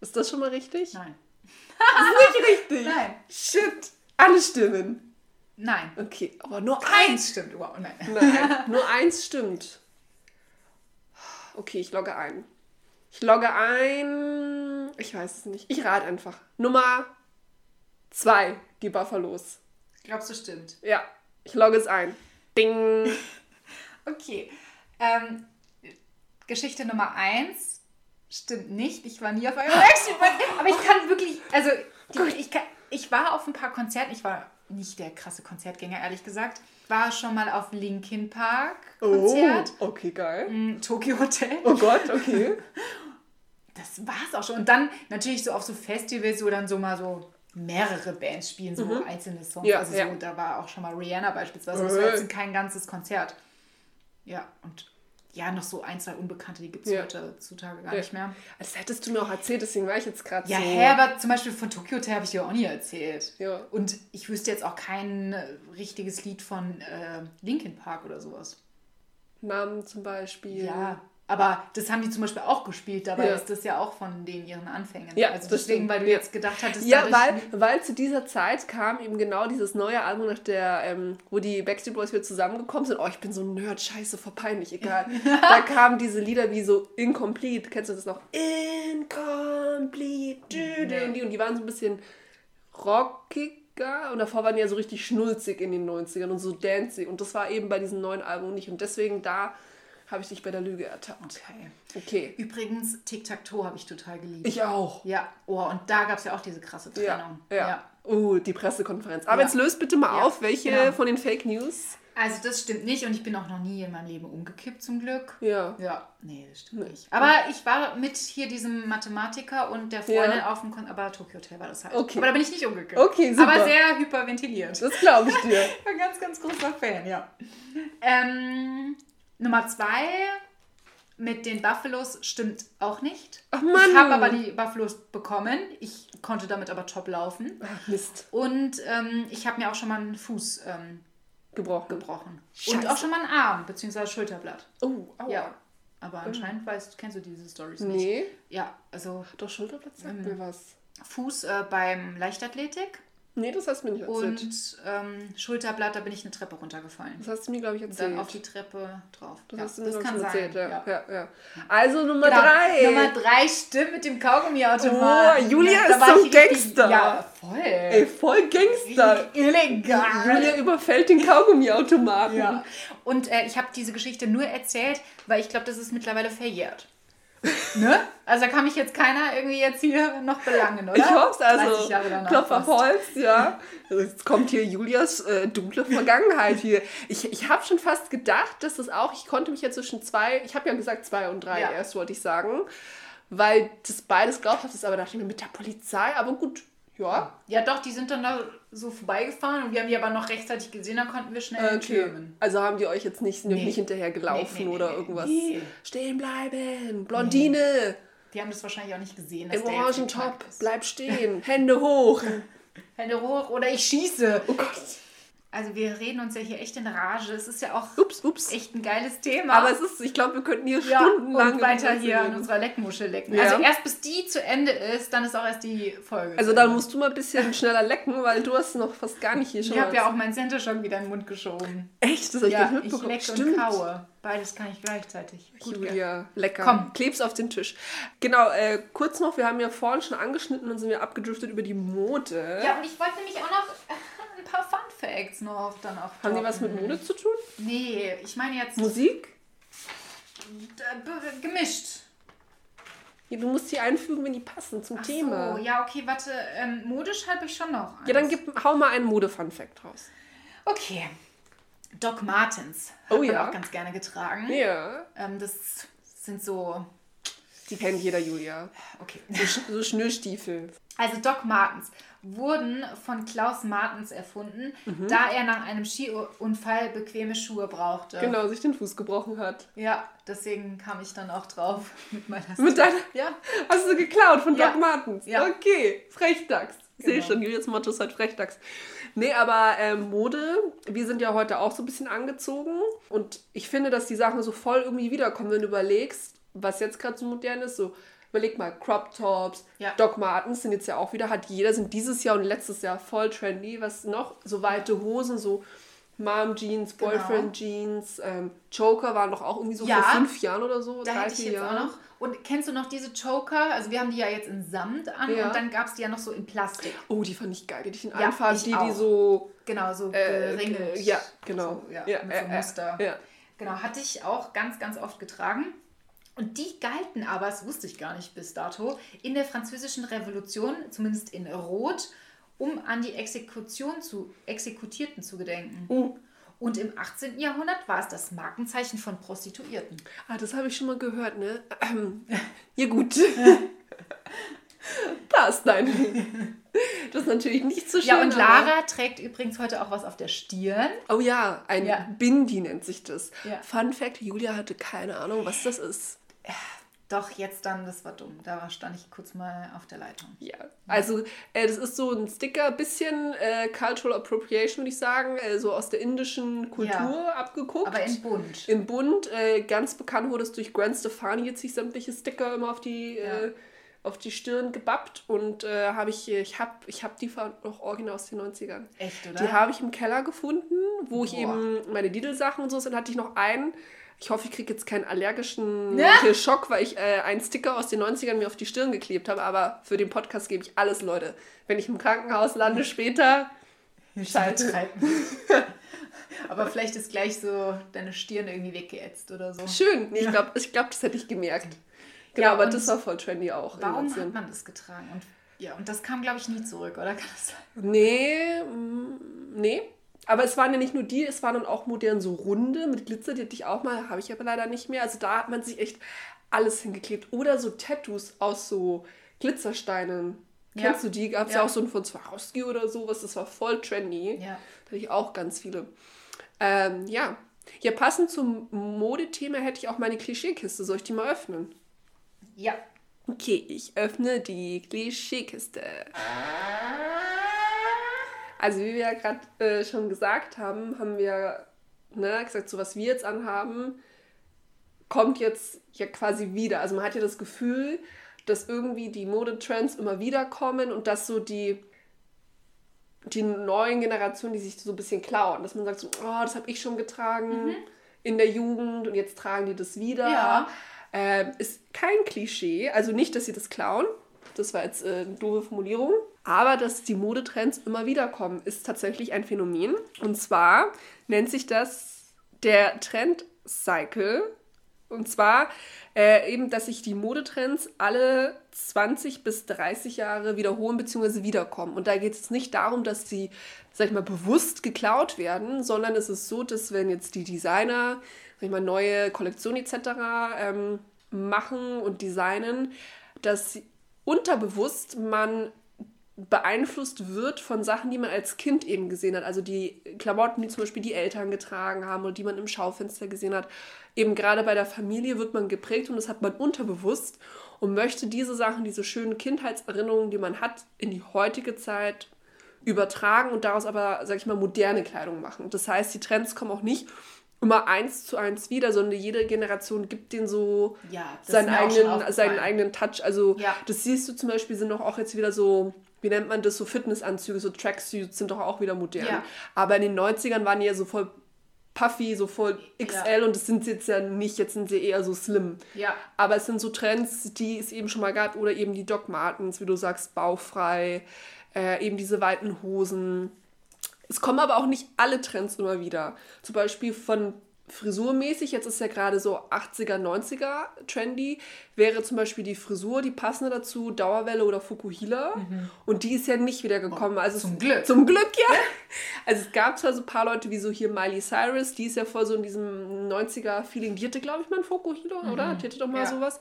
[SPEAKER 1] Ist das schon mal richtig?
[SPEAKER 2] Nein.
[SPEAKER 1] Nicht richtig. (laughs)
[SPEAKER 2] Nein.
[SPEAKER 1] Shit. Alle Stimmen.
[SPEAKER 2] Nein.
[SPEAKER 1] Okay, aber nur eins.
[SPEAKER 2] Eins stimmt. Wow, nein. (laughs)
[SPEAKER 1] Nein, nur eins stimmt. Okay, ich logge ein. Ich logge ein. Ich weiß es nicht. Ich rate einfach. Nummer zwei, die Buffalos.
[SPEAKER 2] Glaubst du, stimmt?
[SPEAKER 1] Ja, ich logge es ein. Ding. (laughs)
[SPEAKER 2] Okay. Ähm, Geschichte Nummer eins stimmt nicht. Ich war nie auf einem Backstreet Boys. Aber ich kann wirklich, also die, ich, kann, ich war auf ein paar Konzerten. Ich war nicht der krasse Konzertgänger, ehrlich gesagt. War schon mal auf Linkin Park Konzert.
[SPEAKER 1] Oh, okay, geil.
[SPEAKER 2] im Tokyo Hotel.
[SPEAKER 1] Oh Gott, okay. (laughs)
[SPEAKER 2] Das war's auch schon. Und dann natürlich so auf so Festivals, wo dann so mal so mehrere Bands spielen, so einzelne Songs.
[SPEAKER 1] Mhm. Ja,
[SPEAKER 2] also
[SPEAKER 1] ja.
[SPEAKER 2] so, da war auch schon mal Rihanna beispielsweise. Das
[SPEAKER 1] Äh.
[SPEAKER 2] war jetzt kein ganzes Konzert. Ja, und ja, noch so ein, zwei Unbekannte, die gibt es
[SPEAKER 1] Ja.
[SPEAKER 2] heutzutage gar
[SPEAKER 1] Ja.
[SPEAKER 2] nicht mehr.
[SPEAKER 1] Das hättest du mir auch erzählt, deswegen war ich jetzt gerade
[SPEAKER 2] Ja,
[SPEAKER 1] so.
[SPEAKER 2] hä, aber zum Beispiel von Tokyo Hotel habe ich dir auch nie erzählt.
[SPEAKER 1] Ja.
[SPEAKER 2] Und ich wüsste jetzt auch kein äh, richtiges Lied von äh, Linkin Park oder sowas.
[SPEAKER 1] Namen zum Beispiel.
[SPEAKER 2] Ja, aber das haben die zum Beispiel auch gespielt. Dabei
[SPEAKER 1] Ja.
[SPEAKER 2] ist das ja auch von denen ihren Anfängen.
[SPEAKER 1] Ja,
[SPEAKER 2] also deswegen,
[SPEAKER 1] stimmt.
[SPEAKER 2] weil du
[SPEAKER 1] Ja.
[SPEAKER 2] jetzt gedacht hattest,
[SPEAKER 1] Ja, weil, weil zu dieser Zeit kam eben genau dieses neue Album, nach der, ähm, wo die Backstreet Boys wieder zusammengekommen sind. Oh, ich bin so ein Nerd, scheiße, voll peinlich, egal. (laughs) da kamen diese Lieder wie so Incomplete. Kennst du das noch? Incomplete. Dü, und, die, waren so ein bisschen rockiger und davor waren die ja so richtig schnulzig in den 90ern und so dancing. Und das war eben bei diesem neuen Album nicht. Und deswegen da habe ich dich bei der Lüge ertappt.
[SPEAKER 2] Okay.
[SPEAKER 1] Okay.
[SPEAKER 2] Übrigens, Tic-Tac-Toe habe ich total geliebt.
[SPEAKER 1] Ich auch.
[SPEAKER 2] ja, oh, und da gab es ja auch diese krasse Trennung.
[SPEAKER 1] Ja, ja. Uh, die Pressekonferenz. Aber
[SPEAKER 2] Ja.
[SPEAKER 1] jetzt löst bitte mal
[SPEAKER 2] Ja,
[SPEAKER 1] auf, welche
[SPEAKER 2] genau.
[SPEAKER 1] von den Fake News.
[SPEAKER 2] Also das stimmt nicht und ich bin auch noch nie in meinem Leben umgekippt zum Glück.
[SPEAKER 1] Ja.
[SPEAKER 2] Ja, nee, das stimmt nicht. Aber ich war mit hier diesem Mathematiker und der Freundin
[SPEAKER 1] Ja.
[SPEAKER 2] auf dem Kon aber Tokyo Hotel war das halt.
[SPEAKER 1] Okay.
[SPEAKER 2] Aber da bin ich nicht umgekippt.
[SPEAKER 1] Okay, super.
[SPEAKER 2] Aber sehr hyperventiliert.
[SPEAKER 1] Das glaube ich dir. (laughs)
[SPEAKER 2] Ich bin ganz, ganz großer Fan, ja. Ähm, Nummer zwei, mit den Buffalos stimmt auch nicht.
[SPEAKER 1] Ach.
[SPEAKER 2] Ich habe aber die Buffalos bekommen. Ich konnte damit aber top laufen.
[SPEAKER 1] Ach, Mist.
[SPEAKER 2] Und ähm, ich habe mir auch schon mal einen Fuß ähm,
[SPEAKER 1] Gebrochen.
[SPEAKER 2] gebrochen.
[SPEAKER 1] Scheiße.
[SPEAKER 2] Und auch schon mal einen Arm, beziehungsweise Schulterblatt.
[SPEAKER 1] Oh, aua.
[SPEAKER 2] Ja. Aber anscheinend weißt, kennst du diese Stories nicht.
[SPEAKER 1] Nee.
[SPEAKER 2] Ja, also
[SPEAKER 1] Doch, Schulterblatt sagt
[SPEAKER 2] Mhm.
[SPEAKER 1] mir was.
[SPEAKER 2] Fuß äh, beim Leichtathletik
[SPEAKER 1] Nee, das hast du mir nicht erzählt.
[SPEAKER 2] und ähm, Schulterblatt, da bin ich eine Treppe runtergefallen.
[SPEAKER 1] das hast du mir, glaube ich,
[SPEAKER 2] Und
[SPEAKER 1] erzählt.
[SPEAKER 2] dann auf die Treppe drauf.
[SPEAKER 1] das
[SPEAKER 2] ja,
[SPEAKER 1] hast du mir,
[SPEAKER 2] das kann
[SPEAKER 1] schon
[SPEAKER 2] sein.
[SPEAKER 1] erzählt. Ja.
[SPEAKER 2] ja.
[SPEAKER 1] Ja. Also Nummer
[SPEAKER 2] Genau.
[SPEAKER 1] drei.
[SPEAKER 2] Nummer drei stimmt mit dem Kaugummiautomaten.
[SPEAKER 1] Oh, Julia ist so
[SPEAKER 2] richtig-
[SPEAKER 1] Gangster.
[SPEAKER 2] Ja, voll.
[SPEAKER 1] Ey, voll Gangster.
[SPEAKER 2] Illegal.
[SPEAKER 1] Julia überfällt den Kaugummiautomaten.
[SPEAKER 2] Ja. Und äh, ich habe diese Geschichte nur erzählt, weil ich glaube, das ist mittlerweile verjährt. Ne? Also da kann mich jetzt keiner irgendwie jetzt hier noch belangen, oder?
[SPEAKER 1] Ich hoffe
[SPEAKER 2] 30
[SPEAKER 1] also. Klopf auf. Holz, ja. Jetzt kommt hier Julias äh, dunkle Vergangenheit hier. Ich, ich habe schon fast gedacht, dass das auch, ich konnte mich ja zwischen zwei, ich habe ja gesagt zwei und drei
[SPEAKER 2] Ja.
[SPEAKER 1] erst, wollte ich sagen, weil das beides glaubhaft ist, aber dachte ich mir mit der Polizei, aber gut, ja.
[SPEAKER 2] Ja, doch, die sind dann da so vorbeigefahren und wir haben die aber noch rechtzeitig gesehen, dann konnten wir schnell
[SPEAKER 1] Okay.
[SPEAKER 2] entschirmen.
[SPEAKER 1] Also haben die euch jetzt nicht,
[SPEAKER 2] Nee.
[SPEAKER 1] nicht hinterher gelaufen
[SPEAKER 2] Nee, nee,
[SPEAKER 1] oder irgendwas. Stehen bleiben, Blondine,
[SPEAKER 2] Die haben das wahrscheinlich auch nicht gesehen.
[SPEAKER 1] Im orangen Top, bleib stehen, Hände hoch. (laughs)
[SPEAKER 2] Hände hoch oder ich schieße.
[SPEAKER 1] Oh Gott.
[SPEAKER 2] Also wir reden uns ja hier echt in Rage. Es ist ja auch
[SPEAKER 1] Ups, ups.
[SPEAKER 2] echt ein geiles Thema.
[SPEAKER 1] Aber es ist, ich glaube, wir könnten hier
[SPEAKER 2] ja,
[SPEAKER 1] stundenlang
[SPEAKER 2] und weiter hier an unserer Leckmuschel lecken.
[SPEAKER 1] Ja.
[SPEAKER 2] Also erst bis die zu Ende ist, dann ist auch erst die Folge.
[SPEAKER 1] Also dann musst du mal ein bisschen (laughs) schneller lecken, weil du hast noch fast gar nicht hier schon.
[SPEAKER 2] Ich habe ja auch meinen Center schon wieder in den Mund geschoben.
[SPEAKER 1] Echt? Das habe ich
[SPEAKER 2] Ja,
[SPEAKER 1] nicht
[SPEAKER 2] ich lecke und kaue. Beides kann ich gleichzeitig. Gut?
[SPEAKER 1] Julia, lecker.
[SPEAKER 2] Komm.
[SPEAKER 1] Kleb's auf den Tisch. Genau, äh, kurz noch, wir haben ja vorhin schon angeschnitten und sind wir abgedriftet über die Mode.
[SPEAKER 2] Ja, und ich wollte nämlich auch noch paar Fun Facts noch dann auch
[SPEAKER 1] Haben die was mit. Mode zu tun?
[SPEAKER 2] Nee, ich meine jetzt
[SPEAKER 1] Musik?
[SPEAKER 2] gemischt.
[SPEAKER 1] Ja, du musst die einfügen, wenn die passen zum
[SPEAKER 2] Ach
[SPEAKER 1] Thema.
[SPEAKER 2] So, ja, okay, warte. Ähm, modisch habe ich schon noch.
[SPEAKER 1] Ja, dann
[SPEAKER 2] eins.
[SPEAKER 1] gib, hau mal einen Mode-Fun-Fact raus.
[SPEAKER 2] Okay. Doc Martens.
[SPEAKER 1] Oh
[SPEAKER 2] Hat man
[SPEAKER 1] ja.
[SPEAKER 2] auch ganz gerne getragen.
[SPEAKER 1] Ja,
[SPEAKER 2] Ähm, das sind so.
[SPEAKER 1] die kennt jeder, Julia.
[SPEAKER 2] Okay.
[SPEAKER 1] So, so Schnürstiefel.
[SPEAKER 2] Also Doc Martens wurden von Klaus Martens erfunden,
[SPEAKER 1] Mhm.
[SPEAKER 2] da er nach einem Skiunfall bequeme Schuhe brauchte.
[SPEAKER 1] Genau, sich den Fuß gebrochen hat.
[SPEAKER 2] Ja, deswegen kam ich dann auch drauf (laughs) mit meiner
[SPEAKER 1] Mit deiner,
[SPEAKER 2] Ja.
[SPEAKER 1] Hast du geklaut von
[SPEAKER 2] Ja.
[SPEAKER 1] Doc Martens?
[SPEAKER 2] Ja.
[SPEAKER 1] Okay, Frechdachs. Sehe
[SPEAKER 2] Genau.
[SPEAKER 1] schon, Julias Motto ist halt Frechdachs. Nee, aber ähm, Mode, wir sind ja heute auch so ein bisschen angezogen und ich finde, dass die Sachen so voll irgendwie wiederkommen, wenn du überlegst, was jetzt gerade so modern ist, so überleg mal, Crop Tops,
[SPEAKER 2] Ja.
[SPEAKER 1] Doc Martens sind jetzt ja auch wieder, hat jeder, sind dieses Jahr und letztes Jahr voll trendy, was noch, so weite Hosen, so Mom Jeans, Boyfriend Jeans, ähm, Joker waren doch auch irgendwie so
[SPEAKER 2] Genau. Ja.
[SPEAKER 1] vor fünf Jahren oder so,
[SPEAKER 2] Da
[SPEAKER 1] drei,
[SPEAKER 2] hätte ich jetzt
[SPEAKER 1] Jahren.
[SPEAKER 2] auch noch. Und kennst du noch diese Choker? Also wir haben die ja jetzt in Samt an
[SPEAKER 1] Ja.
[SPEAKER 2] und dann gab es die ja noch so in Plastik.
[SPEAKER 1] Oh, die fand ich geil. Die ich in
[SPEAKER 2] Ja,
[SPEAKER 1] Farben, die, die so.
[SPEAKER 2] Genau, so
[SPEAKER 1] Äh,
[SPEAKER 2] geringelt.
[SPEAKER 1] äh, ja, genau.
[SPEAKER 2] So, ja,
[SPEAKER 1] Ja,
[SPEAKER 2] mit so
[SPEAKER 1] äh, äh,
[SPEAKER 2] Muster.
[SPEAKER 1] ja.
[SPEAKER 2] Genau, hatte ich auch ganz, ganz oft getragen. Und die galten aber, das wusste ich gar nicht bis dato, in der französischen Revolution, zumindest in Rot, um an die Exekution zu Exekutierten zu gedenken.
[SPEAKER 1] Uh.
[SPEAKER 2] Und im 18. Jahrhundert war es das Markenzeichen von Prostituierten.
[SPEAKER 1] Ah, das habe ich schon mal gehört, ne? Ähm, (clears throat) ja, gut. (laughs) Passt, nein. Das ist natürlich nicht so schön.
[SPEAKER 2] Ja, und Lara trägt übrigens heute auch was auf der Stirn.
[SPEAKER 1] Oh ja, ein
[SPEAKER 2] Ja.
[SPEAKER 1] Bindi nennt sich das.
[SPEAKER 2] Ja.
[SPEAKER 1] Fun Fact: Julia hatte keine Ahnung, was das ist.
[SPEAKER 2] Doch, jetzt dann, das war dumm. Da stand ich kurz mal auf der Leitung.
[SPEAKER 1] Ja, also äh, das ist so ein Sticker, bisschen äh, Cultural Appropriation, würde ich sagen, äh, so aus der indischen Kultur abgeguckt.
[SPEAKER 2] Aber in bunt.
[SPEAKER 1] Im Bund, äh, ganz bekannt wurde es durch Gwen Stefani, jetzt sich sämtliche Sticker immer auf die, äh, auf die Stirn gebappt und äh, habe ich, ich habe ich hab die noch original aus den 90ern.
[SPEAKER 2] Echt, oder?
[SPEAKER 1] Die habe ich im Keller gefunden, wo ich
[SPEAKER 2] Boah.
[SPEAKER 1] eben meine Lidl-Sachen und so sind, hatte ich noch einen. Ich hoffe, ich kriege jetzt keinen allergischen
[SPEAKER 2] Ja.
[SPEAKER 1] hier Schock, weil ich äh, einen Sticker aus den 90ern mir auf die Stirn geklebt habe. Aber für den Podcast gebe ich alles, Leute. Wenn ich im Krankenhaus lande später.
[SPEAKER 2] Übertreiben. (laughs) Aber vielleicht ist gleich so deine Stirn irgendwie weggeätzt oder so.
[SPEAKER 1] schön. Nee, ich glaube, ich glaub, das hätte ich gemerkt. Genau,
[SPEAKER 2] Ja,
[SPEAKER 1] aber das war voll trendy auch.
[SPEAKER 2] Warum hat man das getragen? Und, ja, und das kam, glaube ich, nie zurück, oder? Kann das sein?
[SPEAKER 1] Nee, mm, nee. Aber es waren ja nicht nur die, es waren dann auch modern so runde mit Glitzer, die hatte ich auch mal, habe ich aber leider nicht mehr. Also da hat man sich echt alles hingeklebt. Oder so Tattoos aus so Glitzersteinen.
[SPEAKER 2] Ja.
[SPEAKER 1] Kennst du die? Gab es ja.
[SPEAKER 2] Ja.
[SPEAKER 1] auch so einen von Swarovski oder sowas. Das war voll trendy.
[SPEAKER 2] Ja.
[SPEAKER 1] Da hatte ich auch ganz viele. Ähm, ja. Ja, passend zum Modethema hätte ich auch meine Klischeekiste. Soll ich die mal öffnen?
[SPEAKER 2] Ja.
[SPEAKER 1] Okay, ich öffne die Klischeekiste. Also wie wir ja gerade äh, schon gesagt haben, haben wir ne, gesagt, so was wir jetzt anhaben, kommt jetzt ja quasi wieder. Also man hat ja das Gefühl, dass irgendwie die Modetrends immer wieder kommen und dass so die, die neuen Generationen, die sich so ein bisschen klauen. Dass man sagt so, oh, das habe ich schon getragen in der Jugend und jetzt tragen die das wieder.
[SPEAKER 2] Ja.
[SPEAKER 1] Ähm, ist kein Klischee, also nicht, dass sie das klauen. Das war jetzt äh, eine doofe Formulierung. Aber dass die Modetrends immer wieder kommen, ist tatsächlich ein Phänomen. Und zwar nennt sich das der Trend Cycle Und zwar äh, eben, dass sich die Modetrends alle 20 bis 30 Jahre wiederholen bzw. wiederkommen. Und da geht es nicht darum, dass sie, sag ich mal, bewusst geklaut werden, sondern es ist so, dass wenn jetzt die Designer, sag ich mal, neue Kollektionen etc. Ähm, machen und designen, dass unterbewusst man beeinflusst wird von Sachen, die man als Kind eben gesehen hat. Also die Klamotten, die zum Beispiel die Eltern getragen haben oder die man im Schaufenster gesehen hat. Eben gerade bei der Familie wird man geprägt und das hat man unterbewusst und möchte diese Sachen, diese schönen Kindheitserinnerungen, die man hat, in die heutige Zeit übertragen und daraus aber, sag ich mal, moderne Kleidung machen. Das heißt, die Trends kommen auch nicht immer eins zu eins wieder, sondern jede Generation gibt den so
[SPEAKER 2] Ja,
[SPEAKER 1] seinen,
[SPEAKER 2] auch
[SPEAKER 1] eigenen, seinen eigenen Touch. Also
[SPEAKER 2] Ja.
[SPEAKER 1] das siehst du zum Beispiel, sind doch auch jetzt wieder so, wie nennt man das, so Fitnessanzüge, so Tracksuits sind doch auch wieder modern.
[SPEAKER 2] Ja.
[SPEAKER 1] Aber in den 90ern waren die ja so voll puffy, so voll XL und das sind sie jetzt ja nicht, jetzt sind sie eher so slim.
[SPEAKER 2] Ja.
[SPEAKER 1] Aber es sind so Trends, die es eben schon mal gab oder eben die Doc Martens, wie du sagst, bauchfrei, äh, eben diese weiten Hosen. Es kommen aber auch nicht alle Trends immer wieder. Zum Beispiel von frisurmäßig, jetzt ist ja gerade so 80er, 90er trendy, wäre zum Beispiel die Frisur, die passende dazu, Dauerwelle oder Fukuhila. Und die ist ja nicht wieder gekommen. Also
[SPEAKER 2] Mhm. zum
[SPEAKER 1] es,
[SPEAKER 2] Glück.
[SPEAKER 1] Zum Glück, ja. Also es gab zwar so ein paar Leute wie so hier Miley Cyrus, die ist ja voll so in diesem 90er-Feeling, die hatte, glaube ich, mal ein Fukuhila, oder? Die hatte doch mal
[SPEAKER 2] Ja.
[SPEAKER 1] sowas.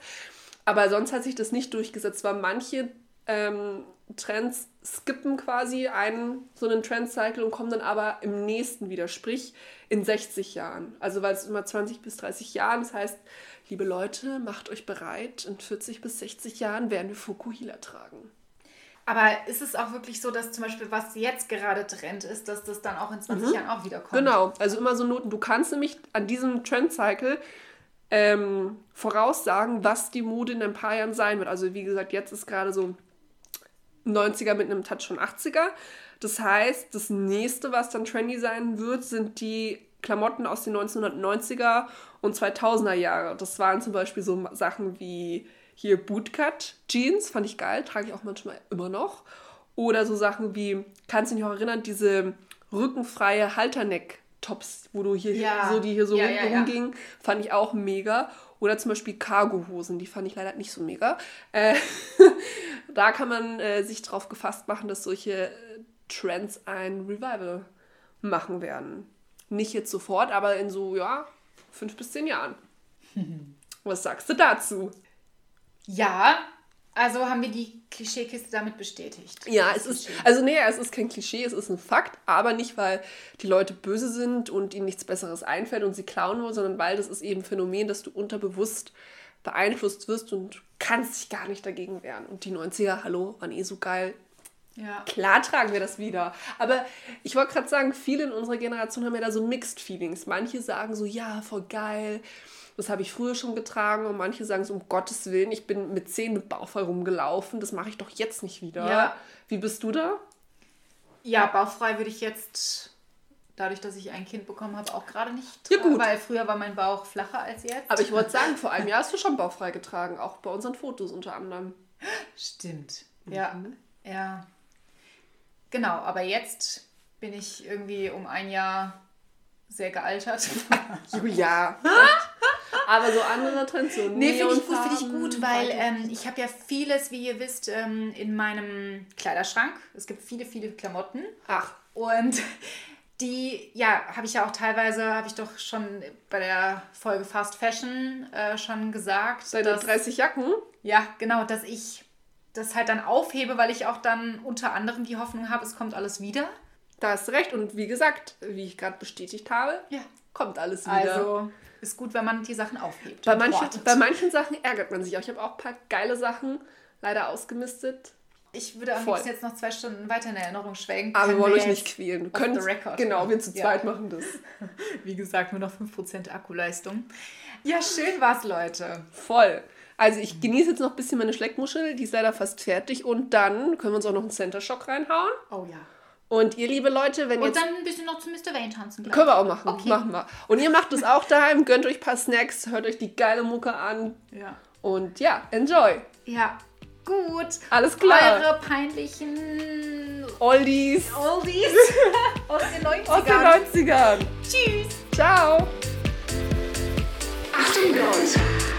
[SPEAKER 1] Aber sonst hat sich das nicht durchgesetzt, weil manche ähm, Trends skippen quasi einen, so einen Trendcycle und kommen dann aber im nächsten wieder, sprich in 60 Jahren. Also weil es immer 20 bis 30 Jahren, das heißt, liebe Leute, macht euch bereit, in 40 bis 60 Jahren werden wir Fukuhila tragen.
[SPEAKER 2] Aber ist es auch wirklich so, dass zum Beispiel, was jetzt gerade Trend ist, dass das dann auch in 20 Jahren auch wieder kommt?
[SPEAKER 1] Genau, also immer so Noten. Du kannst nämlich an diesem Trendcycle ähm, voraussagen, was die Mode in ein paar Jahren sein wird. Also wie gesagt, jetzt ist gerade so 90er mit einem Touch von 80er. Das heißt, das nächste, was dann trendy sein wird, sind die Klamotten aus den 1990er und 2000er Jahre. Das waren zum Beispiel so Sachen wie hier Bootcut Jeans, fand ich geil, trage ich auch manchmal immer noch. Oder so Sachen wie, kannst du dich noch erinnern, diese rückenfreie Halterneck-Tops, wo du hier
[SPEAKER 2] Ja.
[SPEAKER 1] so, die hier so
[SPEAKER 2] Ja,
[SPEAKER 1] rum-
[SPEAKER 2] ja, ja.
[SPEAKER 1] rumgingen, fand ich auch mega. Oder zum Beispiel Cargo-Hosen, die fand ich leider nicht so mega. Äh, (laughs) da kann man äh, sich drauf gefasst machen, dass solche äh, Trends ein Revival machen werden. Nicht jetzt sofort, aber in so, ja, fünf bis zehn Jahren. (laughs) Was sagst du dazu?
[SPEAKER 2] Ja, also haben wir die Klischeekiste damit bestätigt.
[SPEAKER 1] Ja, es ist,
[SPEAKER 2] Klischee.
[SPEAKER 1] also nee, es ist kein Klischee, es ist ein Fakt, aber nicht, weil die Leute böse sind und ihnen nichts Besseres einfällt und sie klauen wollen, sondern weil das ist eben ein Phänomen, dass du unterbewusst beeinflusst wirst und kannst dich gar nicht dagegen wehren. Und die 90er, hallo, waren eh so geil.
[SPEAKER 2] Ja.
[SPEAKER 1] Klar tragen wir das wieder. Aber ich wollte gerade sagen, viele in unserer Generation haben ja da so Mixed Feelings. Manche sagen so, ja, voll geil. Das habe ich früher schon getragen. Und manche sagen so, um Gottes Willen, ich bin mit 10 mit Bauchfrei rumgelaufen. Das mache ich doch jetzt nicht wieder.
[SPEAKER 2] Ja.
[SPEAKER 1] Wie bist du da?
[SPEAKER 2] ja, bauchfrei würde ich jetzt, dadurch, dass ich ein Kind bekommen habe, auch gerade nicht
[SPEAKER 1] Ja,
[SPEAKER 2] tragen,
[SPEAKER 1] gut.
[SPEAKER 2] weil früher war mein Bauch flacher als jetzt.
[SPEAKER 1] Aber ich wollte sagen, (laughs) vor einem Jahr hast du schon bauchfrei getragen. Auch bei unseren Fotos unter anderem.
[SPEAKER 2] Stimmt. Ja,
[SPEAKER 1] Mhm.
[SPEAKER 2] ja. Genau, aber jetzt bin ich irgendwie um ein Jahr sehr gealtert. (laughs)
[SPEAKER 1] Julia. (laughs) Aber so andere Trends, so
[SPEAKER 2] Nee, finde ich gut, finde ich gut, weil ähm, ich habe ja vieles, wie ihr wisst, ähm, in meinem Kleiderschrank. Es gibt viele, viele Klamotten.
[SPEAKER 1] Ach,
[SPEAKER 2] Und (laughs) die, ja, habe ich ja auch teilweise, habe ich doch schon bei der Folge Fast Fashion äh, schon gesagt.
[SPEAKER 1] deine
[SPEAKER 2] dass-
[SPEAKER 1] 30 Jacken?
[SPEAKER 2] Ja, genau, dass ich das halt dann aufhebe, weil ich auch dann unter anderem die Hoffnung habe, es kommt alles wieder.
[SPEAKER 1] Da hast du recht. Und wie gesagt, wie ich gerade bestätigt habe,
[SPEAKER 2] Ja.
[SPEAKER 1] kommt alles wieder.
[SPEAKER 2] Also ist gut, wenn man die Sachen aufhebt.
[SPEAKER 1] bei, manchen, bei manchen Sachen ärgert man sich auch. Ich habe auch ein paar geile Sachen leider ausgemistet.
[SPEAKER 2] ich würde am liebsten jetzt noch zwei Stunden weiter in Erinnerung schwelgen.
[SPEAKER 1] Aber wir wollen euch nicht quälen. Wir können Genau, wir zu
[SPEAKER 2] Ja.
[SPEAKER 1] zweit machen das. (laughs)
[SPEAKER 2] Wie gesagt, nur noch 5% Akkuleistung. Ja, schön war's, Leute.
[SPEAKER 1] Voll. Also ich genieße jetzt noch ein bisschen meine Schleckmuschel, die ist leider fast fertig. Und dann können wir uns auch noch einen Center Shock reinhauen.
[SPEAKER 2] Oh ja.
[SPEAKER 1] Und ihr, liebe Leute, wenn
[SPEAKER 2] Und
[SPEAKER 1] jetzt...
[SPEAKER 2] dann ein bisschen noch zu Mr. Wayne tanzen. gleich.
[SPEAKER 1] Können wir auch machen.
[SPEAKER 2] Okay.
[SPEAKER 1] Machen wir. Und ihr macht es auch daheim, gönnt euch ein paar Snacks, hört euch die geile Mucke an.
[SPEAKER 2] Ja.
[SPEAKER 1] Und ja, enjoy.
[SPEAKER 2] Ja, gut.
[SPEAKER 1] Alles klar.
[SPEAKER 2] Eure peinlichen
[SPEAKER 1] Oldies
[SPEAKER 2] Oldies (laughs) aus den 90ern. (laughs)
[SPEAKER 1] aus den 90ern.
[SPEAKER 2] Tschüss.
[SPEAKER 1] Ciao.
[SPEAKER 4] Achtung
[SPEAKER 2] Gott.